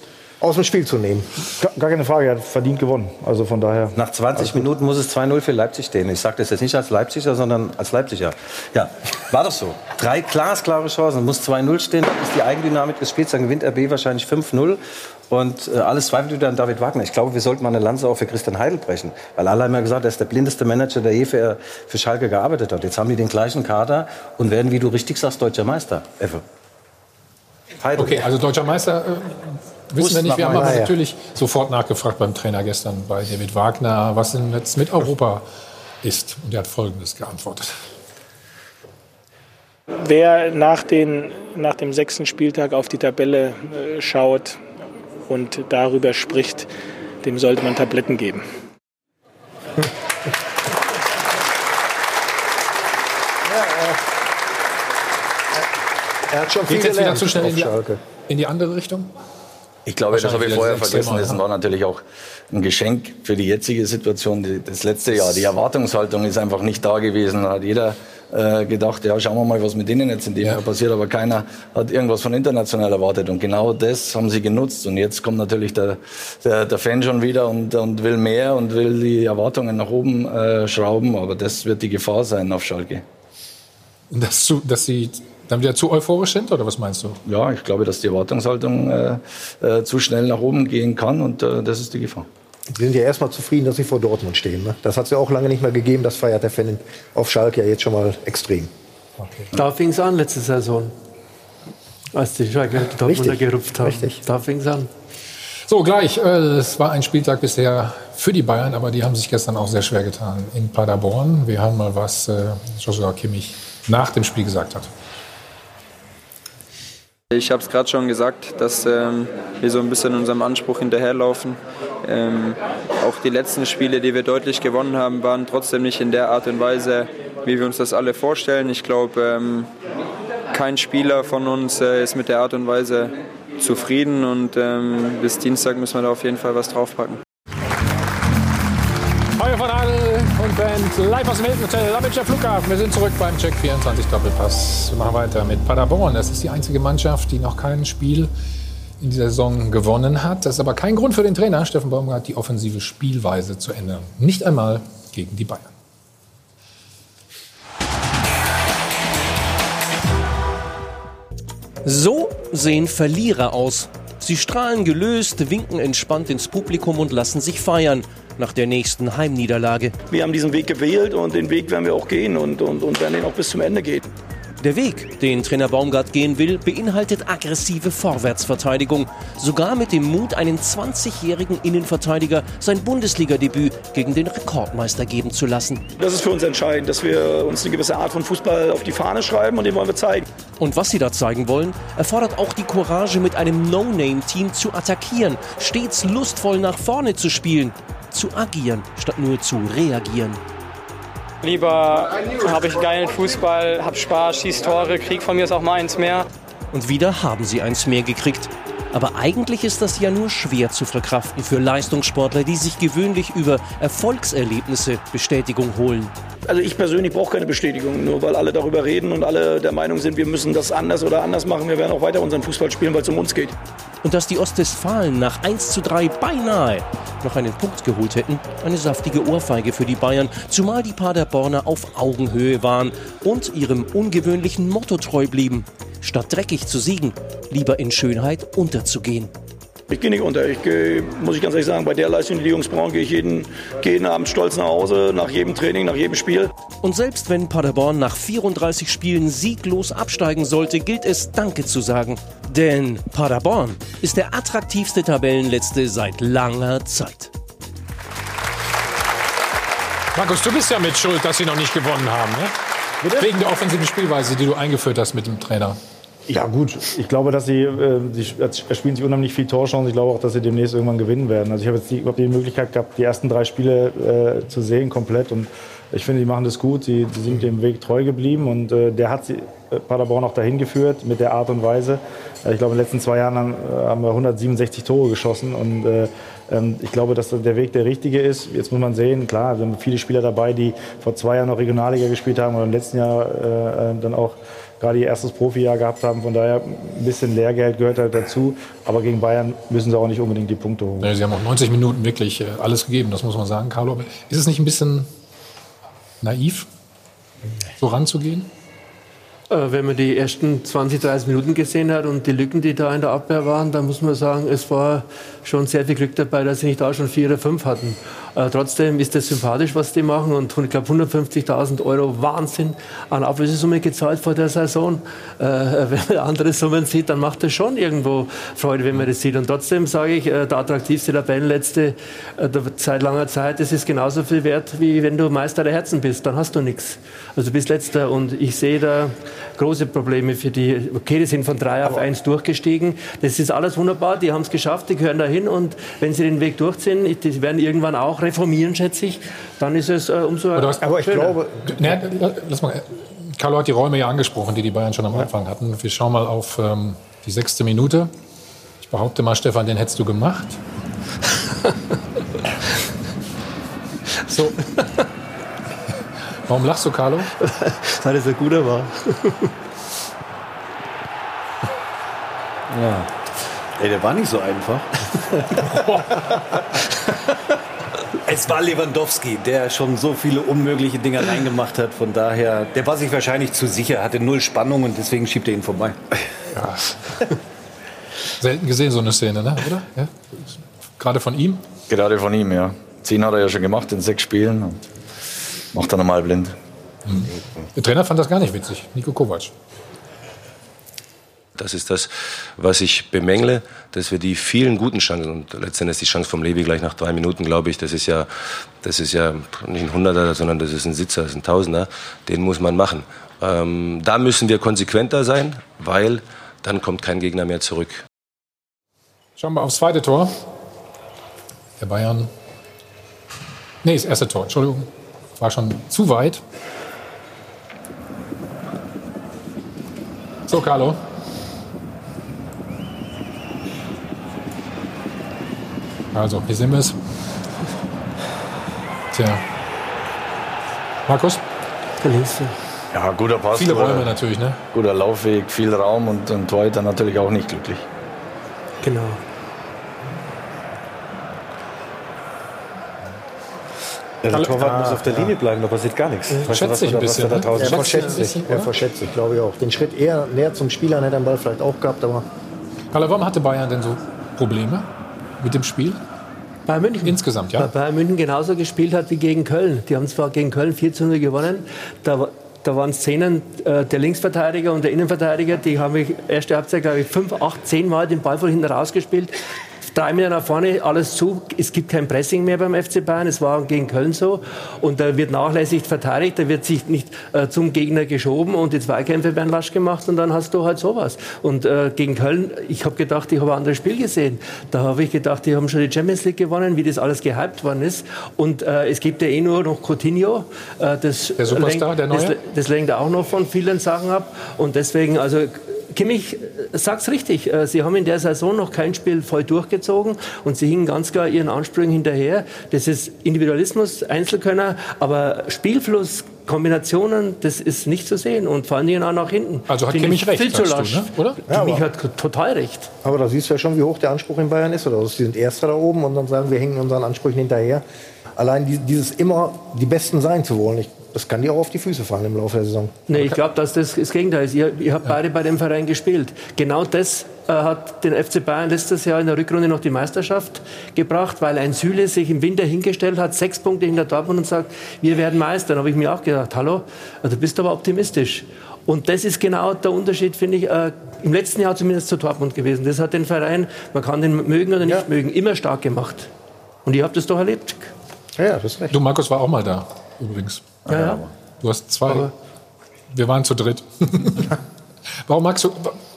aus dem Spiel zu nehmen. Gar, gar keine Frage, er hat verdient gewonnen. Also von daher. Nach 20 Minuten muss es 2-0 für Leipzig stehen. Ich sage das jetzt nicht als Leipziger, sondern als Leipziger. Ja, war doch so. Drei glasklare Chancen. Muss 2-0 stehen, dann ist die Eigendynamik des Spiels. Dann gewinnt RB wahrscheinlich 5-0. Und äh, alles zweifelt wieder an David Wagner. Ich glaube, wir sollten mal eine Lanze auch für Christian Heidel brechen. Weil alle haben ja gesagt, er ist der blindeste Manager, der je für, für Schalke gearbeitet hat. Jetzt haben die den gleichen Kader und werden, wie du richtig sagst, deutscher Meister. Effe. Heidel. Okay, also deutscher Meister äh, wissen wir nicht. Wir haben aber nachher. natürlich sofort nachgefragt beim Trainer gestern bei David Wagner, was denn jetzt mit Europa ist. Und er hat Folgendes geantwortet. Wer nach, den, nach dem sechsten Spieltag auf die Tabelle äh, schaut und darüber spricht, dem sollte man Tabletten geben. Er hat schon viel Geht jetzt wieder zu schnell in die, in die andere Richtung? Ich glaube, das habe ich vorher vergessen. Das ja. war natürlich auch ein Geschenk für die jetzige Situation, das letzte Jahr. Die Erwartungshaltung ist einfach nicht da gewesen. Da hat jeder äh, gedacht, ja, schauen wir mal, was mit denen jetzt in dem Jahr passiert. Aber keiner hat irgendwas von international erwartet. Und genau das haben sie genutzt. Und jetzt kommt natürlich der, der, der Fan schon wieder und, und will mehr und will die Erwartungen nach oben äh, schrauben. Aber das wird die Gefahr sein auf Schalke. Und dass, dass sie dann wieder zu euphorisch sind, oder was meinst du? Ja, ich glaube, dass die Erwartungshaltung äh, äh, zu schnell nach oben gehen kann. Und äh, das ist die Gefahr. Sie sind ja erstmal zufrieden, dass Sie vor Dortmund stehen. Ne? Das hat es ja auch lange nicht mehr gegeben. Das feiert der Fan auf Schalke ja jetzt schon mal extrem. Da fing es an letzte Saison. Als die Schalke Dortmunder Richtig, gerupft haben. richtig. Da fing es an. So, gleich. Äh, es war ein Spieltag bisher für die Bayern, aber die haben sich gestern auch sehr schwer getan in Paderborn. Wir hören mal, was äh, Joshua Kimmich nach dem Spiel gesagt hat. Ich habe es gerade schon gesagt, dass ähm, wir so ein bisschen unserem Anspruch hinterherlaufen Ähm, auch die letzten Spiele, die wir deutlich gewonnen haben, waren trotzdem nicht in der Art und Weise, wie wir uns das alle vorstellen. Ich glaube, ähm, kein Spieler von uns äh, ist mit der Art und Weise zufrieden und ähm, bis Dienstag müssen wir da auf jeden Fall was draufpacken. Live aus dem Hilton Hotel Lamitscher Flughafen. Wir sind zurück beim Check 24 Doppelpass. Wir machen weiter mit Paderborn. Das ist die einzige Mannschaft, die noch kein Spiel in dieser Saison gewonnen hat. Das ist aber kein Grund für den Trainer Steffen Baumgart, die offensive Spielweise zu ändern. Nicht einmal gegen die Bayern. So sehen Verlierer aus. Sie strahlen gelöst, winken entspannt ins Publikum und lassen sich feiern nach der nächsten Heimniederlage. Wir haben diesen Weg gewählt und den Weg werden wir auch gehen und, und, und werden ihn auch bis zum Ende gehen. Der Weg, den Trainer Baumgart gehen will, beinhaltet aggressive Vorwärtsverteidigung. Sogar mit dem Mut, einen 20-jährigen Innenverteidiger sein Bundesligadebüt gegen den Rekordmeister geben zu lassen. Das ist für uns entscheidend, dass wir uns eine gewisse Art von Fußball auf die Fahne schreiben und den wollen wir zeigen. Und was sie da zeigen wollen, erfordert auch die Courage, mit einem No-Name-Team zu attackieren, stets lustvoll nach vorne zu spielen, zu agieren, statt nur zu reagieren. Lieber habe ich geilen Fußball, hab Spaß, schieß Tore, krieg von mir ist auch mal eins mehr. Und wieder haben sie eins mehr gekriegt. Aber eigentlich ist das ja nur schwer zu verkraften für Leistungssportler, die sich gewöhnlich über Erfolgserlebnisse Bestätigung holen. Also ich persönlich brauche keine Bestätigung, nur weil alle darüber reden und alle der Meinung sind, wir müssen das anders oder anders machen. Wir werden auch weiter unseren Fußball spielen, weil es um uns geht. Und dass die Ostwestfalen nach 1 zu 3 beinahe noch einen Punkt geholt hätten, eine saftige Ohrfeige für die Bayern, zumal die Paderborner auf Augenhöhe waren und ihrem ungewöhnlichen Motto treu blieben. Statt dreckig zu siegen, lieber in Schönheit unterzugehen. Ich gehe nicht unter. Ich gehe, muss ich ganz ehrlich sagen, bei der Leistung, die die Jungs brauchen, gehe ich jeden, jeden Abend stolz nach Hause, nach jedem Training, nach jedem Spiel. Und selbst wenn Paderborn nach 34 Spielen sieglos absteigen sollte, gilt es Danke zu sagen. Denn Paderborn ist der attraktivste Tabellenletzte seit langer Zeit. Markus, du bist ja mit schuld, dass sie noch nicht gewonnen haben. Ne? Wegen der offensiven Spielweise, die du eingeführt hast mit dem Trainer. Ja gut, ich glaube, dass sie, äh, sie erspielen sich unheimlich viel Torchancen. Ich glaube auch, dass sie demnächst irgendwann gewinnen werden. Also ich habe jetzt die, hab die Möglichkeit gehabt, die ersten drei Spiele äh, zu sehen komplett und ich finde, die machen das gut. Sie, sie sind dem Weg treu geblieben und äh, der hat sie äh, Paderborn auch dahin geführt mit der Art und Weise. Äh, ich glaube, in den letzten zwei Jahren haben, äh, haben wir 167 Tore geschossen und äh, ähm, ich glaube, dass der Weg der richtige ist. Jetzt muss man sehen, klar, wir haben viele Spieler dabei, die vor zwei Jahren noch Regionalliga gespielt haben oder im letzten Jahr äh, dann auch gerade ihr erstes Profijahr gehabt haben. Von daher ein bisschen Lehrgeld gehört halt dazu. Aber gegen Bayern müssen sie auch nicht unbedingt die Punkte holen. Ja, sie haben auch 90 Minuten wirklich äh, alles gegeben, das muss man sagen, Carlo. Ist es nicht ein bisschen naiv, so ranzugehen? Äh, Wenn man die ersten 20, 30 Minuten gesehen hat und die Lücken, die da in der Abwehr waren, dann muss man sagen, es war schon sehr viel Glück dabei, dass sie nicht da schon vier oder fünf hatten. Äh, trotzdem ist das sympathisch, was die machen. Und ich glaube, 150.000 Euro Wahnsinn an Ablösesumme gezahlt vor der Saison. Äh, wenn man andere Summen sieht, dann macht das schon irgendwo Freude, wenn man das sieht. Und trotzdem sage ich, äh, der attraktivste Tabellenletzte äh, seit langer Zeit, das ist genauso viel wert, wie wenn du Meister der Herzen bist. Dann hast du nichts. Also du bist Letzter. Und ich sehe da große Probleme für die. Okay, die sind von drei auf eins durchgestiegen. Das ist alles wunderbar. Die haben es geschafft, die gehören dahin. Und wenn sie den Weg durchziehen, die werden irgendwann auch reformieren, schätze ich, dann ist es äh, umso Aber, hast, schöner. Ne, lass mal, Carlo hat die Räume ja angesprochen, die die Bayern schon am Anfang hatten. Wir schauen mal auf ähm, die sechste Minute. Ich behaupte mal, Stefan, den hättest du gemacht. so. Warum lachst du, Carlo? Weil es ein guter war. Ja. Ey, der war nicht so einfach. es war Lewandowski, der schon so viele unmögliche Dinge reingemacht hat. Von daher, der war sich wahrscheinlich zu sicher, hatte null Spannung und deswegen schiebt er ihn vorbei. Ja. Selten gesehen, so eine Szene, ne? oder? Ja? Gerade von ihm? Gerade von ihm, ja. Zehn hat er ja schon gemacht in sechs Spielen. Und macht er nochmal blind. Der Trainer fand das gar nicht witzig, Nico Kovac. Das ist das, was ich bemängle, dass wir die vielen guten Chancen und letztendlich die Chance vom Levi gleich nach drei Minuten, glaube ich, das ist ja, das ist ja nicht ein Hunderter, sondern das ist ein Sitzer, das ist ein Tausender, den muss man machen. Ähm, da müssen wir konsequenter sein, weil dann kommt kein Gegner mehr zurück. Schauen wir aufs zweite Tor. der Bayern. Nee, das erste Tor, Entschuldigung. War schon zu weit. So, Carlo. Also, hier sehen wir es. Tja. Markus? Der nächste. Ja, guter Pass. Viele guter- Räume natürlich, ne? Guter Laufweg, viel Raum und ein Torhüter natürlich auch nicht glücklich. Genau. Ja, der Torwart Ah, muss auf der ja. Linie bleiben, da passiert gar nichts. Du, Schätze ich er ein da- bisschen, er da ne? draußen Er verschätzt sich, er verschätzt sich, glaube ich auch. Den Schritt eher näher zum Spieler hätte er den Ball vielleicht auch gehabt, aber Carlo, warum hatte Bayern denn so Probleme mit dem Spiel? Bayern München. Insgesamt, ja. Weil Bayern München genauso gespielt hat wie gegen Köln. Die haben zwar gegen Köln 4 zu 0 gewonnen. Da, da waren Szenen, äh, der Linksverteidiger und der Innenverteidiger, die haben mich erste Halbzeit, glaube ich, 5, 8, 10 Mal den Ball von hinten rausgespielt. Drei Meter nach vorne, alles zu. Es gibt kein Pressing mehr beim FC Bayern. Es war gegen Köln so. Und da wird nachlässig verteidigt. Da wird sich nicht äh, zum Gegner geschoben und die Zweikämpfe werden lasch gemacht und dann hast du halt sowas. Und äh, gegen Köln, ich habe gedacht, ich habe ein anderes Spiel gesehen. Da habe ich gedacht, die haben schon die Champions League gewonnen, wie das alles gehypt worden ist. Und äh, es gibt ja eh nur noch Coutinho. Äh, das Der Superstar, der das, Neue? das lenkt auch noch von vielen Sachen ab. Und deswegen, also Kimmich äh, sagt's richtig. äh, Sie haben in der Saison noch kein Spiel voll durchgezogen und sie hingen ganz klar ihren Ansprüchen hinterher. Das ist Individualismus, Einzelkönner, aber Spielfluss, Kombinationen, das ist nicht zu sehen und vor allen Dingen auch nach hinten. Also hat Finde Kimmich ich recht, Viel zu lasch. ne? oder? Kimmich hat total recht. Aber da siehst du ja schon, wie hoch der Anspruch in Bayern ist. Oder? Sie sind Erster da oben und dann sagen, wir hängen unseren Ansprüchen hinterher. Allein die- dieses immer die Besten sein zu wollen, ich, das kann dir auch auf die Füße fallen im Laufe der Saison. Nee, ich glaube, dass das das Gegenteil ist. Ihr, ihr habt beide bei dem Verein gespielt. Genau das äh, hat den FC Bayern letztes Jahr in der Rückrunde noch die Meisterschaft gebracht, weil ein Süle sich im Winter hingestellt hat, sechs Punkte hinter Dortmund und sagt, wir werden Meister. Dann habe ich mir auch gedacht, hallo, du bist aber optimistisch. Und das ist genau der Unterschied, finde ich, äh, im letzten Jahr zumindest zu Dortmund gewesen. Das hat den Verein, man kann den mögen oder nicht mögen, immer stark gemacht. Und ihr habt das doch erlebt. Ja, das ist recht. Du, Markus, war auch mal da, übrigens. Ja, ja. Du hast zwei. wir waren zu dritt. Warum magst du.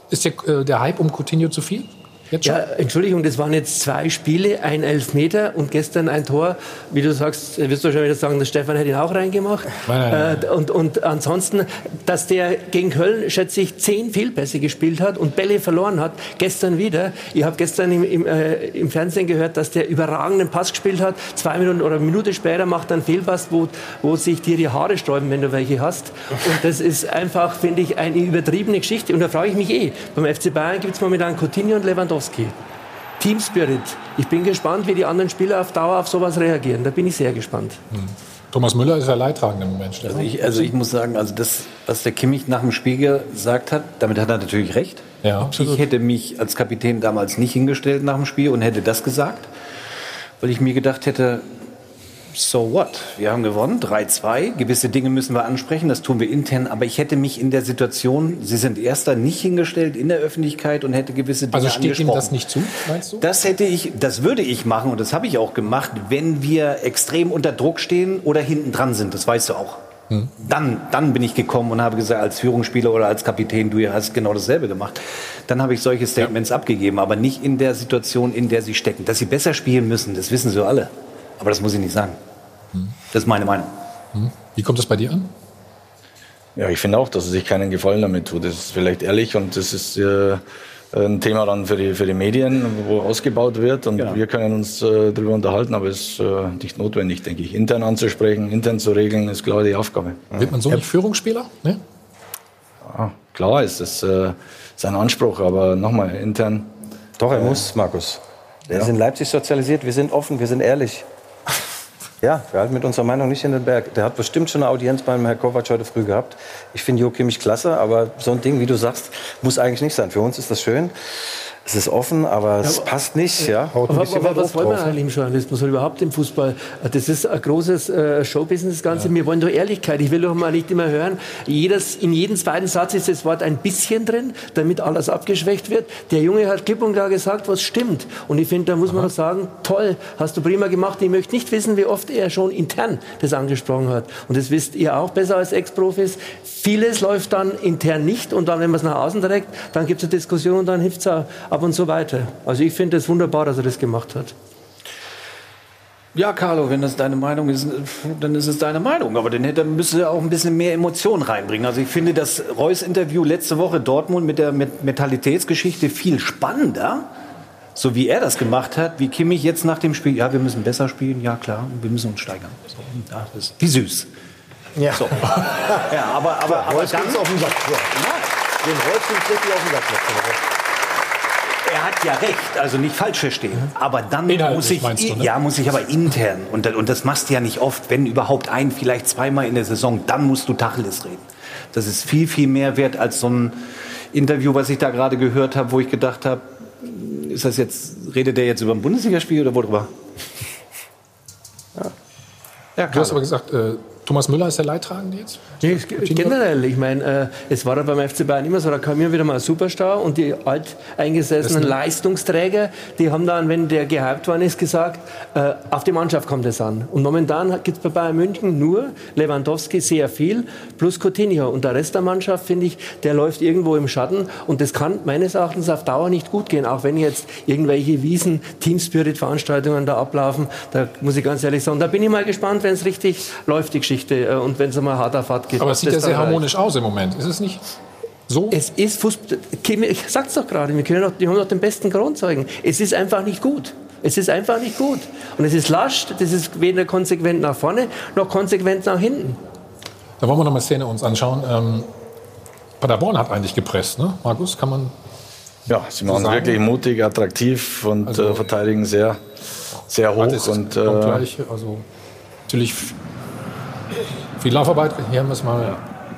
Ist der, äh, der Hype um Coutinho zu viel? Jetzt schon? Ja, Entschuldigung, das waren jetzt zwei Spiele, ein Elfmeter und gestern ein Tor. Wie du sagst, wirst du schon wieder sagen, der Stefan hätte ihn auch reingemacht. Nein, nein, Äh, und, und ansonsten, dass der gegen Köln, schätze ich, zehn Fehlpässe gespielt hat und Bälle verloren hat, gestern wieder. Ich habe gestern im, im, äh, im Fernsehen gehört, dass der überragenden Pass gespielt hat. Zwei Minuten oder eine Minute später macht er einen Fehlpass, wo, wo sich dir die Haare sträuben, wenn du welche hast. Und das ist einfach, finde ich, eine übertriebene Geschichte. Und da frage ich mich eh, beim FC Bayern gibt es momentan Coutinho und Lewandowski. Team Spirit. Ich bin gespannt, wie die anderen Spieler auf Dauer auf sowas reagieren. Da bin ich sehr gespannt. Thomas Müller ist ja leidtragend im Moment. Also ich, also ich muss sagen, also das, was der Kimmich nach dem Spiel gesagt hat, damit hat er natürlich recht. Ja, absolut. Ich hätte mich als Kapitän damals nicht hingestellt nach dem Spiel und hätte das gesagt, weil ich mir gedacht hätte, so what? Wir haben gewonnen, 3-2. Gewisse Dinge müssen wir ansprechen, das tun wir intern. Aber ich hätte mich in der Situation, Sie sind Erster, nicht hingestellt in der Öffentlichkeit und hätte gewisse Dinge Also steht angesprochen. das nicht zu, meinst du? Das hätte ich, das würde ich machen und das habe ich auch gemacht, wenn wir extrem unter Druck stehen oder hinten dran sind. Das weißt du auch. Dann, dann bin ich gekommen und habe gesagt, als Führungsspieler oder als Kapitän, du hast genau dasselbe gemacht. Dann habe ich solche Statements abgegeben, aber nicht in der Situation, in der sie stecken. Dass sie besser spielen müssen, das wissen sie alle. Aber das muss ich nicht sagen. Das ist meine Meinung. Wie kommt das bei dir an? Ja, ich finde auch, dass er sich keinen Gefallen damit tut. Das ist vielleicht ehrlich und das ist äh, ein Thema dann für die, für die Medien, wo ausgebaut wird und wir können uns äh, darüber unterhalten, aber es ist äh, nicht notwendig, denke ich. Intern anzusprechen, intern zu regeln, ist klar die Aufgabe. Wird man so nicht Führungsspieler? Ne? Ja, klar ist das äh, sein Anspruch, aber nochmal intern. Doch, er muss, Markus. Er ist in Leipzig sozialisiert, wir sind offen, wir sind ehrlich. Ja, wir halten mit unserer Meinung nicht in den Berg. Der hat bestimmt schon eine Audienz beim Herrn Kovac heute früh gehabt. Ich finde Jo Kimmich klasse, aber so ein Ding, wie du sagst, muss eigentlich nicht sein. Für uns ist das schön. Es ist offen, aber es passt nicht. Ja. Aber, aber was wollen wir eigentlich im Journalismus oder überhaupt im Fußball? Das ist ein großes äh, Showbusiness, das Ganze. Wir wollen doch Ehrlichkeit. Ich will doch mal nicht immer hören, jedes, in jedem zweiten Satz ist das Wort ein bisschen drin, damit alles abgeschwächt wird. Der Junge hat klipp und klar gesagt, was stimmt. Und ich finde, da muss man doch sagen, toll, hast du prima gemacht. Ich möchte nicht wissen, wie oft er schon intern das angesprochen hat. Und das wisst ihr auch besser als Ex-Profis. Vieles läuft dann intern nicht und dann, wenn man es nach außen trägt, dann gibt es eine Diskussion und dann hilft es ab und so weiter. Also ich finde es wunderbar, dass er das gemacht hat. Ja, Carlo, wenn das deine Meinung ist, dann ist es deine Meinung. Aber dann hätte, müsste er auch ein bisschen mehr Emotionen reinbringen. Also ich finde das Reus-Interview letzte Woche Dortmund mit der Mentalitätsgeschichte viel spannender. So wie er das gemacht hat, wie Kimmich jetzt nach dem Spiel. Ja, wir müssen besser spielen, ja klar, wir müssen uns steigern. So, ja, das ist, wie süß. Ja. So. ja, aber, aber, aber Reus dann, ging's auf den Sack. Ja. Den Reus richtig auf den Sack. Er hat ja recht, also nicht falsch verstehen. Aber dann Inhaltlich muss ich, du, ne? ja, muss ich aber intern und, und das machst du ja nicht oft, wenn überhaupt ein, vielleicht zweimal in der Saison, dann musst du Tacheles reden. Das ist viel, viel mehr wert als so ein Interview, was ich da gerade gehört habe, wo ich gedacht habe, ist das jetzt, redet der jetzt über ein Bundesligaspiel oder worüber? Ja, du hast aber gesagt, äh, Thomas Müller ist der Leidtragende jetzt? Nee, generell, ich meine, äh, es war ja beim FC Bayern immer so, da kam immer wieder mal ein Superstar und die alteingesessenen Leistungsträger, die haben dann, wenn der gehypt worden ist, gesagt, äh, auf die Mannschaft kommt es an. Und momentan gibt es bei Bayern München nur Lewandowski sehr viel, plus Coutinho. Und der Rest der Mannschaft, finde ich, der läuft irgendwo im Schatten und das kann meines Erachtens auf Dauer nicht gut gehen, auch wenn jetzt irgendwelche Wiesen, Team-Spirit-Veranstaltungen da ablaufen, da muss ich ganz ehrlich sagen, da bin ich mal gespannt, wenn es richtig läuft, die Geschichte, äh, und wenn es mal hart auf hart geht. Aber es sieht ja sehr harmonisch aus im Moment. Ist es nicht so? Es ist Fußball. Ich sag's doch gerade, wir können doch, die haben doch den besten Grundzeugen. Es ist einfach nicht gut. Es ist einfach nicht gut. Und es ist lasch, das ist weder konsequent nach vorne noch konsequent nach hinten. Da wollen wir noch mal eine Szene uns anschauen. Ähm, Paderborn hat eigentlich gepresst, ne? Markus, kann man. Ja, sie So sagen? wirklich mutig, attraktiv und Also- äh, verteidigen sehr, sehr hoch. Und, äh, gleich, also natürlich viel Laufarbeit. Hier müssen wir.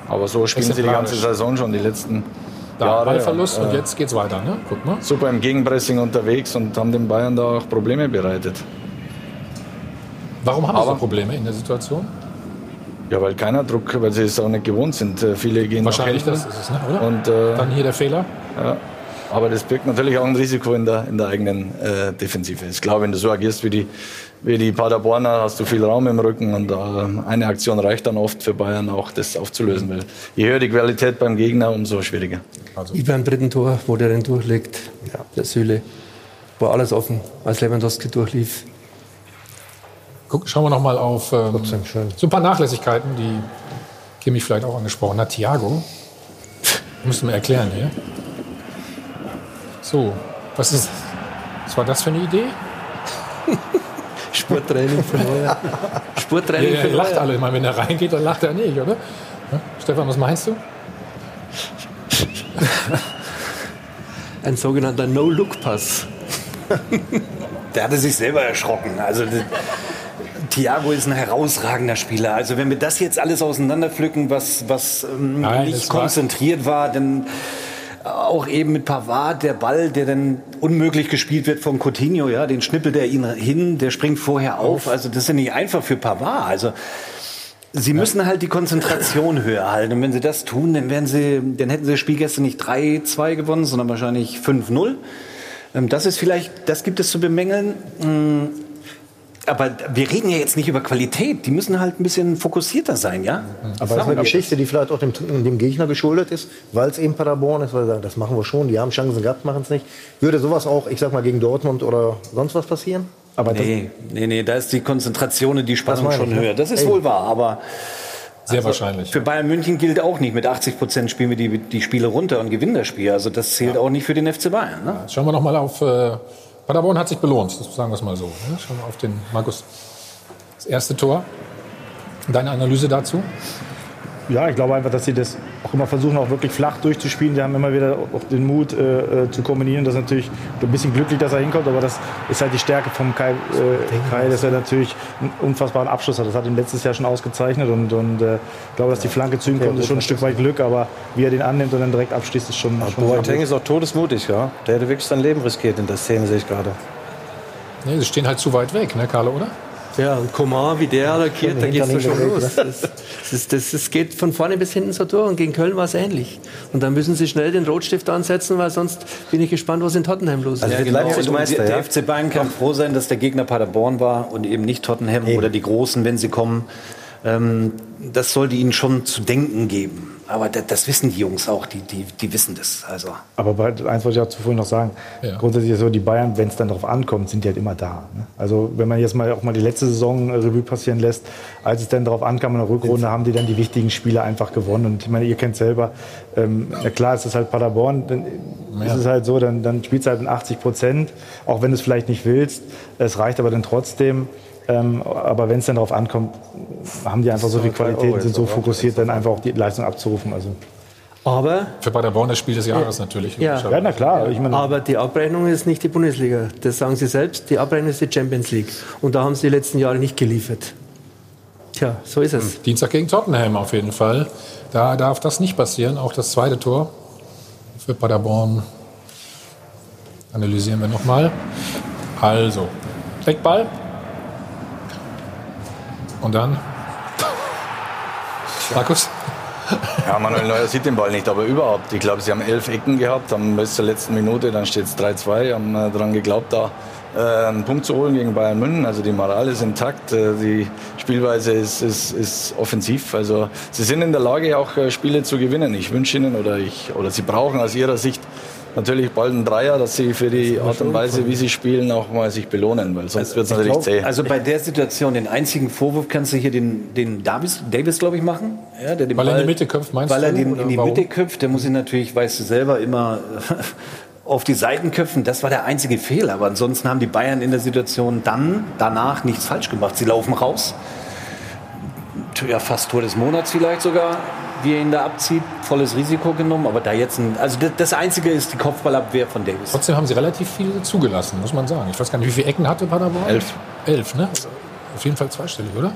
aber so spielen sie die ganze Saison schon, die letzten Da, Jahre. Ballverlust und Äh, jetzt geht's weiter, ne? Guck mal. super im Gegenpressing unterwegs und haben den Bayern da auch Probleme bereitet. Warum haben sie Aber- so Probleme in der Situation? Ja, weil keiner Druck, weil sie es auch nicht gewohnt sind. Äh, Viele gehen Wahrscheinlich nach das ist es, ne? oder? Und, äh, Dann hier der Fehler. Ja. Aber das birgt natürlich auch ein Risiko in der, in der eigenen äh, Defensive. Ich glaube, wenn du so agierst wie die, wie die Paderborner, hast du viel Raum im Rücken und äh, eine Aktion reicht dann oft für Bayern auch, das aufzulösen. Weil je höher die Qualität beim Gegner, umso schwieriger. Wie beim dritten Tor, wo der den durchlegt, der Süle. War alles offen, als Lewandowski durchlief. Guck, schauen wir noch mal auf ähm, so ein paar Nachlässigkeiten, die Kimmich vielleicht auch angesprochen hat. Thiago, müssen wir erklären hier. So, was ist, was war das für eine Idee? Spurtraining für Neuer. Spurtraining Der für lacht Neuer. alle immer, wenn er reingeht, dann lacht er nicht, oder? Ja? Stefan, was meinst du? Ein sogenannter No-Look-Pass. Der hatte sich selber erschrocken. Also Thiago ist ein herausragender Spieler. Also wenn wir das jetzt alles auseinanderpflücken, was, was ähm, Nein, nicht das war- konzentriert war, dann auch eben mit Pavard, der Ball, der dann unmöglich gespielt wird von Coutinho, ja, den schnippelt er ihn hin, der springt vorher auf. Also das ist ja nicht einfach für Pavard. Also Sie müssen halt die Konzentration höher halten. Und wenn Sie das tun, dann, werden Sie, dann hätten Sie das Spiel gestern nicht 3-2 gewonnen, sondern wahrscheinlich 5-0. Ähm, Das ist vielleicht, das gibt es zu bemängeln. Aber wir reden ja jetzt nicht über Qualität. Die müssen halt ein bisschen fokussierter sein, ja? Aber das ist eine Geschichte, die vielleicht auch dem, dem Gegner geschuldet ist, weil es eben Paderborn ist, weil sie sagen, das machen wir schon, die haben Chancen gehabt, machen es nicht. Würde sowas auch, ich sag mal, gegen Dortmund oder sonst was passieren? Aber das- nee, nee, nee, da ist die Konzentration und die Spannung schon ich, ne? höher. Das ist Ey. wohl wahr, aber Sehr also wahrscheinlich. Für Bayern München gilt auch nicht, mit 80 Prozent spielen wir die, die Spiele runter und gewinnen das Spiel. Also das zählt auch nicht für den FC Bayern. Ne? Jetzt Schauen wir noch mal auf. Äh, Paderborn hat sich belohnt, das sagen wir es mal so. Ne? Wir auf den Markus. Das erste Tor. Deine Analyse dazu? Ja, ich glaube einfach, dass sie das auch immer versuchen, auch wirklich flach durchzuspielen. Die haben immer wieder auch den Mut äh, äh, zu kombinieren. Das ist natürlich ein bisschen glücklich, dass er hinkommt, aber das ist halt die Stärke vom Kai, äh, Kai dass er natürlich einen unfassbaren Abschluss hat. Das hat ihn letztes Jahr schon ausgezeichnet und, und äh, ich glaube, dass die Flanke zu ihm kommt, ist schon ein Stück weit Glück, aber wie er den annimmt und dann direkt abschließt, ist schon, schon Boateng ist auch todesmutig, ja. Der hätte wirklich sein Leben riskiert in der Szene, sehe ich gerade. Nee, sie stehen halt zu weit weg, ne, Carlo, oder? Ja, und Coman, wie der attackiert, da geht's doch schon los. weg, Das, das, das, das geht von vorne bis hinten so durch und gegen Köln war es ähnlich. Und dann müssen sie schnell den Rotstift ansetzen, weil sonst bin ich gespannt, was in Tottenham los ist. Also genau. und der, der FC Bayern kann froh sein, dass der Gegner Paderborn war und eben nicht Tottenham oder die Großen, wenn sie kommen. Ähm, das sollte ihnen schon zu denken geben. Aber das, das, wissen die Jungs auch, die, die, die wissen das. Also. Aber bei, eins wollte ich auch zuvor noch sagen. Ja. Grundsätzlich ist so, die Bayern, wenn es dann darauf ankommt, sind die halt immer da. Ne? Also wenn man jetzt mal auch mal die letzte Saison Revue passieren lässt, als es dann darauf ankam in der Rückrunde, haben die dann die wichtigen Spiele einfach gewonnen. Und ich meine, ihr kennt selber, ähm, ja klar, es ist halt Paderborn, dann ja. ist es halt so, dann, dann spielst du halt in 80 Prozent, auch wenn du es vielleicht nicht willst. Es reicht aber dann trotzdem. Ähm, aber wenn es dann darauf ankommt, haben die einfach so viel Qualität und sind so fokussiert, dann einfach auch die Leistung abzurufen. Also. Aber für Paderborn das Spiel des Jahres natürlich. Ja, ja na klar. Ich meine, aber die Abrechnung ist nicht die Bundesliga. Das sagen Sie selbst. Die Abrechnung ist die Champions League. Und da haben Sie die letzten Jahre nicht geliefert. Tja, so ist es. Dienstag gegen Tottenham auf jeden Fall. Da darf das nicht passieren. Auch das zweite Tor für Paderborn analysieren wir nochmal. Also, Eckball. Und dann? Markus? Ja, Manuel Neuer sieht den Ball nicht, aber überhaupt. Ich glaube, sie haben elf Ecken gehabt, haben bis zur letzten Minute, dann steht es 3-2, haben äh, daran geglaubt, da äh, einen Punkt zu holen gegen Bayern München. Also die Moral ist intakt, äh, die Spielweise ist, ist, ist offensiv. Also sie sind in der Lage, auch äh, Spiele zu gewinnen. Ich wünsche ihnen oder, ich, oder sie brauchen aus ihrer Sicht natürlich bald ein Dreier, dass sie für die Art und Weise, wie sie spielen, auch mal sich belohnen, weil sonst also, wird es natürlich glaub, zäh. Also bei der Situation, den einzigen Vorwurf kannst du hier den, den Davis, Davis glaube ich, machen. Ja, der den weil Ball, er in die Mitte köpft, meinst weil du? Weil er den in die warum? Mitte köpft, der muss ihn natürlich, weißt du selber, immer auf die Seiten köpfen. Das war der einzige Fehler. Aber ansonsten haben die Bayern in der Situation dann, danach nichts falsch gemacht. Sie laufen raus. Ja, fast Tor des Monats vielleicht sogar wie er ihn da abzieht, volles Risiko genommen. Aber da jetzt ein, also das, das Einzige ist die Kopfballabwehr von Davis. Trotzdem haben sie relativ viel zugelassen, muss man sagen. Ich weiß gar nicht, wie viele Ecken hatte Paderborn? Elf. Elf, ne? auf jeden Fall zweistellig, oder?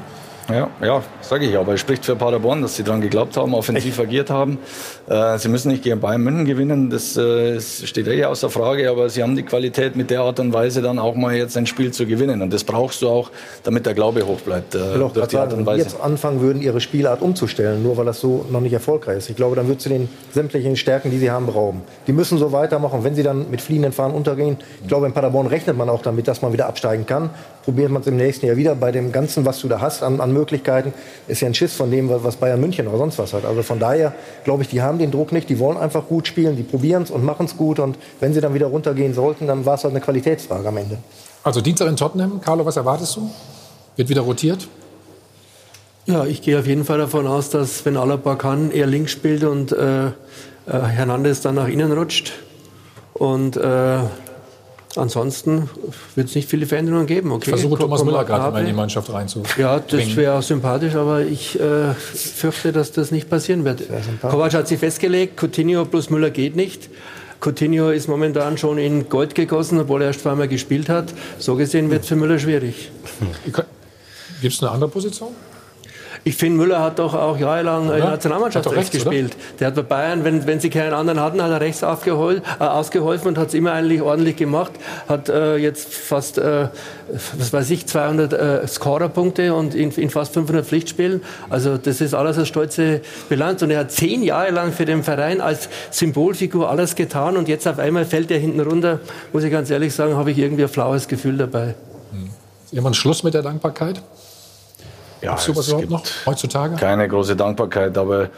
Ja, ja sage ich. Aber es spricht für Paderborn, dass sie daran geglaubt haben, offensiv Echt? agiert haben. Äh, sie müssen nicht gegen Bayern München gewinnen, das äh, steht eh außer Frage. Aber sie haben die Qualität, mit der Art und Weise dann auch mal jetzt ein Spiel zu gewinnen. Und das brauchst du auch, damit der Glaube hoch bleibt. Äh, durch die Art und Weise. Wenn jetzt anfangen würden, ihre Spielart umzustellen, nur weil das so noch nicht erfolgreich ist. Ich glaube, dann wird sie den sämtlichen Stärken, die sie haben, berauben. Die müssen so weitermachen. Wenn sie dann mit fliehenden Fahnen untergehen, ich glaube, in Paderborn rechnet man auch damit, dass man wieder absteigen kann. Probiert man es im nächsten Jahr wieder bei dem Ganzen, was du da hast an, an Möglichkeiten ist ja ein Schiss von dem, was Bayern München oder sonst was hat. Also von daher glaube ich, die haben den Druck nicht, die wollen einfach gut spielen, die probieren es und machen es gut und wenn sie dann wieder runtergehen sollten, dann war es halt eine Qualitätsfrage am Ende. Also Dienstag in Tottenham, Carlo, was erwartest du? Wird wieder rotiert? Ja, ich gehe auf jeden Fall davon aus, dass wenn Alaba kann, er links spielt und äh, äh Hernandez dann nach innen rutscht. Und äh, Ansonsten wird es nicht viele Veränderungen geben. Okay, ich versuche Thomas Müller gerade mal in die Mannschaft reinzubringen. Ja, das wäre auch sympathisch, aber ich äh, fürchte, dass das nicht passieren wird. Kovac hat sich festgelegt, Coutinho plus Müller geht nicht. Coutinho ist momentan schon in Gold gegossen, obwohl er erst zweimal gespielt hat. So gesehen wird es für Müller schwierig. Gibt es eine andere Position? Ich finde, Müller hat doch auch jahrelang ja, in der Nationalmannschaft rechts, rechts gespielt. Oder? Der hat bei Bayern, wenn, wenn sie keinen anderen hatten, hat er rechts aufgehol, äh, ausgeholfen und hat es immer eigentlich ordentlich gemacht. Hat äh, jetzt fast, äh, was weiß ich, 200 äh, Scorerpunkte und in, in, fast 500 Pflichtspielen. Also das ist alles eine stolze Bilanz. Und er hat zehn Jahre lang für den Verein als Symbolfigur alles getan und jetzt auf einmal fällt er hinten runter. Muss ich ganz ehrlich sagen, habe ich irgendwie ein flaues Gefühl dabei. Hm. Irgendwann Schluss mit der Dankbarkeit? Ja, Hast du was überhaupt noch heutzutage? Keine große Dankbarkeit, aber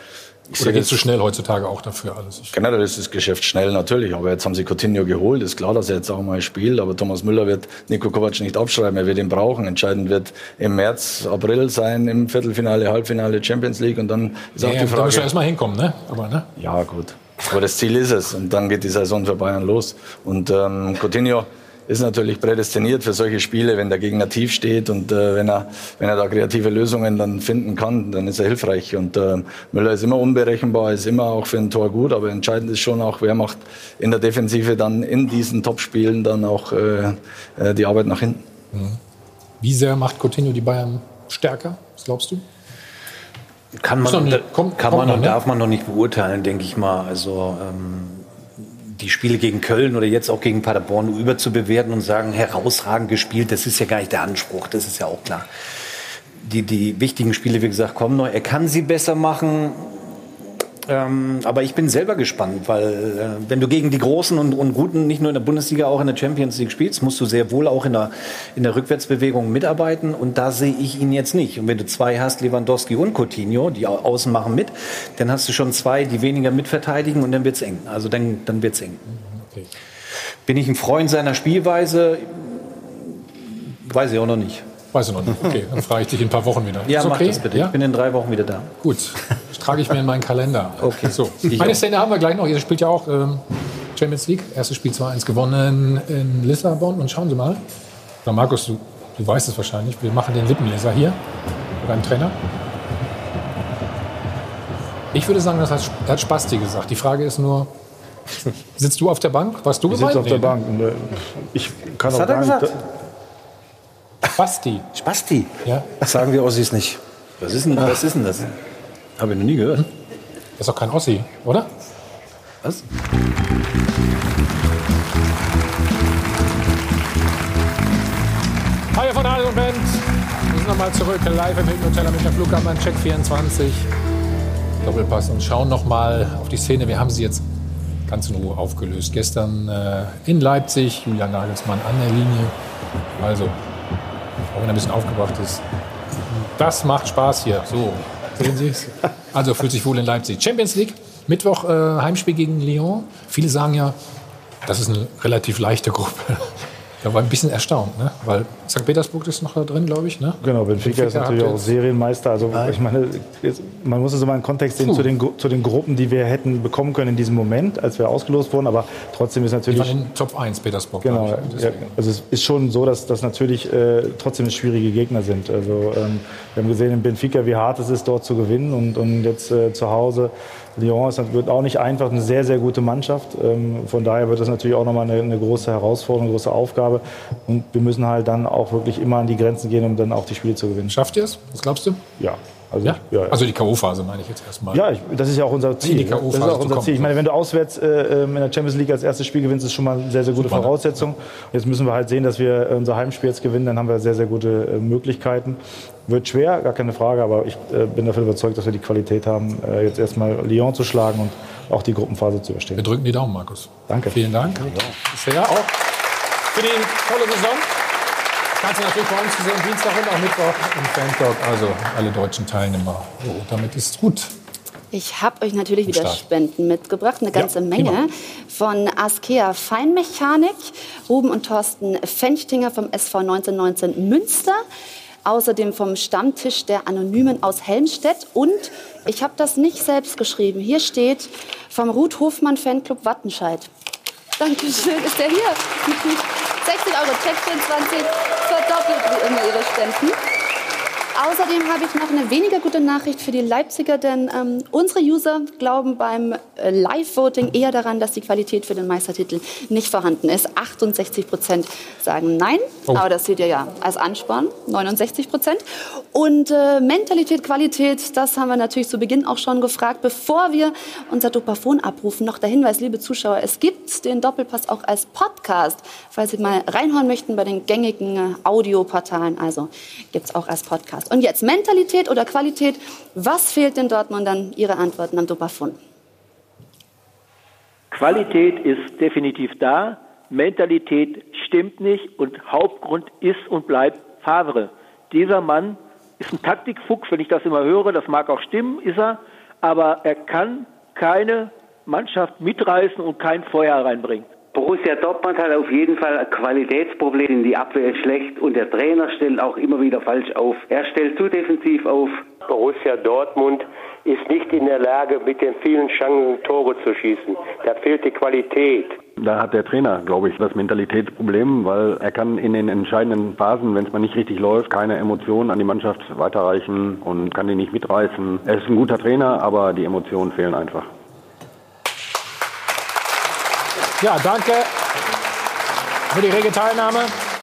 ich Oder geht zu schnell heutzutage auch dafür alles? Ich generell ist das Geschäft schnell natürlich, aber jetzt haben sie Coutinho geholt. Ist klar, dass er jetzt auch mal spielt, aber Thomas Müller wird Nico Kovac nicht abschreiben. Er wird ihn brauchen. Entscheidend wird im März, April sein im Viertelfinale, Halbfinale Champions League und dann ist ja, auch die Frage. Da müssen wir erstmal hinkommen, ne? Aber, ne? Ja, gut. Aber das Ziel ist es und dann geht die Saison für Bayern los. Und ähm, Coutinho ist natürlich prädestiniert für solche Spiele, wenn der Gegner tief steht und äh, wenn, er, wenn er da kreative Lösungen dann finden kann, dann ist er hilfreich. Und äh, Müller ist immer unberechenbar, ist immer auch für ein Tor gut, aber entscheidend ist schon auch, wer macht in der Defensive dann in diesen Topspielen dann auch äh, äh die Arbeit nach hinten. Mhm. Wie sehr macht Coutinho die Bayern stärker? Was glaubst du? Kann man, nicht, kommt, kann man und ne? darf man noch nicht beurteilen, denke ich mal. Also ähm die Spiele gegen Köln oder jetzt auch gegen Paderborn überzubewerten und sagen, herausragend gespielt, das ist ja gar nicht der Anspruch, das ist ja auch klar. Die, die wichtigen Spiele, wie gesagt, kommen noch. Er kann sie besser machen. Ähm, aber ich bin selber gespannt, weil äh, wenn du gegen die Großen und, und Guten nicht nur in der Bundesliga, auch in der Champions League spielst, musst du sehr wohl auch in der, in der Rückwärtsbewegung mitarbeiten. Und da sehe ich ihn jetzt nicht. Und wenn du zwei hast, Lewandowski und Coutinho, die au- außen machen mit, dann hast du schon zwei, die weniger mitverteidigen und dann wird's eng. Also dann, dann wird's eng. Okay. Bin ich ein Freund seiner Spielweise? Weiß ich auch noch nicht. Weiß ich noch nicht. Okay, dann frage ich dich in ein paar Wochen wieder. Ja, Ist mach okay? das bitte. Ja? Ich bin in drei Wochen wieder da. Gut, das trage ich mir in meinen Kalender. Okay. So, Ich eine auch. Szene haben wir gleich noch. Ihr spielt ja auch ähm, Champions League. Erstes Spiel 2-1 gewonnen in Lissabon. Und schauen Sie mal. Na, Markus, du, du weißt es wahrscheinlich. Wir machen den Lippenleser hier beim Trainer. Ich würde sagen, das hat, hat Spasti gesagt. Die Frage ist nur, sitzt du auf der Bank? Warst du Ich sitze gemeint? auf der ne? Bank. Äh, ich kann Was auch hat er gar nicht. Spasti. Spasti? Ja. Das sagen wir Ossis nicht. Was ist denn, was ist denn das? Habe ich noch nie gehört. Das ist doch kein Ossi, oder? Was? Hi von Radio und Band. Wir sind nochmal zurück, live im Hilton Hotel am Münchner Flughafen an Check 24. Doppelpass und schauen nochmal auf die Szene. Wir haben sie jetzt ganz in Ruhe aufgelöst. Gestern äh, in Leipzig, Julian Nagelsmann an der Linie. Also, auch wenn er ein bisschen aufgebracht ist. Das macht Spaß hier. So, sehen Sie es? Also fühlt sich wohl in Leipzig. Champions League, Mittwoch äh, Heimspiel gegen Lyon. Viele sagen ja, das ist eine relativ leichte Gruppe. Da war ein bisschen erstaunt, ne? weil St. Petersburg ist noch da drin, glaube ich. Ne? Genau, Benfica, ist Benfica natürlich hat auch Serienmeister. Also ich meine, jetzt, man muss es immer in Kontext sehen Puh. zu den, zu den Gruppen, die wir hätten bekommen können in diesem Moment, als wir ausgelost wurden. Aber trotzdem ist Die natürlich waren in Top 1 Petersburg. Genau, ja, also es ist schon so, dass das natürlich äh, trotzdem schwierige Gegner sind. Also ähm, wir haben gesehen in Benfica, wie hart es ist, dort zu gewinnen und, und jetzt äh, zu Hause. Lyon ist, wird auch nicht einfach, eine sehr, sehr gute Mannschaft. Ähm, von daher wird das natürlich auch nochmal eine, eine große Herausforderung, eine große Aufgabe. Und wir müssen halt dann auch wirklich immer an die Grenzen gehen, um dann auch die Spiele zu gewinnen. Schafft ihr es? Was glaubst du? Ja. Also, Ja? ja, ja. Also die K.O.-Phase meine ich jetzt erstmal. Ja, ich, das ist ja auch unser In Ziel. die ne? K.O.-Phase Das ist auch unser. Ziel. Ich meine, wenn du auswärts äh, ähm, in der Champions League als erstes Spiel gewinnst, ist schon mal eine sehr, sehr gute Super, ne? Voraussetzung. Jetzt müssen wir halt sehen, dass wir äh, unser Heimspiel jetzt gewinnen, dann haben wir sehr, sehr gute äh, Möglichkeiten. Wird schwer, gar keine Frage, aber ich äh, bin davon überzeugt, dass wir die Qualität haben, äh, jetzt erstmal Lyon zu schlagen und auch die Gruppenphase zu überstehen. Wir drücken die Daumen, Markus. Danke. Vielen Dank. Bisher auch für die tolle Saison. Kannst du natürlich bei uns zu sehen, Dienstag und auch Mittwoch im Fantalk. Also alle deutschen Teilnehmer. So, damit ist gut. Ich habe euch natürlich wieder Start. Spenden mitgebracht, eine ganze Menge. prima. Von Askea Feinmechanik, Ruben und Thorsten Fenchtinger vom SV 1919 Münster. Außerdem vom Stammtisch der Anonymen aus Helmstedt. Und ich habe das nicht selbst geschrieben. Hier steht vom Ruth Hofmann Fanclub Wattenscheid. Dankeschön, ist der hier? 60 Euro Check 24, verdoppelt wie immer ihre Spenden. Außerdem habe ich noch eine weniger gute Nachricht für die Leipziger, denn ähm, unsere User glauben beim äh, Live-Voting eher daran, dass die Qualität für den Meistertitel nicht vorhanden ist. 68 Prozent sagen nein, Oh. aber das seht ihr ja als Ansporn, 69 Prozent. Und äh, Mentalität, Qualität, das haben wir natürlich zu Beginn auch schon gefragt. Bevor wir unser Dopafon abrufen, noch der Hinweis, liebe Zuschauer, es gibt den Doppelpass auch als Podcast, falls Sie mal reinhören möchten bei den gängigen äh, Audioportalen. Also gibt es auch als Podcast. Und jetzt Mentalität oder Qualität, was fehlt den Dortmundern? Ihre Antworten am Dopafon. Qualität ist definitiv da, Mentalität stimmt nicht und Hauptgrund ist und bleibt Favre. Dieser Mann ist ein Taktikfuchs, wenn ich das immer höre, das mag auch stimmen, ist er, aber er kann keine Mannschaft mitreißen und kein Feuer reinbringen. Borussia Dortmund hat auf jeden Fall ein Qualitätsproblem. Die Abwehr ist schlecht und der Trainer stellt auch immer wieder falsch auf. Er stellt zu defensiv auf. Borussia Dortmund ist nicht in der Lage, mit den vielen Chancen Tore zu schießen. Da fehlt die Qualität. Da hat der Trainer, glaube ich, das Mentalitätsproblem, weil er kann in den entscheidenden Phasen, wenn es mal nicht richtig läuft, keine Emotionen an die Mannschaft weiterreichen und kann die nicht mitreißen. Er ist ein guter Trainer, aber die Emotionen fehlen einfach. Ja, danke für die rege Teilnahme.